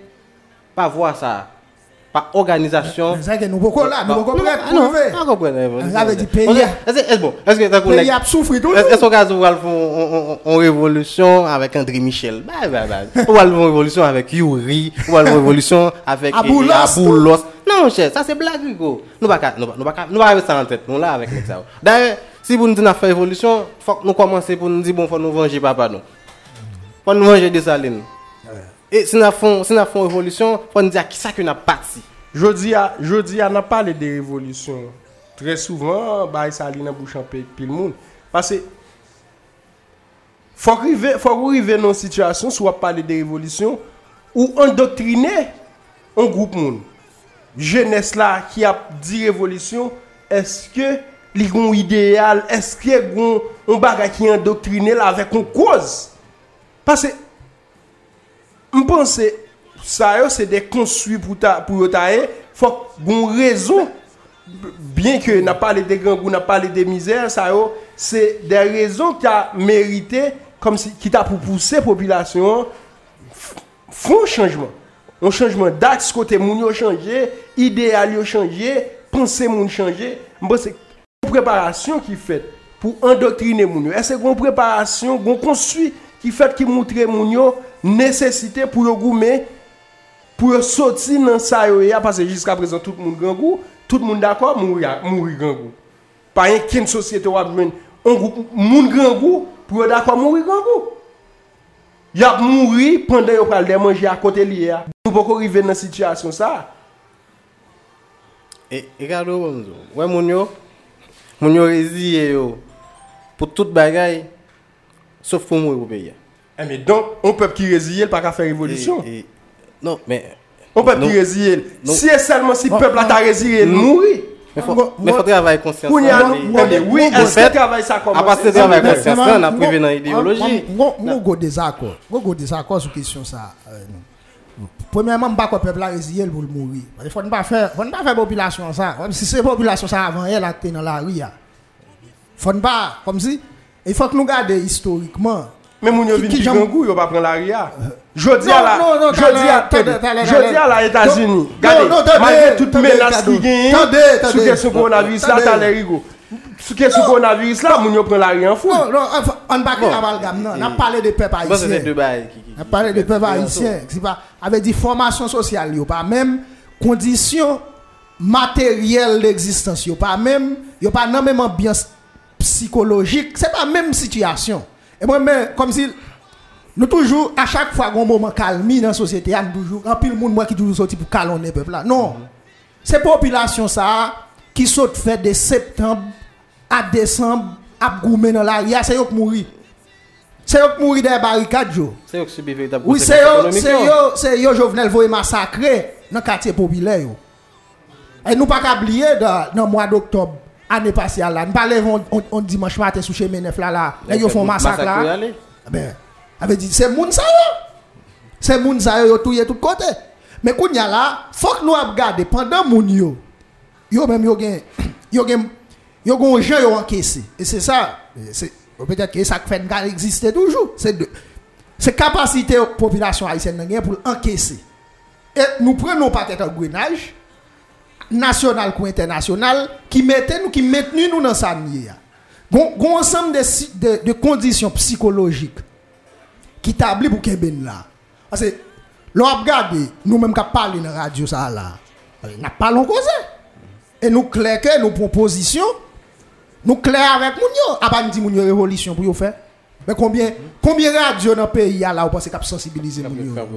par voie ça par organisation. Mais ça que nous beaucoup là, nous beaucoup prêt prouver. Ah non, ça veut dire pays. Est-ce bon, est-ce que ça connaît Pays a souffrir tout. Est-ce qu'on va faire une révolution avec André Michel Bah bah bah. On va faire une révolution avec Yuri, on va faire une révolution avec Aboulos. Cher, ça c'est blague, Hugo. Nous ne pouvons nous pas nous pas rester en tête, nous là avec ça. D'ailleurs, si vous nous dites faire révolution, faut que nous commencer pour nous dire bon, faut nous venger papa nous. Faut nous venger des salines. Et si nous font si nous font révolution, faut nous dire qui ça que nous a parti. Jodi a, jodi a nan pale de revolusyon. Tre souvan, bay sa li nan bouchan pe pil moun. Pase, fok rive, fok ou rive nan situasyon, sou ap pale de revolusyon, ou endoktrine an group moun. jeunesse là qui a dit révolution, est-ce que li gon idéal, est-ce qu'il y a un bagage qui est endoctriné là avec une cause? Parce que je pense ça c'est des construits pour ta pour ta faut gon raison. Bien que n'a parlé des gangs, n'a parlé des misères, ça c'est des raisons qui a mérité comme si qui t'a pour pousser population font changement. Un changement d'axe côté moun yo changer idéal yo changé, pensée moun changé, c'est une préparation qui fait pour endoctriner moun Est-ce qu'on préparation, qu'on construit qui fait qui montre moun yo nécessité pour yo gourmet pour sortir dans ça yo parce que jusqu'à présent tout le monde grand goût, tout le monde d'accord mourir mourir grand goût. Pas une société ou un groupe moun grand goût pour d'accord mourir grand goût. Y ap mouri pande yo pral de manje a kote liye a. Nou pou ko rive nan sityasyon sa. Et regarde où on dit, ouais moun yo, moun yo yo sauf pour mourir au pays. Eh, mais donc on peuple qui résille pas qu'à faire révolution Et- et- non, mais on peuple non. qui résille Non. si et seulement si Bon, peuple a ta travailler conscience. Kounya là, nou, et- eh bien, oui, en est-ce fait, que travail ça à commence partir de travail Mais- conscience, mais- là, on a mais- privé dans mais- l'idéologie. Moi, moi, go désaccord. Moi, go désaccord sur question ça. euh, Premèman mba kwa pepla reziyel pou l mouri. Fon mba fè populasyon sa. Kom si se populasyon sa avan el ak te nan la ri ya. Fon mba, kom si, e fòk nou gade historikman. Men moun yo vin pi gangou yo pa pren la ri ya. Jodi a la, jodi a la Etasini. Gade, malve tout menas ki genye, sou kesyon koronavirus la talè rigo. Sou kesyon coronavirus la, moun yo pran la ria an fou. Non, non, ne a de qui- On a parlé de. C'est pas avec des formations sociales, yo, pas même conditions matérielles d'existence, yo, pas même, yo pas non même ambiance psychologique, c'est pas même situation. Et moi, mais, comme si nous toujours, à chaque fois qu'on moment calme dans la société, nous toujours, en pile monde moi qui toujours sorti pour calonner le peuple là. Non. C'est population ça qui saute fait de septembre à décembre à goumer dans la ria, c'est eux qui mourir. C'est eux qui mourir dans les barricades. C'est eux qui subissent Oui, c'est économique, c'est yo, c'est yo Jovenel massacrer dans le quartier populaire. Et nous pas oublier dans le mois d'octobre année passée là, nous lever on, dimanche matin sous chez Menef là là, yo font massacre là. allez. Ben, avait dit c'est moun ça. C'est moun ça yo yo touye tout côté. Mais kounya là, faut que nous regarder pendant moun yo. Yo même yo gen [CLEARS THROAT] yo gen yo gon gens yo encaissé. Et c'est ça, peut-être que ça fait nga exister toujours. C'est de c'est capacité population haïtienne nan gen pour encaisser. Et nous prenons peut-être un grenage national ou international qui mettait nous qui maintenu nous dans ça nier. Gon ensemble de, de, de conditions psychologiques qui établi pour Keben là. Parce que l'on nous-mêmes qui parlé dans la radio ça là, n'a pas l'on causé. Et nous que nos propositions, nous clair avec moun yo, a pas moun yo révolution pour faire. Mais combien, combien de radios dans le pays là, vous pensez qu'à sensibiliser les gens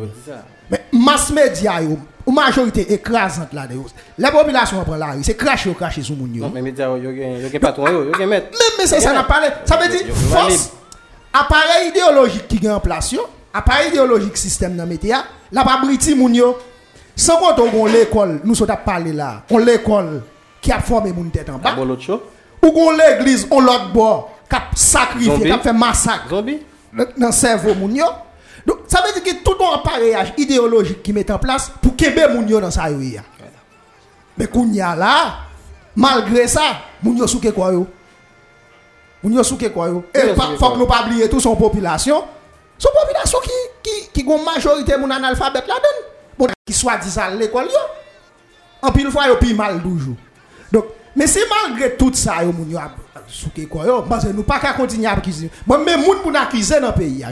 Mais mass média, yo, ou majorité écrasante là, dedans la population prend la rue, c'est cracher ou cracher sur les gens. Non, mais yo, yo gen maître. Même mais c'est ça. Ça veut dire force appareil idéologique qui est en place appareil idéologique système dans média, la pas briti moun yo. Sans compter on l'école, nous sommes parlé là, on l'école qui a formé moun tête en bas. Ou kon l'eglise, on l'autre bord, cap sacrifié, cap fait massacre. Zombie? Dans le cerveau, moun yo. Donc, ça veut dire que tout un appareillage idéologique qui met en place pour qu'ébé moun yo dans sa yo ya. Mais qu'on y a là, malgré ça, moun yo souke quoi yo? Moun yo souke quoi yo? Et faut que nous pas oublier tout son population. Son population qui, qui, qui gon majorité moun analphabète là-dedans. Bon, qui soit dit ça à l'école yo. En pile fois yo pile mal toujours. Donc, mais c'est malgré tout ça yo moun yo a- souke quoi yo parce que nous pas qu'à continuer à accuser. Moi même moun pour accuser dans le pays.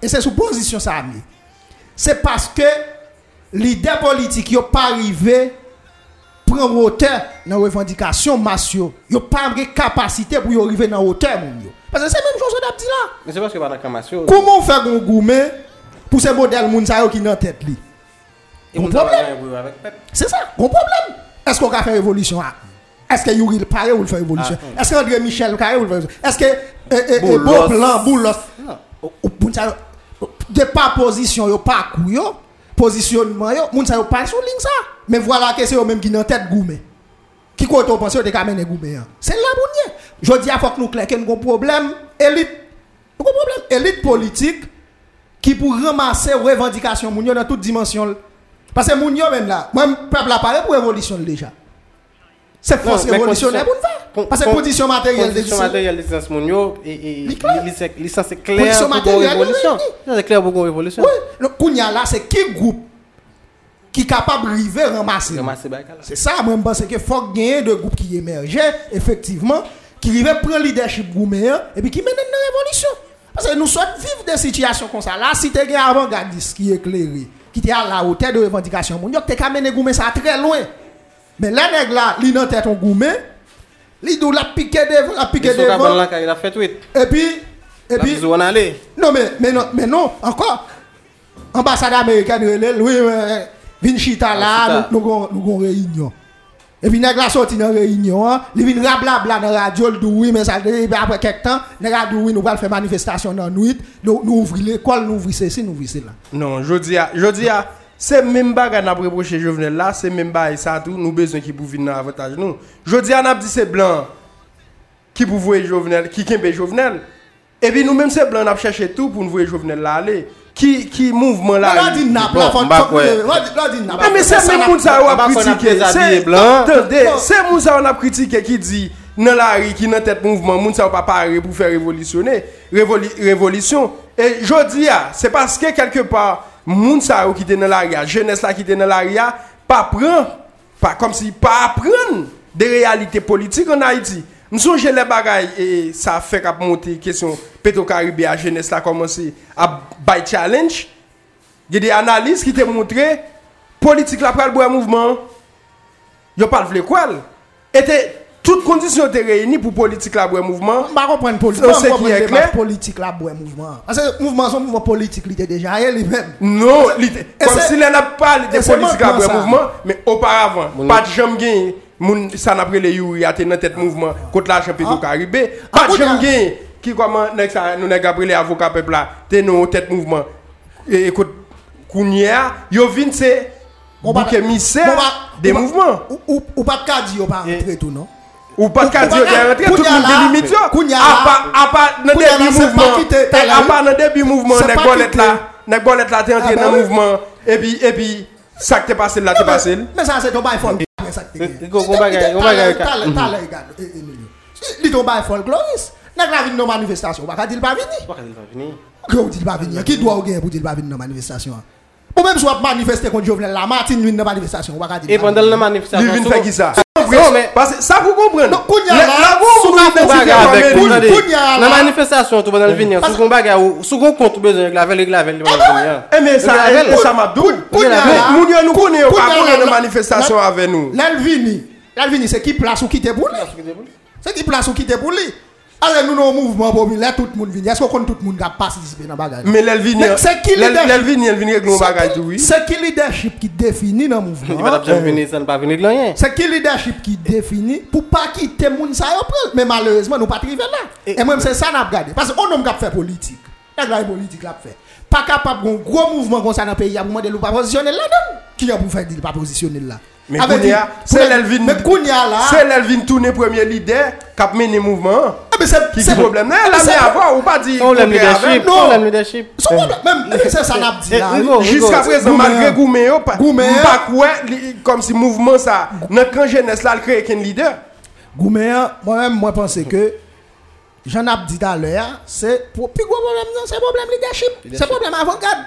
Et c'est sous position ça amené. C'est parce que l'idée politique yo pas arrivé prendre hauteur dans revendication massio. Yo pas de capacité pour arriver dans hauteur. Parce que c'est même chose a dit là. Mais c'est parce que pas d'acclamation. Comment on fait un gourmet pour ces modèles qui dans tête va. C'est ça, gros problème. Est-ce qu'on a fait révolution ah? Est-ce que Yuri le Paré ou le fait révolution Est-ce que André Michel le Carré ou le fait révolution Est-ce que. Beau Blanc, Boulos. de pas position yo pas yo positionnement yo moun sa yo pas sous ligne ça. Mais voilà que c'est eux même qui dans tête gourmet qui côté on pense yo te ka mener gourmet hein. c'est là mounye je dis à faut que nous clair que nous problème élite. Nous problème élite politique qui pour ramasser revendication moun yo dans toute dimension parce que moun yo même là même peuple paré pour révolution déjà c'est force révolutionnaire pour nous faire parce que con- condition matérielle de Condition matérielle de licence yo licence c'est clair Condition matérielle, révolution. C'est clair pour une révolution. Oui, le Kounya là, c'est qui groupe qui est capable de river ramasser? C'est ça, moi, je pense que faut gagner de groupes qui émergent, effectivement, qui river prendre leadership gourmet et puis qui mènent une révolution. Parce que nous sommes vivre des situations comme ça. Là, si tu as un avant-gardiste qui est éclairé, qui est à la hauteur de revendication, tu as mené gourmet ça très loin. Mais là, nèg là, li nan tête on gourmet, li dou la piqué devant, la piqué devant, là il a fait tweet. et puis, et puis, puis on allait. non, mais, mais, non, mais non, encore. Ambassade américaine, oui, Vinchita là, nous avons une réunion. Et puis, nèg la sorti dans la réunion, hein, il vient rablabla dans la radio, il dit oui, mais ça, après quelques temps, nèg a dit oui, nous allons faire manifestation dans la nuit, nous, nous ouvrons l'école, nous ouvrons ceci, nous ouvrons cela. Non, je dis à, Se men baga nan preproche jovenel la, se men baga sa tou, nou bezon ki pou vin nan avantage nou. Jodi an ap di se blan ki pou vwe jovenel, ki kenbe jovenel. E pi nou menm se blan ap chache tou pou nou vwe jovenel la ale. Ki, ki mouvment la Mwen la di nap la fon Mwen se men moun sa wap kritike Se moun sa wap kritike ki di Nan la ri ki nan tet mouvment Moun sa wap apare pou fe revolisyone Revolisyon E jodi ya ah, Se paske kelke par moun sa yo ki te nan l'aria, jeunesse la ki te nan l'aria, pa pran, pa kom si pa pran de realite politik an Haiti. Msonje le bagay e, e sa fek ap monte kesyon Petro-Karibé a jeunesse la komanse ap bay challenge, ge de analis ki te montre politik la pral bo a mouvman, yo pal vle kwal. Ete toutes conditions étaient réunies pour politique la boire mouvement. Je ne comprends pas c'est qui est clair. politique là, ouais, mouvement. Parce que le mouvement, son mouvement politique, il était déjà elle lui-même. Non, comme c'est- si elle n'a pas de politique la ça. mouvement, mais auparavant, pas de jamais gagné. Moun ça n'a pris les Yuri a dans tête mouvement contre l'argent Petro Caribé. Ah, Pas de gagné qui comment nous nèg après les avocats peuple là, dans tête mouvement. Et écoute Kounia, yo vinn c'est va- bouc émissaire va- des mouvements. Ou, ou, ou pas de dit, ou pas rentrer tout, non? Ou pas qu'à dire rentré, tout le monde délimite ça. À part dans début mouvement, à part dans début mouvement, les bolettes là, les bolettes là, t'es entré ah, dans le mouvement, et puis, et puis, ça que t'es passé là, t'es ah, passé. Mais ça, c'est ton bail fort. Mm. On va gagner, on va gagner. Dit ton bail fort, Gloris. Nèg la vin dans manifestation, pas dit pas venir. Pas dit pas venir. Gros dit pas venir. Qui doit ou gagner pour dire pas venir dans manifestation? Ou même soit manifester contre Jovenel la Martine vin dans manifestation, pas dit. Et pendant la manifestation, il vient faire qui ça? Non men, sa pou kompren. Sou kon pou baga avèk. Nan manifestasyon tou ban alvinyan, sou kon baga ou, sou kon kontou bezon yon glavel, yon glavel, yon alvinyan. E men sa, e sa madoun. Moun yon nou konen yo pa konen nan manifestasyon avè nou. L'alvini, l'alvini se ki plas ou ki te boulè. Se ki plas ou ki te boulè. Allez nous dans mouvement populaire tout le monde vient. Est-ce qu'on tout le monde qui a participé dans bagage? Mais l'Elvin, Mais c'est qui leadership? C'est qui- tout, oui. C'est qui leadership qui définit dans le Il va mouvement jamais venir, ça ne va venir de rien. C'est qui leadership qui définit pour pas quitter ça yo prend. Mais malheureusement nous pas arriver là. Et- moi c'est ça n'a regardé parce qu'on homme qui fait politique. La politique l'a fait. Pas capable d'un gros mouvement comme ça dans le pays a demander ou pas positionner là-dedans. Qui a pour faire dire pas positionner là? Mais dit- c'est l'Elvin. Mais Kounia là. C'est l'Elvin tourné premier leader qui a mené mouvement. Ah, mais c'est dit problème? Non, elle a mais mis c'est- à voir ou pas dit. Problème leadership. Non. Problème leadership. Son problème même c'est ça n'a dit Eh, là. Hugo, Jusqu'à présent, malgré Gouméo, pas Gouméa. pas quoi, comme si mouvement ça, dans quand jeunesse là, il crée qu'un leader. Gouméa, moi-même, moi pense que j'en ai dit à l'heure, c'est pour plus gros problème, non, c'est problème leadership. C'est problème avant-garde.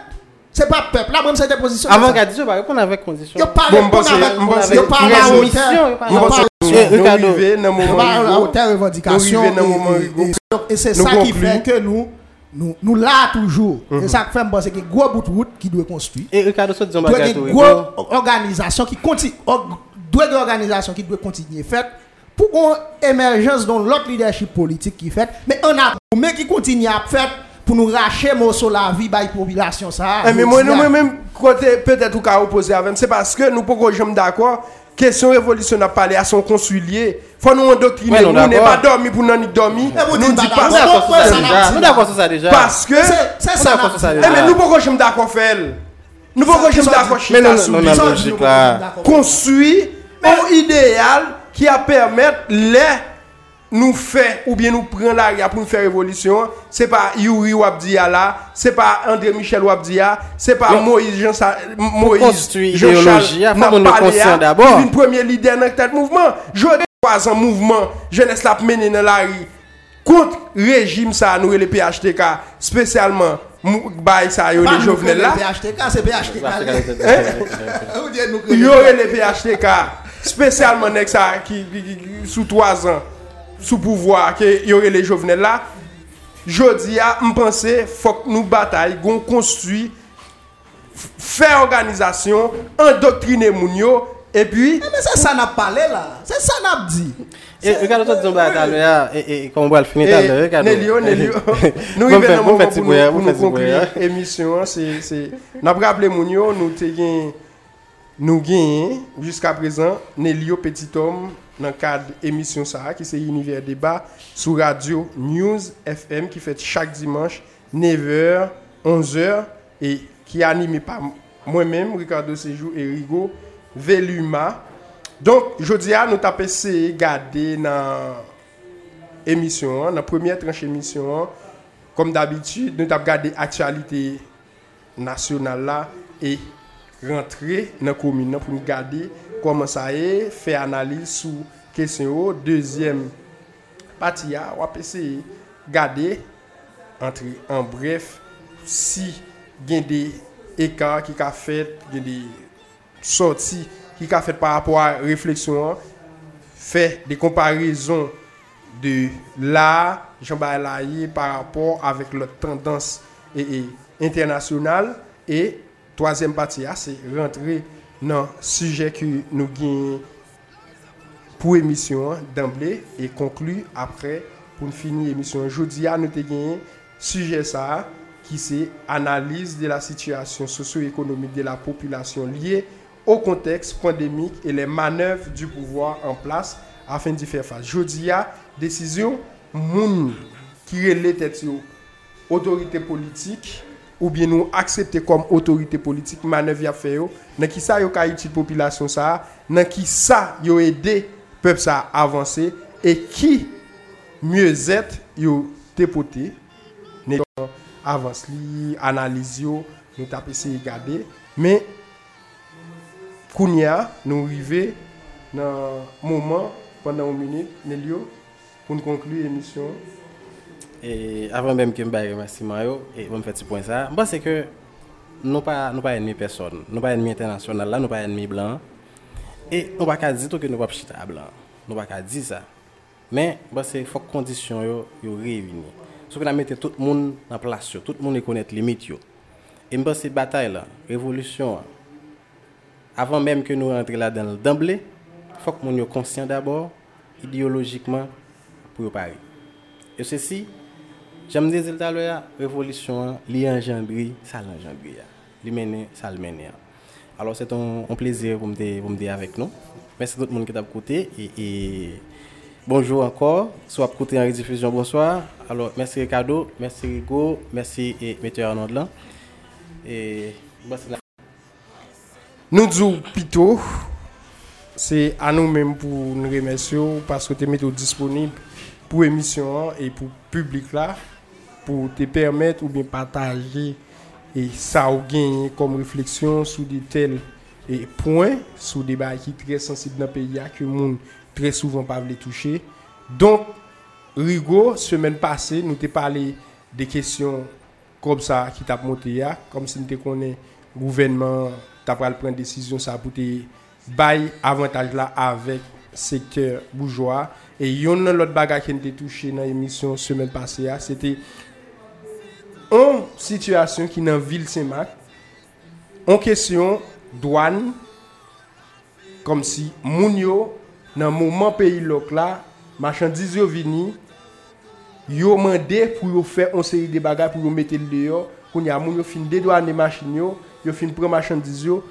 C'est pas peuple. Là, même cette position. Avant qu'à dire, va répondre avec condition. Yo pas Bon, répondre avec, yo pas à hauteur. yo pas à hauteur. Revendication. Et- Et c'est ça qui fait que nous, nous, nous là toujours. C'est ça fait me penser que gros bout de route qui doit construire. Et Ricardo, disons doit une organisation qui continue doit une organisation qui doit continuer faite pour une émergence dans l'autre leadership politique qui fait mais on a mais qui continue à faire pour nous racher morceau la vie par la population ça Eh, mais moi, nous, même, côté, peut-être, ou qu'à opposer avec, c'est parce que nous, pourquoi jamais d'accord, question révolution a parlé à son consulier. Faut nous endoctriner, nous n'est pas dormi pour nous dormi. Eh, Nous dit pas ça. n'a Nous d'accord sur ça déjà. Parce que, c'est ça n'a eh, mais nous, pourquoi jamais d'accord faire Nous, pourquoi Ça, jamais d'accord Mais non, non, logique là. construit un idéal qui a permettre les nous fait ou bien nous prend l'arrière pour nous faire révolution, c'est pas Yuri Wabdia là, c'est pas André Michel Wabdia, c'est pas Moïse Jean Sa, Moïse Jean-Charles Napalea, d'abord. Une première leader dans tête mouvement. J'aurais trois ans mouvement, jeunesse l'a mené dans la rue contre régime ça nous le PHTK spécialement bay ça yo les Jovenel là. PHTK c'est PHTK. Yo le PHTK spécialement nèg ça qui sous trois ans sous pouvoir que y aurait les jeunes là. Jodi a m'penser faut que nous bataille gon construit faire organisation endoctriner moun yo et puis ah, mais c'est ça n'a parlé là. C'est ça n'a dit. Et regarde toi ton à l'heure et comme on va le finir tout à l'heure regarde Nelio oh, Nelio oh. [LAUGHS] nous il dans mon petit boy nous conclure émission c'est c'est n'a rappelé moun yo nous te gain nous gain jusqu'à présent Nelio oh, petit homme dans le cadre de l'émission ça qui c'est Univers Débat sur Radio News FM qui fait chaque dimanche 9h, 11h et qui est animé par moi-même, Ricardo Sejou et Rigo Veluma. Donc, jeudi, nous avons essayé de garder dans l'émission, dans la première tranche émission, comme d'habitude, nous avons gardé l'actualité nationale là et rentre nan komine pou nou gade koman sa e, fe analize sou kesyon yo. Dezyem pati ya, wap ese gade, entre en bref, si gen de ekar ki ka fet, gen de soti ki ka fet par rapport a refleksyon, fe de komparizon de la, jamba la ye par rapport avek lot tendans e internasyonal, e Troisième partie, ah, c'est rentrer dans le sujet que nous avons pour émission d'emblée et conclure après pour finir l'émission. Aujourd'hui, ah, nous avons sujet ça qui c'est analyse de la situation socio-économique de la population liée au contexte pandémique et les manœuvres du pouvoir en place afin d'y faire face. Jeudi, a décision moun qui relève tête autorité politique ou bien nous accepter comme autorité politique manœuvre y a fait yo. Dans qui ça yo ka utile population ça dans qui ça yo aider peuple ça avancer et qui mieux être yo dépoté avance li analyse yo nous t'a essayer regarder mais kounya nous arrivé dans moment pendant une minute Nelio pour nous conclure l'émission. Et avant même que je me et je me petit point ça, je pense que nous pas nous pas ennemi personne, nous pas ennemi international là, nous pas ennemi blanc. Et nous pas dire que nous pas chita blanc. Nous pas dire ça. Mais pense qu'il faut conditions yo yo réunies. Sauf que mettre tout le monde en place, tout le monde connaît les limites yo. Et que cette bataille là, révolution avant même que nous rentrions là-dedans d'emblée, il faut que nous soyons conscients d'abord, idéologiquement, pour parler. Et ceci, j'aime dire tout à l'heure, révolution, li engendré, ça l'engendré. Li mené, ça le. Alors c'est un, un plaisir pour me dire avec nous. Merci à tout le monde qui t'a écouté et, et bonjour encore. Soit côté en rediffusion, bonsoir. Alors merci Ricardo, merci Rigo, merci et en ordre. Et la- Nous disons plutôt, c'est à nous-mêmes pour nous remercier parce que tu es disponible pour l'émission et pour public là, pour te permettre ou bien partager et ça ou gagner comme réflexion sur des tels et points, sur des bails qui très sensibles dans le pays que le monde très souvent pas les toucher. Donc, Rigo, semaine passée, nous t'ai parlé des questions comme ça qui t'a monté là, comme si nous connaît le gouvernement t'a pas prendre décision ça pour te bail avantage là avec secteur bourgeois et yon l'autre bagage qui nous touché dans l'émission semaine passée c'était an situasyon ki nan vil semak, an kesyon douan, kom si moun yo nan mouman peyi lok la, machandiz yo vini, yo mande pou yo fè an seri de bagay pou yo mette l deyo, koun ya moun yo fin dedouan de machin yo, yo fin pre machandiz yo,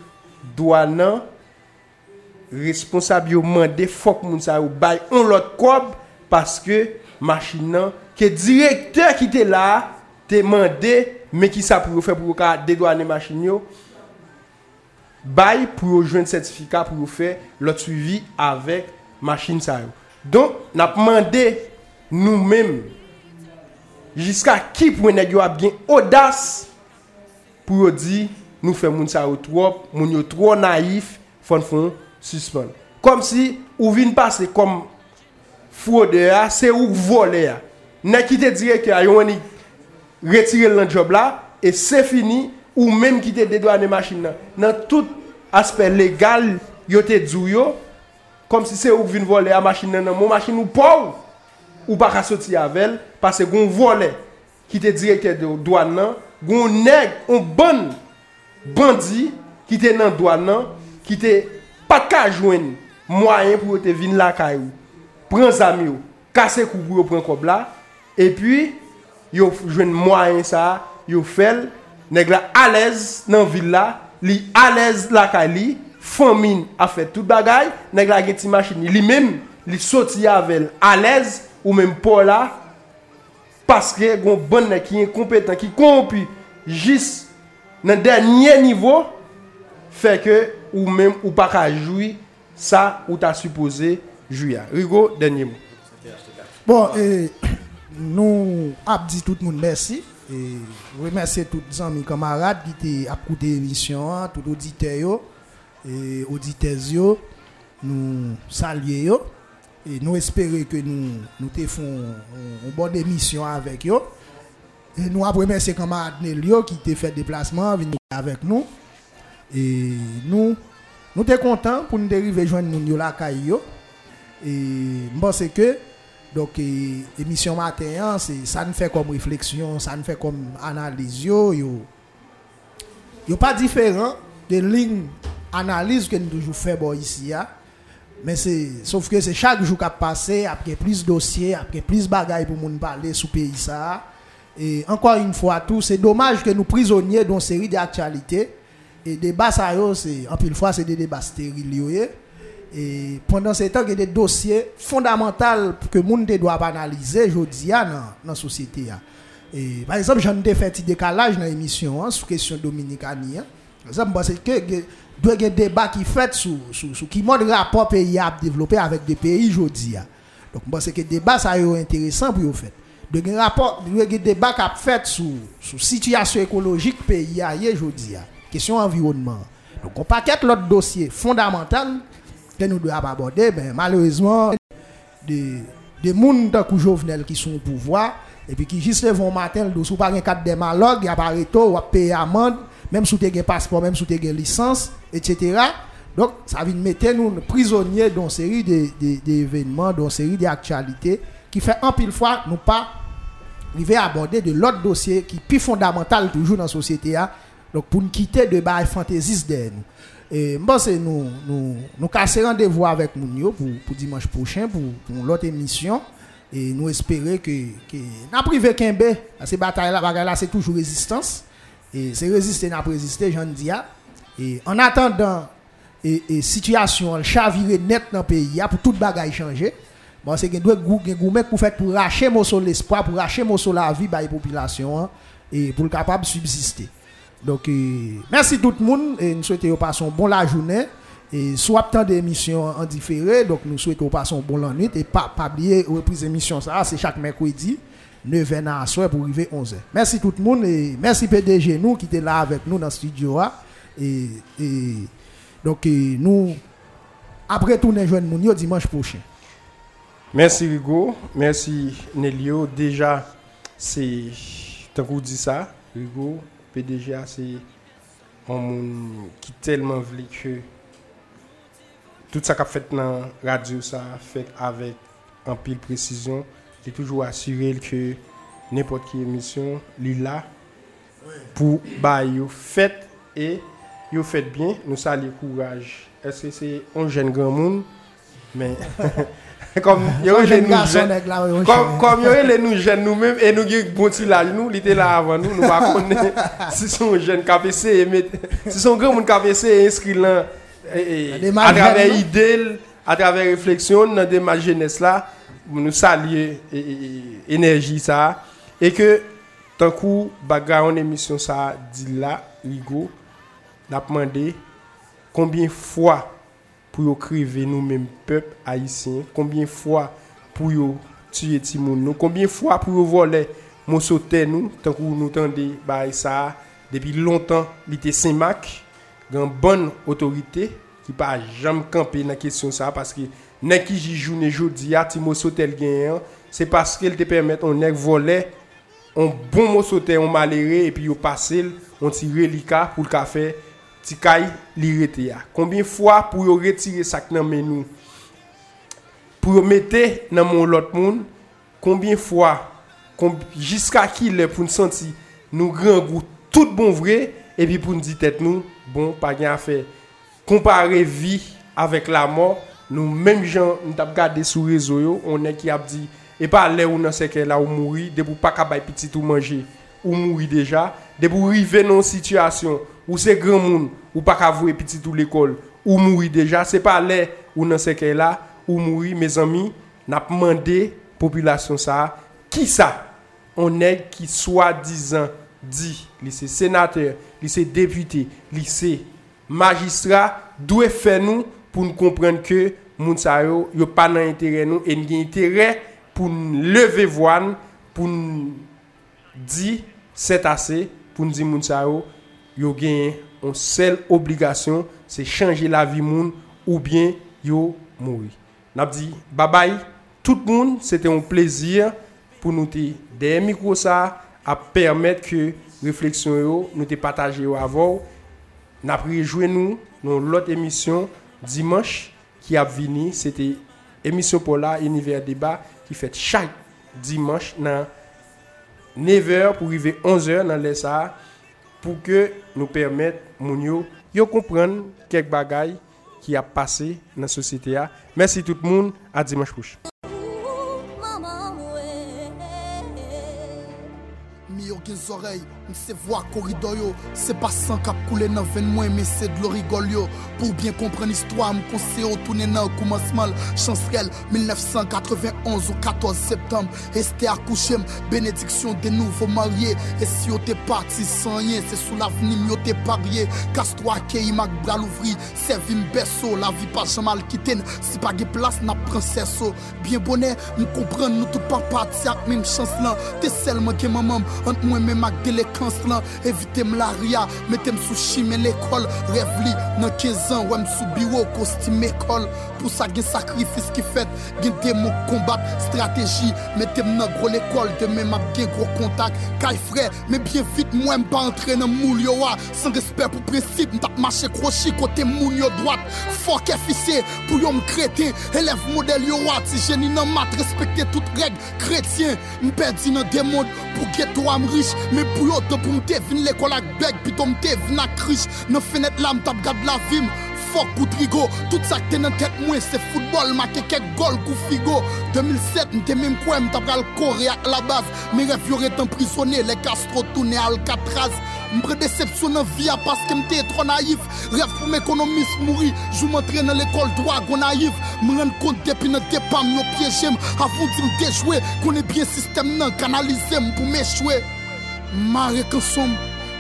douan nan, responsab yo mande fok moun sa yo bay an lot kob, paske machin nan, ke direkter ki te la, te demandé mais qui ça pour faire pour dédouaner machine bail pour joindre certificat pour faire l'autre suivi avec machine ça donc n'a demandé nous-mêmes jusqu'à qui point nèg a bien audace pour dire nous faisons moun ça trop moun yo trop naïf fon fon, suspendre. Comme si ou vin passer comme fraudeur c'est ou voler. Nèg qui te dirait ni, retirer le job là, et c'est fini, ou même te dédouaner machine nan. Dans tout aspect légal, yo te yo, comme si c'est ou qui voler la machine nan, mon machine ou pas, ou pas sortir avec elle, parce qu'on volait, qui était directeur de douane là, on nèg, on bon bandit, qui était nan, douane là, qui était pas qu'à joindre moyen pour te venir la kayou. caillou. Prends amis, casser cou pour prendre kob là, et puis yo jwen mwayen sa, yo fel, neg la alez nan villa, li alez lakay li, famin a fet tout bagay, neg la gen ti machini, li mem, li soti avel alez, ou mem pou la, paske gon bon ne ki yon kompetan, ki kompi, jis nan denye nivou, fe ke ou mem ou pa ka joui, sa ou ta suppose joui ya. Rigo, denye mou. Bon, e... Eh... nous avons dit tout le monde merci. Et remercier tous les amis camarades qui à écouter l'émission, tous les auditeurs et auditeurs. Nous saluer yo, et nous espérons que nous nous te une bonne émission avec eux. Et nous avons remercié camarade Nelio qui t'a fait déplacement, avec nous. Et nous, nous sommes contents pour nous dériver joindre nous la caille yo. Et je pense que donc émission matin hein, ça nous fait comme réflexion, ça nous fait comme analyse yo yo. Yo pas différent de ligne analyse que nous toujours fait bon ici. Mais c'est sauf que c'est chaque jour qui passe après plus de dossiers, après plus de bagailles pour moun parler sous pays ça. Et encore une fois tout, c'est dommage que nous prisonniers d'une série d'actualités et débat ça c'est en pile fois c'est des débats stériles. Et pendant ce temps, il y a des dossiers fondamentaux que le monde doit analyser aujourd'hui dans la société. hein. Et, par exemple, j'en ai fait un décalage dans l'émission hein, sur la question dominicanie. hein. Par exemple, parce que il y avoir un débat qui fait sur, sur, qui mode rapport pays a avec des pays aujourd'hui. hein. Donc, je pense que le débat ça est intéressant pour vous faire. Il y a un rapport, il y a un débat qui a fait sur sur situation écologique pays a aujourd'hui. hein. Question environnement. Donc, on paquette l'autre dossier fondamental que nous devons aborder, ben, malheureusement, des, des comme Jovenel qui sont au pouvoir, et puis qui juste vont matin, le sous pas un cadre de malog, il y a pas ou payer amende, même sous tes passeport, même sous tes licence, etc. Donc, ça vient mettre nous prisonniers dans une série de- de- d'événements, dans une série d'actualités, qui fait un pile fois, nous pas arriver à aborder de l'autre dossier qui est plus fondamental toujours dans la société. hein. Donc, pour nous quitter de bail fantaisiste derrière nous. Bon, nous, nous, nous casser rendez-vous avec Mounio pour, pour dimanche prochain, pour, pour l'autre émission. Et nous espérons que, que n'a privé Kembe, ces batailles là, bagaille là c'est toujours résistance. Et c'est résister, n'a résister, j'en dis. Et en attendant, et, et situation chaviré net dans le pays, pour toute bagaille changer. Bon, c'est qu'il doit goumet pour faire pour racher mon sol l'espoir, pour racher mon sol la vie par la population hein, et pour le capable de subsister. Donc, merci tout le monde et nous souhaitons passer un bon la journée. Et soit tant d'émissions en différé, donc nous souhaitons passer un bon la nuit et pas, pas oublier reprise d'émission ça, c'est chaque mercredi 9h à soir pour arriver 11h. Merci tout le monde et merci PDG nous qui était là avec nous dans le studio. hein. Et, et donc, nous, après tout, nous joignons dimanche prochain. Merci Rigo, merci Nelio. Déjà, c'est, tant dit ça, Rigo, PDGA se yon moun ki telman vle ke tout sa kap fet nan radyo sa fet avèk an pil presisyon li toujou asyre l ke nepot ki emisyon li la pou ba yo fet e yo fet bien. Nou sa li kouraj eske se yon jen gran moun men [LAUGHS] [LAUGHS] E kom yo e le nou jen nou men, e nou gen bonti laj nou, li te la avan nou, nou pa konen. [LAUGHS] Si son jen kapese, e si son gen moun kapese, e inskri lan a travè idel, a travè refleksyon nan dema jenes la, moun nou salye enerji sa. E ke tankou baga an emisyon sa di la, Rigo, napman de, konbien fwa pou yo krive nou menm pep haisyen, konbyen fwa pou yo tuye ti moun nou, konbyen fwa pou yo vole monsote nou, tankou nou tende ba Issa, depi lontan li te semak, gen bon otorite, ki pa jam kampe nan kesyon sa, paske nek ki jijounen jodi a ti monsote el genyen, se paske el te permette on nek vole, on bon monsote, on malere, epi yo pase, on tire li ka pou l ka fe, ti kay li rete ya. Konbien fwa pou yo retire sak nan men nou? Pou yo mette nan moun lot moun, konbien fwa, jiska ki le pou nou senti nou gran gout tout bon vre, epi pou nou di tet nou, bon, pa gen a fe. Kompare vi avèk la mor, nou menm jan nou tap gade sou rezo yo, onè ki ap di, e pa le ou nan seke la ou mouri, de pou pa kabay piti tou manje. ou mouri deja, debou ou rive non situasyon, ou se gran moun, ou pa kavou epiti tout l'ekol, ou mouri deja, se pa le ou nan seke la, ou mouri, me zami, nap mande populasyon sa, ki sa, on neg ki swa dizan di, li se senater, li se depute, li se magistra, dwe fe nou pou nou komprende ke moun sa yo, yo pa nan entere nou, en gen entere pou nou leve voan, pou nou di, 7 AC pour nous dire moun sa yo, yo gen une seule obligation, c'est changer la vie moun ou bien yo mourir. N'a dit bye bye tout le monde, c'était un plaisir pour nous des micros ça à permettre que réflexion yo nous te partager avant. N'a jouer nous dans l'autre émission dimanche qui a venu, c'était émission pour la univers débat qui fait chaque dimanche dans 9h pour arriver 11h dans les pour que nous permettre moun yo yo comprendre quelques bagailles qui a passé dans la société. Merci tout le monde, à dimanche prochain. Yo gen zorey, m se vwa koridor yo. Se pa san kap koule nan ven mwen Men se dlo rigol yo. Pour bien kompren histwa m konse yo Tounen nan koumansmal Chansrel 1991 ou 14 septembre. Este akouchem Benediksyon de nouvo marye E si yo te parti san yen Se sou l'avenim yo te parye Kastwa ke imak bral ouvri. Servi m beso La vi pa jamal kiten Si pa ge plas na prinseso Bien bonè m kompren nou tout pa pati ak mem chans lan Te selman gen mamam Ant Mwen men mak delekans lan, evite m la ria. Metem sou chime l'ekol, rev li nan 15 an Wem sou biro, kostim ekol. Pou sa gen sakrifis ki fet Gen demo kombat strategi Metem nan gro l'ekol Demen map gen gro kontak Kay fre Men bien vite mwen pa entre nan moul yo wa San respect pou prinsip M tap mache krochi kote moun yo dwat Fok efise pou yo m kreten Elev model yo wa Ti jeni nan mat respekte tout reg Kretien M perdi nan demod Pou geto am riche. Men pou yo de pou m te vin l'ekol ak beg Pi to m te vin ak riche Nan fenet la m tap gad la vim Tout sa ki te nan tet mwen se football. Make kek gol kou figo. 2007 mte mèm kwen mta pral kore ak la baz Me rev yo retan prisonne Le Castro toune Alcatraz. Mbre decepsyon nan via paske mte tro naïf. Rev pou m'ekonomist mouri Jou m'entre nan l'ekol dwa go naïf. Me ren kont depi nan depam yo pyejem Avon di mte jwe Kone bien sistem nan kanalize m pou m'echwe Mare kan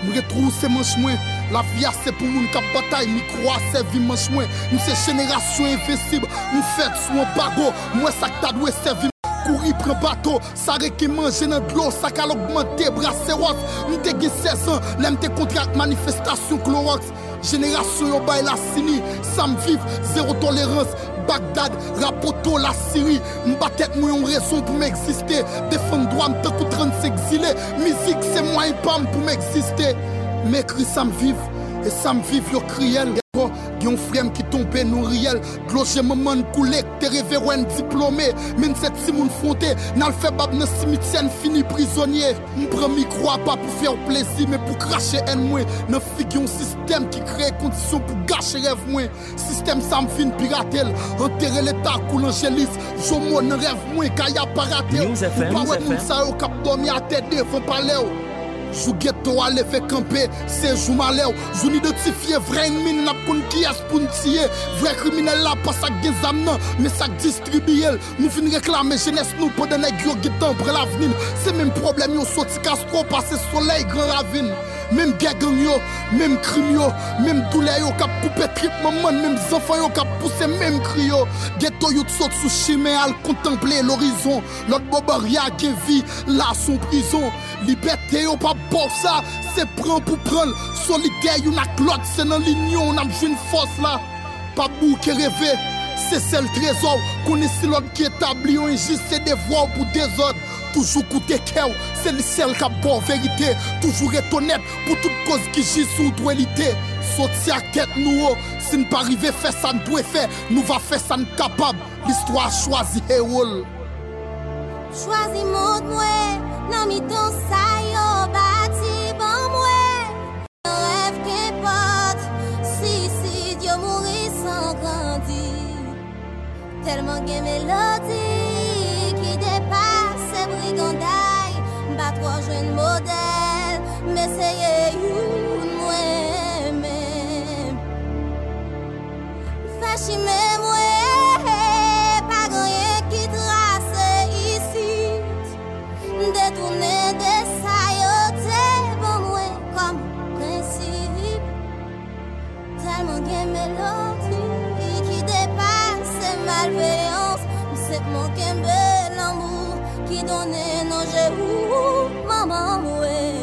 som Mre trou se manch mwen. La via se pou moun kap batay Mi kwa se vi manch mwen. Mse jenerasyon infesib M fet sou an bago. Mwen sak ta dwe se vi Kouri pren bato, sa reke manje nan dlo Sa kal augmente brase waz. Mte ge 16 an, lem te kontrak manifestasyon Clorox Jenerasyon yo bay la sini Sam viv, zero Bagdad, rapoto la Syrie. Mbatet mwen yon rezon pou m'existe Defan doa mte kou 30 exile Mizik se mwen pam pou m'existe Mekri sam viv E sam viv yo kriyel Gyon frem ki tombe nou riyel Gloje maman koulek, te reverwen diplome Men set si moun fonte Nan fe bab nan simityen fini prizonye Mpren mi kwa pa pou ou plezi Men pou krashe en mwen Nan fig yon sistem ki kreye kondisyon pou gache rev mwen Sistem sa m fin piratel Enterre l'etat kou l'angelis Jomo nan rev mwen kaya paratel Ou pa wè moun sa yo kap domi a tede Fon pale ou Jou geto ale fe kampe, se jou male ou Jou nidotifiye vre enmin nap kon ki as pou ntiye Vre kriminel la pa sak gen zam nan, me sak distribuye l Nou fin reklame jenes nou po dene gyo gitan pre l'avenin Se menm problem yo soti kastro pase soley gran ravine Même gagang yo, même crime yo, même douleur yo kap coupe trip maman, même enfants yo kap pousse même cri yo. Ghetto yo saute sous chimé al contempler l'horizon. L'autre boba rien qui vit là son prison. Liberté yo pas pour ça, c'est prend pour prendre. Solitaire yo nak l'autre, c'est dans l'union, on a une force là. Pas bou qui rêver. C'est celle trésor est si l'autre qui établit un injuste, c'est des voix pour des autres. Toujours coûter cœur, c'est le seul qui a vérité. Toujours être honnête pour toute cause qui gît sous dualité. Sorti à tête nous, oh. si nous pas arriver faire ça, nous doit faire, nous va faire ça, nous capable. L'histoire choisit héros. Chwazi moun mwen, nan mi ton sa yo bati ban mwen. Nan rev ke pot, sisid yo mouri san grandi. Telman gen melodi, ki depase briganday Batwa jwen model, meseye yon mwen men. Fashime mwen gen melodi ki depase malveyans Msep manken bel amou ki donen nan jè ou maman mwen